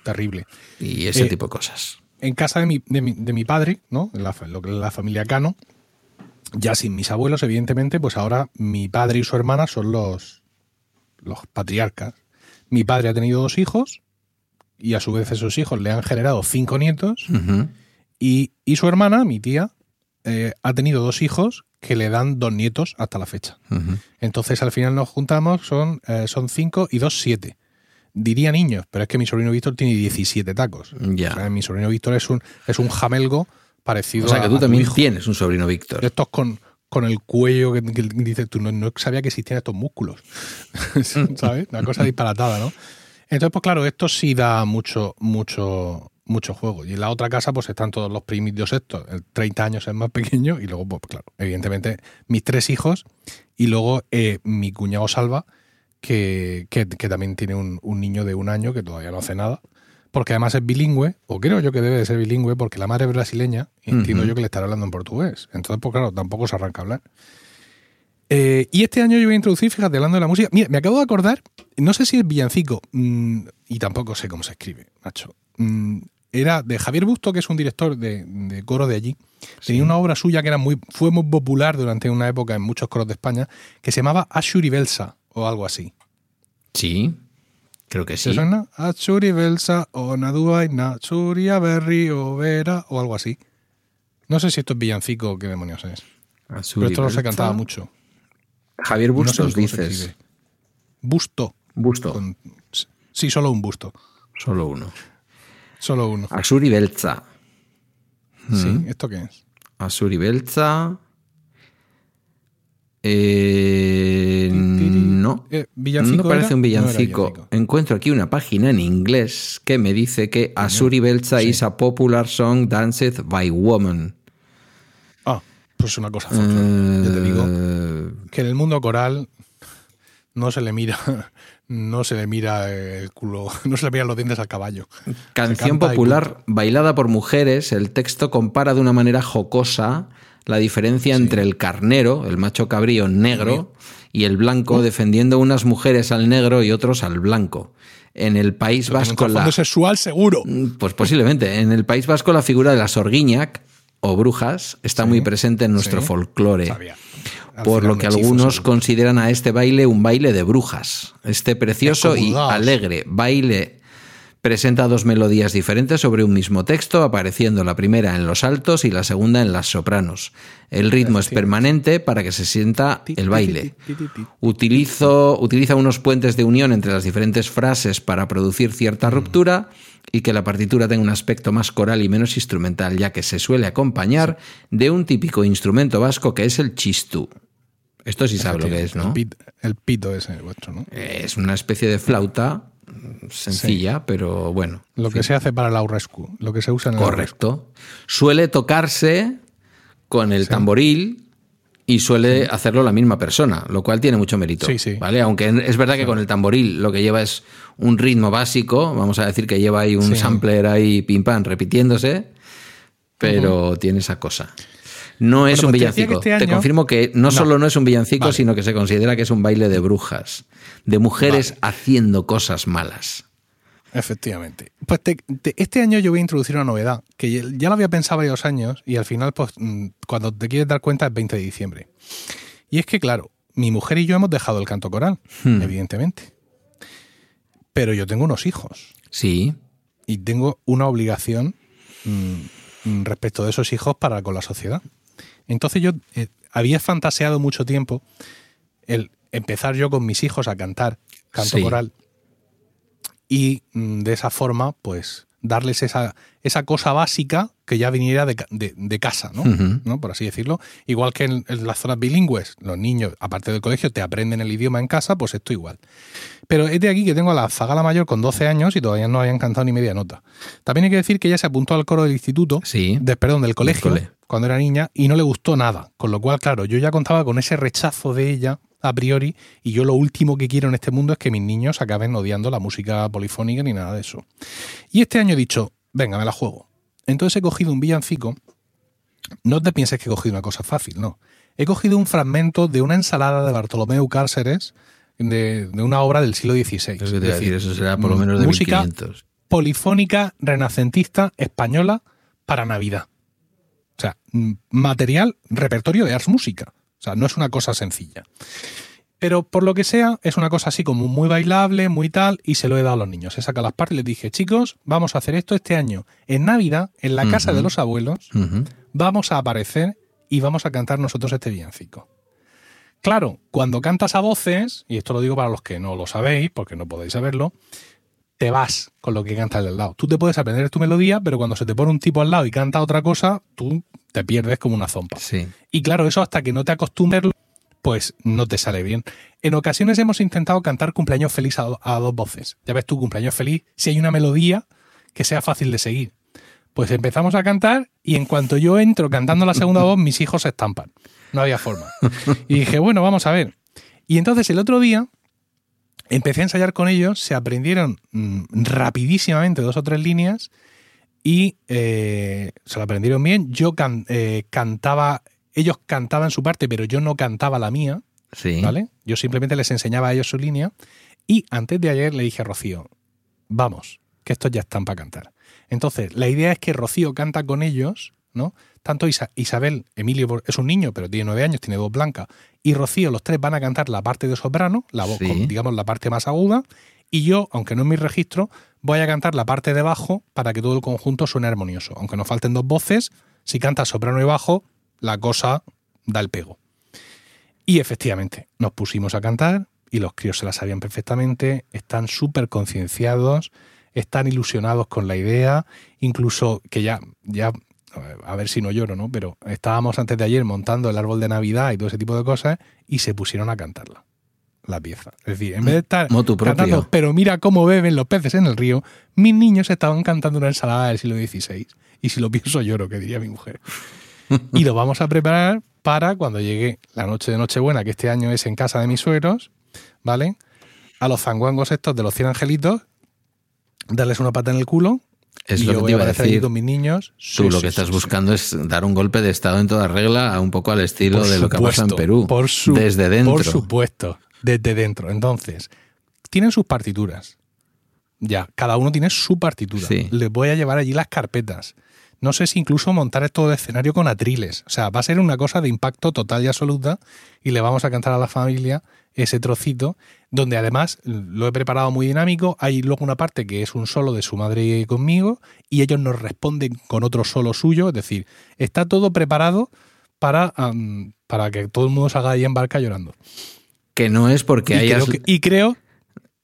Terrible. Y ese eh, tipo de cosas. En casa de mi, de mi, de mi padre, ¿no? La, la familia Cano, ya sin mis abuelos, evidentemente, pues ahora mi padre y su hermana son los, los patriarcas. Mi padre ha tenido dos hijos y a su vez esos hijos le han generado cinco nietos uh -huh. y, y, su hermana, mi tía, eh, ha tenido dos hijos que le dan dos nietos hasta la fecha. Uh -huh. Entonces al final nos juntamos, son, eh, son cinco y dos siete. Diría niños, pero es que mi sobrino Víctor tiene 17 tacos. O sea, mi sobrino Víctor es un, es un jamelgo parecido O sea que tú a también tienes un sobrino Víctor. Estos con, con el cuello que, que dices tú, no, no sabía que existían estos músculos. ¿Sabes? Una cosa disparatada, ¿no? Entonces, pues claro, esto sí da mucho, mucho, mucho juego. Y en la otra casa, pues están todos los primitos estos. El 30 años es más pequeño y luego, pues claro, evidentemente, mis tres hijos y luego eh, mi cuñado Salva, que, que- que también tiene un, un niño de un año que todavía no hace nada. Porque además es bilingüe, o creo yo que debe de ser bilingüe, porque la madre es brasileña y entiendo yo que le estará hablando en portugués. Entonces, pues claro, tampoco se arranca a hablar. Eh, y este año yo voy a introducir, fíjate, hablando de la música. Mira, me acabo de acordar, no sé si es villancico, mm, y tampoco sé cómo se escribe, macho. Mm, era de Javier Busto, que es un director de, de coro de allí. Tenía una obra suya que era muy, fue muy popular durante una época en muchos coros de España, que se llamaba Ashuri Belsa, o algo así. Sí, creo que ¿Se sí. suena? Ashuri Belsa, o Naduaina, Churia Berry, o Vera, o algo así. No sé si esto es villancico o qué demonios es. Pero esto no se cantaba mucho. Javier No sé Bustos, dices. escribe. Busto. Busto, Con- sí, solo un busto. solo uno. Solo uno. Asuri Belza. Sí, ¿esto qué es? Asuri Belza. Eh, no. Eh, ¿villancico No parece era? un No villancico. Encuentro aquí una página en inglés que me dice que Asuri Belza is a popular song danced by women. Ah, pues una cosa te digo Eh, que en el mundo coral no se le mira, no se le mira el culo, no se le miran los dientes al caballo. Canción popular bailada por mujeres, el texto compara de una manera jocosa la diferencia entre el carnero, el macho cabrío negro, y el blanco, defendiendo unas mujeres al negro y otros al blanco. En el País Vasco, la, sexual seguro. pues posiblemente, en el País Vasco la figura de las orguiñac o brujas está muy presente en nuestro sí. folclore. Sabía. Por lo que algunos consideran a este baile un baile de brujas. Este precioso y alegre baile presenta dos melodías diferentes sobre un mismo texto, apareciendo la primera en los altos y la segunda en las sopranos. El ritmo es permanente para que se sienta el baile. Utilizo, utiliza unos puentes de unión entre las diferentes frases para producir cierta ruptura y que la partitura tenga un aspecto más coral y menos instrumental, ya que se suele acompañar de un típico instrumento vasco que es el chistú. Esto sí sabe lo que es, El, ¿no? el pito ese vuestro, ¿no? Es una especie de flauta sencilla, pero bueno. Lo que se hace para el aurrescu, lo que se usa en el aurrescu. Correcto. Suele tocarse con el tamboril y suele hacerlo la misma persona, lo cual tiene mucho mérito. Sí, sí. ¿vale? Aunque es verdad que con el tamboril lo que lleva es un ritmo básico, vamos a decir que lleva ahí un sampler ahí pim pam repitiéndose, pero tiene esa cosa. No es un pues te villancico. este Te confirmo que no, No. solo no es un villancico, Vale. sino que se considera que es un baile de brujas, de mujeres haciendo cosas malas. Efectivamente. Pues te- te- este año yo voy a introducir una novedad, que ya- ya lo había pensado varios años y al final, pues mm, cuando te quieres dar cuenta es 20 de diciembre. Y es que, claro, mi mujer y yo hemos dejado el canto coral, Hmm. evidentemente. Pero yo tengo unos hijos Sí, y tengo una obligación mm, mm, respecto de esos hijos para con la sociedad. Entonces yo eh, había fantaseado mucho tiempo el empezar yo con mis hijos a cantar canto Sí. coral y mm, de esa forma, pues, darles esa, esa cosa básica que ya viniera de, de- de casa, ¿no? ¿no? Por así decirlo. Igual que en, en las zonas bilingües, los niños, aparte del colegio, te aprenden el idioma en casa, pues esto igual. Pero es de aquí que tengo a la Zagala Mayor con 12 años y todavía no habían cantado ni media nota. También hay que decir que ella se apuntó al coro del instituto, sí. de, perdón, del colegio, cole. cuando era niña, y no le gustó nada. Con lo cual, claro, yo ya contaba con ese rechazo de ella a priori, y yo lo último que quiero en este mundo es que mis niños acaben odiando la música polifónica ni nada de eso. Y este año he dicho, venga, me la juego. Entonces he cogido un villancico. No te pienses que he cogido una cosa fácil, no. He cogido un fragmento de una ensalada de Bartolomeu Cárceres, de, de una obra del siglo XVI. Eso que te Es decir, eso será por lo menos de música 1500. polifónica renacentista española para Navidad. O sea, material, repertorio de Ars Música. O sea, no es una cosa sencilla. Pero por lo que sea, es una cosa así como muy bailable, muy tal, y se lo he dado a los niños. He sacado las partes y les dije, chicos, vamos a hacer esto este año. En Navidad, en la casa de los abuelos, vamos a aparecer y vamos a cantar nosotros este villancico. Claro, cuando cantas a voces, y esto lo digo para los que no lo sabéis, porque no podéis saberlo, te vas con lo que canta el de al lado. Tú te puedes aprender tu melodía, pero cuando se te pone un tipo al lado y canta otra cosa, tú te pierdes como una zompa. Sí. Y claro, eso hasta que no te acostumbres, pues no te sale bien. En ocasiones hemos intentado cantar cumpleaños feliz a, a dos voces. Ya ves tú, cumpleaños feliz, si hay una melodía que sea fácil de seguir. Pues empezamos a cantar y en cuanto yo entro cantando la segunda voz, mis hijos se estampan. No había forma. Y dije, bueno, vamos a ver. Y entonces el otro día empecé a ensayar con ellos, se aprendieron mm, rapidísimamente dos o tres líneas y eh, se lo aprendieron bien. Yo can- eh, cantaba, ellos cantaban su parte, pero yo no cantaba la mía, Sí. ¿vale? Yo simplemente les enseñaba a ellos su línea y antes de ayer le dije a Rocío, vamos, que estos ya están para cantar. Entonces, la idea es que Rocío canta con ellos, ¿no? Tanto Isa- Isabel, Emilio es un niño, pero tiene nueve años, tiene voz blanca, y Rocío, los tres van a cantar la parte de soprano, la voz, Sí. con, digamos, la parte más aguda, y yo, aunque no en mi registro, voy a cantar la parte de bajo para que todo el conjunto suene armonioso. Aunque nos falten dos voces, si canta soprano y bajo, la cosa da el pego. Y efectivamente, nos pusimos a cantar y los críos se la sabían perfectamente, están súper concienciados, están ilusionados con la idea, incluso que ya, ya, a ver si no lloro, ¿no? Pero estábamos antes de ayer montando el árbol de Navidad y todo ese tipo de cosas y se pusieron a cantarla, la pieza. Es decir, en vez de estar Motu propio. cantando, pero mira cómo beben los peces en el río, mis niños estaban cantando una ensalada del siglo XVI. Y si lo pienso lloro, que diría mi mujer. Y lo vamos a preparar para cuando llegue la noche de Nochebuena, que este año es en casa de mis suegros, ¿vale? A los zanguangos estos de los 100 angelitos, darles una pata en el culo. Es y lo yo que voy te a iba a decir. con mis niños. Tú Sí, lo sí, que estás sí, buscando es dar un golpe de estado en toda regla, un poco al estilo Por de lo que pasa en Perú. Por su- desde dentro. Por supuesto, desde dentro. Entonces, tienen sus partituras. Ya, cada uno tiene su partitura. Les voy a llevar allí las carpetas. No sé si incluso montar todo el escenario con atriles. O sea, va a ser una cosa de impacto total y absoluta y le vamos a cantar a la familia ese trocito, donde además lo he preparado muy dinámico. Hay luego una parte que es un solo de su madre conmigo y ellos nos responden con otro solo suyo. Es decir, está todo preparado para, para que todo el mundo salga ahí en barca llorando. Que no es porque y, hayas... creo que, y creo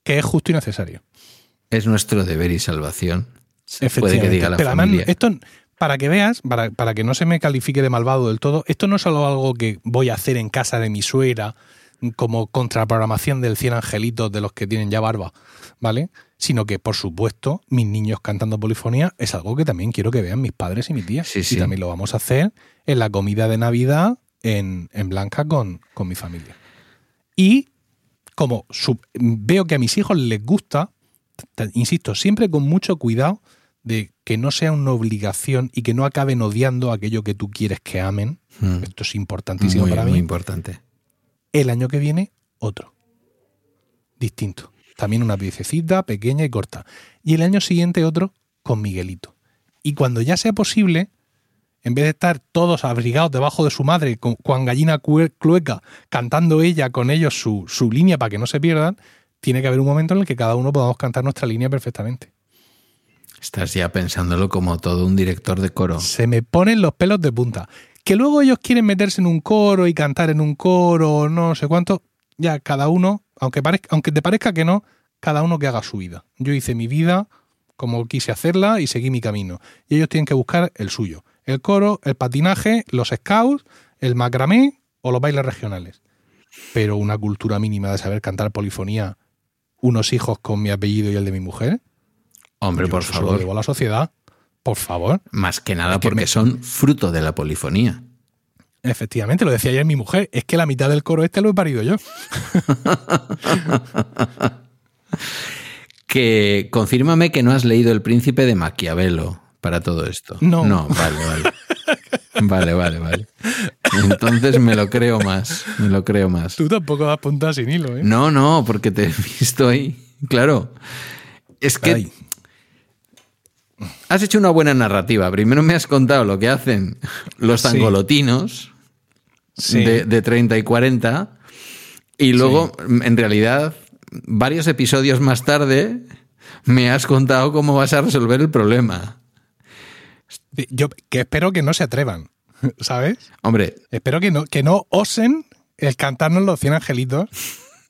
que es justo y necesario. Es nuestro deber y salvación. Puede que diga la Pero además, esto, para que veas, para, para que no se me califique de malvado del todo, esto no es solo algo que voy a hacer en casa de mi suegra como contraprogramación del 100 angelitos de los que tienen ya barba, ¿vale? Sino que, por supuesto, mis niños cantando polifonía es algo que también quiero que vean mis padres y mis tías. Sí, sí. Y también lo vamos a hacer en la comida de Navidad en, en Blanca con, con mi familia. Y como veo que a mis hijos les gusta, insisto, siempre con mucho cuidado de que no sea una obligación y que no acaben odiando aquello que tú quieres que amen. Mm. Esto es importantísimo Muy, para muy mí. importante. El año que viene, otro. Distinto. También una piececita pequeña y corta. Y el año siguiente otro con Miguelito. Y cuando ya sea posible, en vez de estar todos abrigados debajo de su madre, con, con gallina clueca, cantando ella con ellos su, su línea para que no se pierdan, tiene que haber un momento en el que cada uno podamos cantar nuestra línea perfectamente. Estás ya pensándolo como todo un director de coro. Se me ponen los pelos de punta. Que luego ellos quieren meterse en un coro y cantar en un coro, no sé cuánto, ya cada uno, aunque, parezca, aunque te parezca que no, cada uno que haga su vida. Yo hice mi vida como quise hacerla y seguí mi camino. Y ellos tienen que buscar el suyo. El coro, el patinaje, los scouts, el macramé o los bailes regionales. Pero una cultura mínima de saber cantar polifonía, unos hijos con mi apellido y el de mi mujer. Hombre, yo por eso se lo favor. debo a la sociedad. Por favor. Más que nada Es que porque me- son fruto de la polifonía. Efectivamente, lo decía ayer mi mujer, es que la mitad del coro este lo he parido yo. Que confírmame que no has leído El Príncipe de Maquiavelo para todo esto. No. No, vale, vale. Vale, vale, vale. Entonces me lo creo más. Me lo creo más. Tú tampoco das punta sin hilo, ¿eh? No, no, porque te he visto ahí. Claro. Es que Ay, has hecho una buena narrativa. Primero me has contado lo que hacen los Sí. zangolotinos sí. de, de 30 y 40. Y luego, en realidad, varios episodios más tarde, me has contado cómo vas a resolver el problema. Yo que espero que no se atrevan, ¿sabes? Hombre, Espero que no, que no osen el cantarnos los 100 angelitos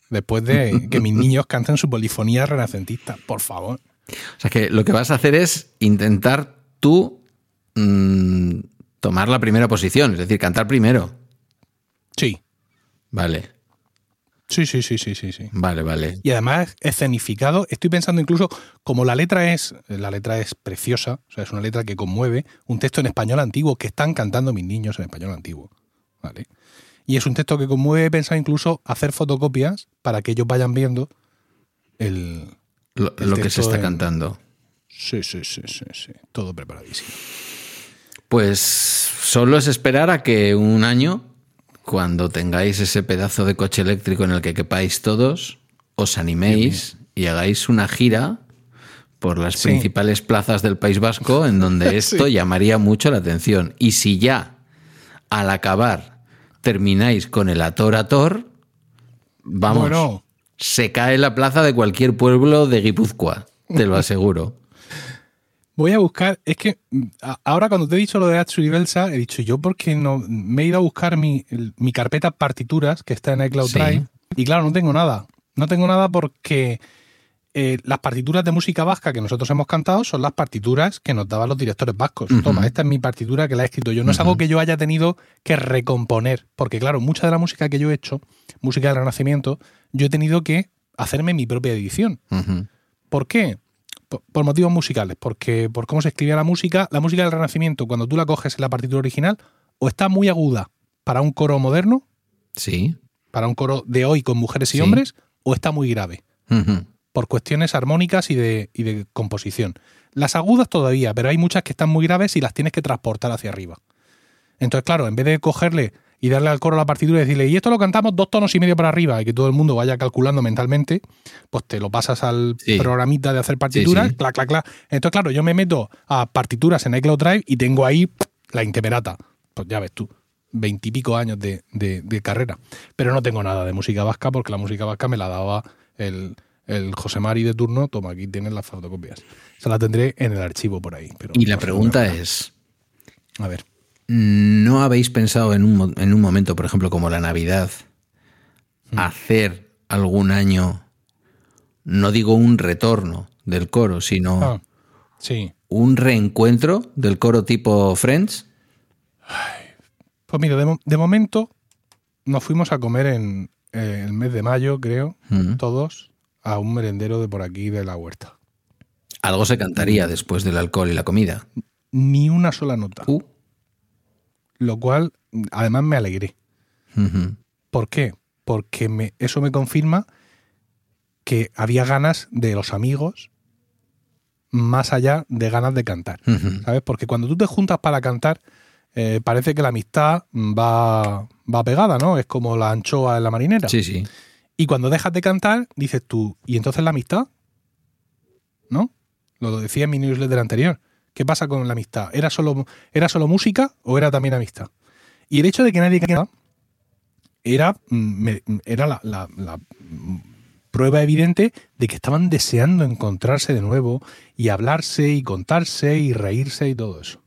después de que mis niños canten su polifonía renacentista, por favor. O sea que lo que vas a hacer es intentar tú mm, tomar la primera posición, es decir, cantar primero. Sí. Vale, Sí, sí, sí, sí, sí, sí. vale, vale. Y además escenificado. Estoy pensando incluso, como la letra es, la letra es preciosa, o sea, es una letra que conmueve, un texto en español antiguo que están cantando mis niños en español antiguo. ¿Vale? Y es un texto que conmueve, he pensado incluso hacer fotocopias para que ellos vayan viendo el. Lo, que se está en- cantando. Sí, sí, sí, sí, sí. Todo preparadísimo. Pues solo es esperar a que un año, cuando tengáis ese pedazo de coche eléctrico en el que quepáis todos, os animéis y hagáis una gira por las Sí. principales plazas del País Vasco en donde esto llamaría mucho la atención. Y si ya al acabar termináis con el Ator Ator, vamos, Bueno. Se cae la plaza de cualquier pueblo de Guipúzcoa, te lo aseguro. Voy a buscar, es que ahora cuando te he dicho lo de Atsuri Belsa, he dicho yo porque no me he ido a buscar mi, mi carpeta partituras que está en iCloud Sí. Drive y claro, no tengo nada. No tengo nada porque eh, las partituras de música vasca que nosotros hemos cantado son las partituras que nos daban los directores vascos. Toma, esta es mi partitura que la he escrito yo. No es algo que yo haya tenido que recomponer, porque claro, mucha de la música que yo he hecho, música del Renacimiento, yo he tenido que hacerme mi propia edición. ¿Por qué? Por, por motivos musicales, porque por cómo se escribía la música, la música del Renacimiento, cuando tú la coges en la partitura original, o está muy aguda para un coro moderno, Sí. para un coro de hoy con mujeres y Sí. hombres, o está muy grave. Por cuestiones armónicas y de, y de composición. Las agudas todavía, pero hay muchas que están muy graves y las tienes que transportar hacia arriba. Entonces, claro, en vez de cogerle y darle al coro la partitura y decirle, y esto lo cantamos dos tonos y medio para arriba y que todo el mundo vaya calculando mentalmente, pues te lo pasas al Sí. programita de hacer partituras, Sí, sí. clac, clac, clac. Entonces, claro, yo me meto a partituras en iCloud Drive y tengo ahí la intemerata. Pues ya ves tú, veintipico años de, de- de carrera. Pero no tengo nada de música vasca porque la música vasca me la daba el, el José Mari de turno. Toma, aquí tienes las fotocopias. Se la tendré en el archivo por ahí. Pero Y la no pregunta es. A ver. ¿no habéis pensado en un, en un momento, por ejemplo, como la Navidad, Hmm. hacer algún año, no digo un retorno del coro, sino Ah, sí. un reencuentro del coro tipo Friends? Pues mira, de, de momento nos fuimos a comer en eh, el mes de mayo, creo, Mm. todos, a un merendero de por aquí de la huerta. Algo se cantaría después del alcohol y la comida. Ni una sola nota. Uh, Lo cual, además, me alegré. ¿Por qué? Porque me, eso me confirma que había ganas de los amigos más allá de ganas de cantar. ¿Sabes? Porque cuando tú te juntas para cantar, eh, parece que la amistad va, va pegada, ¿no? Es como la anchoa en la marinera. Sí, sí. Y cuando dejas de cantar, dices tú, ¿y entonces la amistad? ¿No? Lo decía en mi newsletter anterior. ¿Qué pasa con la amistad? ¿Era solo, ¿Era solo música o era también amistad? Y el hecho de que nadie cantara era, mm, era la, la- prueba evidente de que estaban deseando encontrarse de nuevo y hablarse y contarse y reírse y todo eso.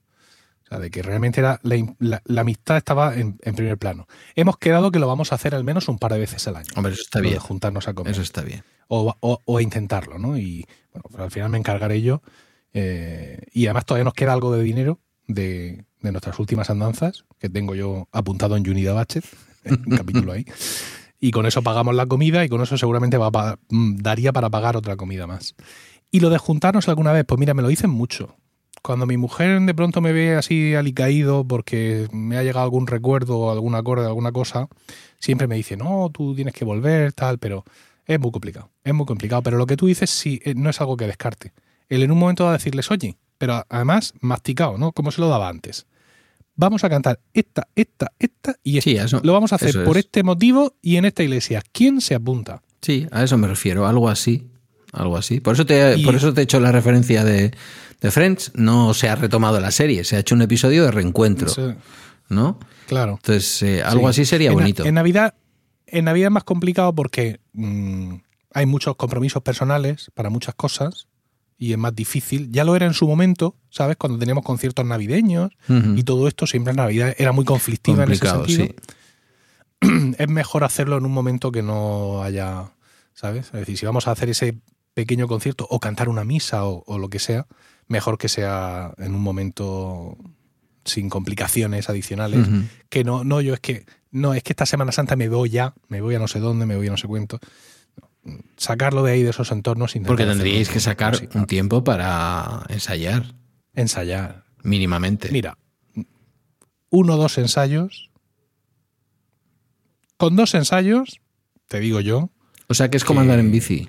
Sea, de que realmente la, la- la amistad estaba en, en primer plano. Hemos quedado que lo vamos a hacer al menos un par de veces al año. Hombre, eso está Lo de bien. juntarnos a comer Eso está bien. o, o- o intentarlo, ¿no? Y bueno, pues al final me encargaré yo. eh, y además todavía nos queda algo de dinero de, de nuestras últimas andanzas, que tengo yo apuntado en Unida Bachet, en un capítulo ahí. Y con eso pagamos la comida y con eso seguramente va a mm, daría para pagar otra comida más. Y lo de juntarnos alguna vez, pues mira, me lo dicen mucho. Cuando mi mujer de pronto me ve así alicaído porque me ha llegado algún recuerdo o algún acorde de alguna cosa, siempre me dice, no, tú tienes que volver, tal, pero es muy complicado, es muy complicado. Pero lo que tú dices sí, eh, no es algo que descarte. El en un momento va a decirles, oye, pero además masticado, ¿no? Como se lo daba antes. Vamos a cantar esta, esta, esta y esta. Sí, eso- lo vamos a hacer por es. este motivo y en esta iglesia. ¿Quién se apunta? Sí, a eso me refiero, algo así. Algo así. Por eso te, Y- por eso te he hecho la referencia de, de Friends. No se ha retomado la serie, se ha hecho un episodio de reencuentro, Sí, ¿no? claro. Entonces, eh, algo Sí. así sería En- bonito. En Navidad, en Navidad es más complicado porque mm, hay muchos compromisos personales para muchas cosas y es más difícil. Ya lo era en su momento, ¿sabes? Cuando teníamos conciertos navideños y todo esto, siempre en Navidad era muy conflictiva Complicado, en ese sentido. sí. Es mejor hacerlo en un momento que no haya, ¿sabes? Es decir, si vamos a hacer ese pequeño concierto o cantar una misa o, o lo que sea, mejor que sea en un momento sin complicaciones adicionales. Que no, no, yo es que, no, es que esta Semana Santa me voy ya, me voy a no sé dónde, me voy a no sé cuánto. Sacarlo de ahí, de esos entornos. Porque tendríais que sacar música. un tiempo para ensayar, Ensayar. mínimamente. Mira, uno o dos ensayos. Con dos ensayos, te digo yo, O sea que es como que- andar en bici.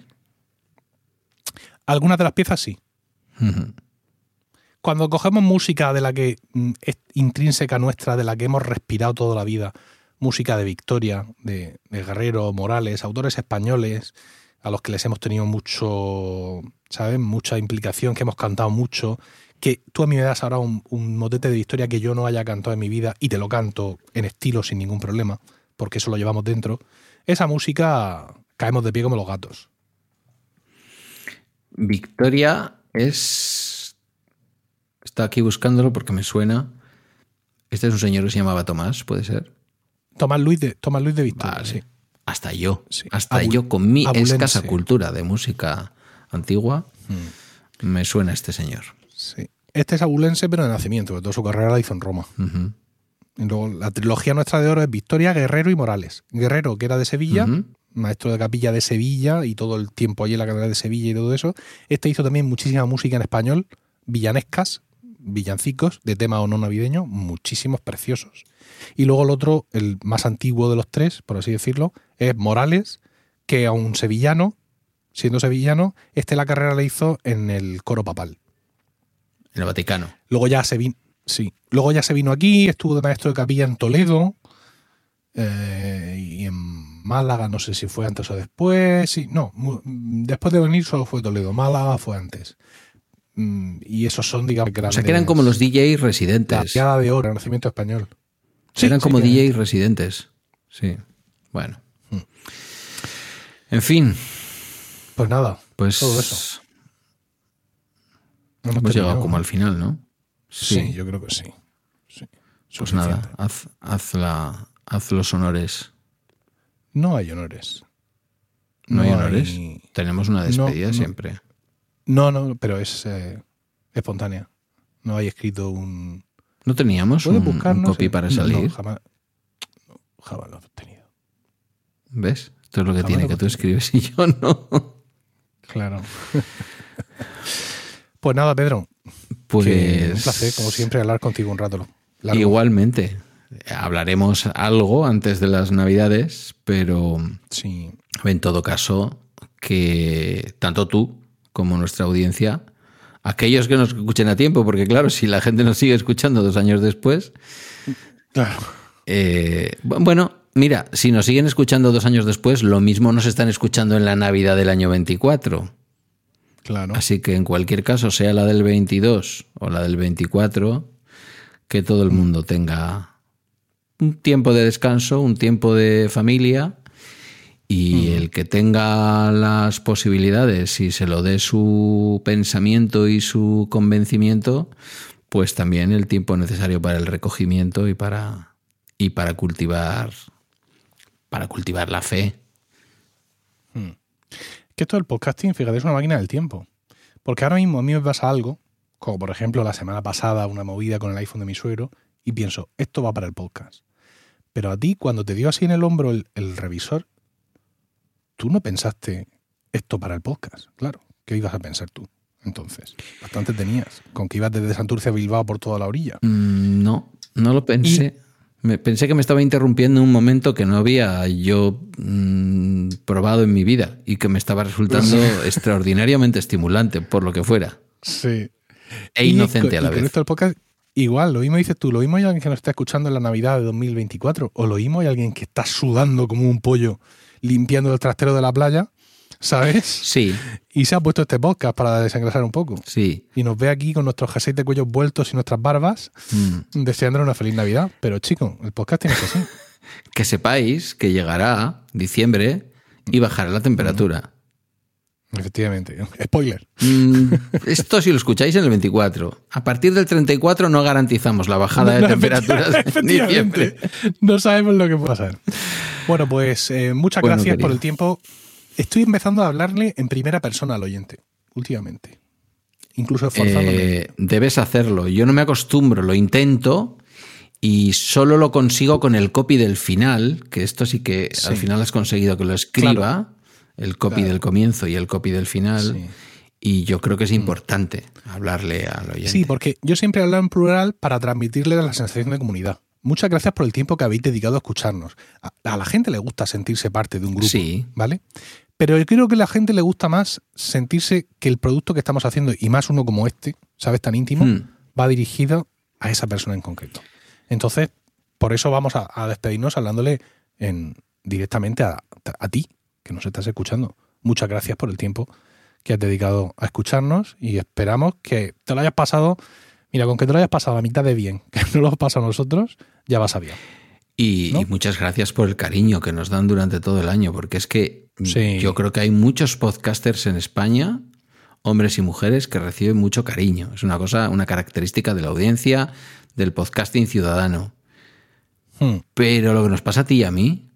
Algunas de las piezas sí. Cuando cogemos música de la que mm, es intrínseca nuestra, de la que hemos respirado toda la vida, música de Victoria, de, de Guerrero, Morales, autores españoles a los que les hemos tenido mucho, ¿sabes? Mucha implicación, que hemos cantado mucho, que tú a mí me das ahora un, un motete de Victoria que yo no haya cantado en mi vida y te lo canto en estilo sin ningún problema, porque eso lo llevamos dentro. Esa música caemos de pie como los gatos. Victoria es. Está aquí buscándolo porque me suena. Este es un señor que se llamaba Tomás, ¿puede ser? Tomás Luis de, Tomás Luis de Victoria, Vale. sí. Hasta yo. Sí. Hasta Abul- yo, con mi abulense. escasa cultura de música antigua, me suena este señor. Sí. Este es abulense, pero de nacimiento, porque toda su carrera la hizo en Roma. Y luego la trilogía nuestra de oro es Victoria, Guerrero y Morales. Guerrero, que era de Sevilla. Maestro de capilla de Sevilla y todo el tiempo allí en la catedral de Sevilla y todo eso. Este hizo también muchísima música en español, villanescas, villancicos de tema o no navideño, muchísimos preciosos. Y luego el otro, el más antiguo de los tres, por así decirlo, es Morales, que a un sevillano, siendo sevillano, este la carrera la hizo en el coro papal. En el Vaticano. Luego ya se vino. Sí. Luego ya se vino aquí, estuvo de maestro de capilla en Toledo. eh, y en Málaga, no sé si fue antes o después. Sí, no. después de venir solo fue Toledo. Málaga fue antes. Mm, Y esos son, digamos, O sea que eran como los DJs La residentes. piada de oro, el nacimiento español. Sí, eran sí, como DJs residentes. Sí. Bueno. En fin, Pues nada, pues todo eso. Hemos hemos llegado como al final, ¿no? Sí. yo creo que sí. Sí. Pues nada, haz, haz, la, haz los honores. No hay honores. ¿No, hay No honores? hay- Tenemos una despedida no. siempre. No, no, pero es eh, espontánea. No hay escrito un. ¿No teníamos un, ¿Puedes un copy para salir? jamás, lo he tenido. ¿Ves? Esto es lo que Jamás tiene, lo que tú escribes y yo no. Claro. pues nada, Pedro. Pues un placer, como siempre, hablar contigo un rato. largo. Igualmente. Hablaremos algo antes de las Navidades, pero Sí. en todo caso, que tanto tú como nuestra audiencia, aquellos que nos escuchen a tiempo, porque claro, si la gente nos sigue escuchando dos años después, Claro. eh, bu- bueno, mira, si nos siguen escuchando dos años después, lo mismo nos están escuchando en la Navidad del año 24. Claro. Así que en cualquier caso, sea la del 22 o la del 24, que todo el mundo tenga un tiempo de descanso, un tiempo de familia y el que tenga las posibilidades y se lo dé su pensamiento y su convencimiento, pues también el tiempo necesario para el recogimiento y para y para cultivar para cultivar la fe. Que esto del podcasting, fíjate, es una máquina del tiempo. Porque ahora mismo a mí me pasa algo, como por ejemplo la semana pasada una movida con el iPhone de mi suegro, y pienso, esto va para el podcast. Pero a ti, cuando te dio así en el hombro el, el revisor, tú no pensaste esto para el podcast, claro. ¿Qué ibas a pensar tú? Entonces, bastante tenías, con que ibas desde Santurce a Bilbao por toda la orilla. Mm, No, no lo pensé. Me, pensé que me estaba interrumpiendo en un momento que no había yo mm, probado en mi vida y que me estaba resultando extraordinariamente estimulante, por lo que fuera, Sí. e Y inocente con- a la y con vez. esto del podcast, igual, lo mismo dices tú, lo mismo hay alguien que nos está escuchando en la Navidad de 2024, o lo mismo hay alguien que está sudando como un pollo limpiando el trastero de la playa, ¿sabes? Sí, Y se ha puesto este podcast para desengrasar un poco. sí. Y nos ve aquí con nuestros jerseys de cuellos vueltos y nuestras barbas, Mm. deseándole una feliz Navidad. Pero chico, el podcast tiene que ser. Que sepáis que llegará diciembre y bajará la temperatura. Efectivamente. Spoiler. Mm, Esto si lo escucháis en el 24. A partir del 34 no garantizamos la bajada de temperaturas en efectivamente. No sabemos lo que puede pasar. Bueno, pues eh, muchas Bueno, gracias por el tiempo. estoy empezando a hablarle en primera persona al oyente, últimamente. Incluso esforzándome. Eh, debes hacerlo. Yo no me acostumbro, lo intento y solo lo consigo con el copy del final, que esto sí que Sí. al final has conseguido que lo escriba, el copy Claro. del comienzo y el copy del final. Sí. Mm. Y yo creo que es importante hablarle al oyente. Sí, porque yo siempre hablo en plural para transmitirle la sensación de comunidad. Muchas gracias por el tiempo que habéis dedicado a escucharnos. A, a la gente le gusta sentirse parte de un grupo, Sí. ¿vale? Pero yo creo que a la gente le gusta más sentirse que el producto que estamos haciendo, y más uno como este, ¿sabes? Tan íntimo, Hmm. va dirigido a esa persona en concreto. Entonces, por eso vamos a, a despedirnos hablándole en, directamente a, a ti, que nos estás escuchando. Muchas gracias por el tiempo que has dedicado a escucharnos y esperamos que te lo hayas pasado. Mira, con que te lo hayas pasado a la mitad de bien, que no lo pasado a nosotros, ya vas a bien. Y, ¿no? y muchas gracias por el cariño que nos dan durante todo el año, porque es que Sí. yo creo que hay muchos podcasters en España, hombres y mujeres, que reciben mucho cariño. Es una cosa, una característica de la audiencia del podcasting ciudadano. Hmm, Pero lo que nos pasa a ti y a mí,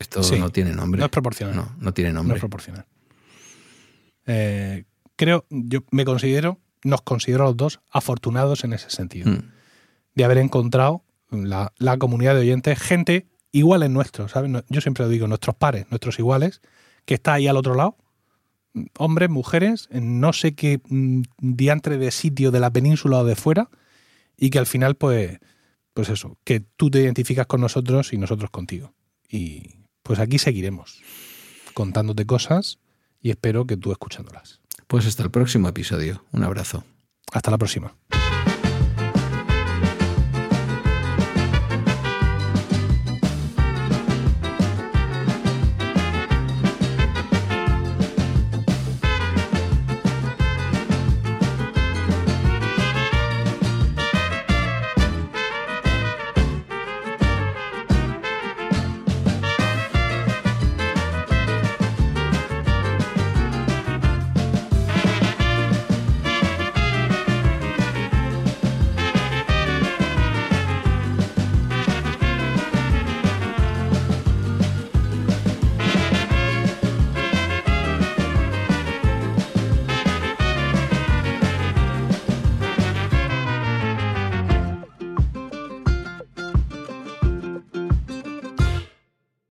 esto Sí. no tiene nombre. No es proporcional. No, no tiene No nombre. es proporcional. Eh, creo, yo me considero, nos considero los dos afortunados en ese sentido. Mm. de haber encontrado la, la comunidad de oyentes, gente igual en nuestros, ¿sabes? No- Yo siempre lo digo, nuestros pares, nuestros iguales, que está ahí al otro lado, hombres, mujeres, en no sé qué mm, diantre de sitio de la península o de fuera, y que al final, pues, pues eso, que tú te identificas con nosotros y nosotros contigo. Y pues aquí seguiremos contándote cosas y espero que tú escuchándolas. Pues hasta el próximo episodio. Un abrazo. Hasta la próxima.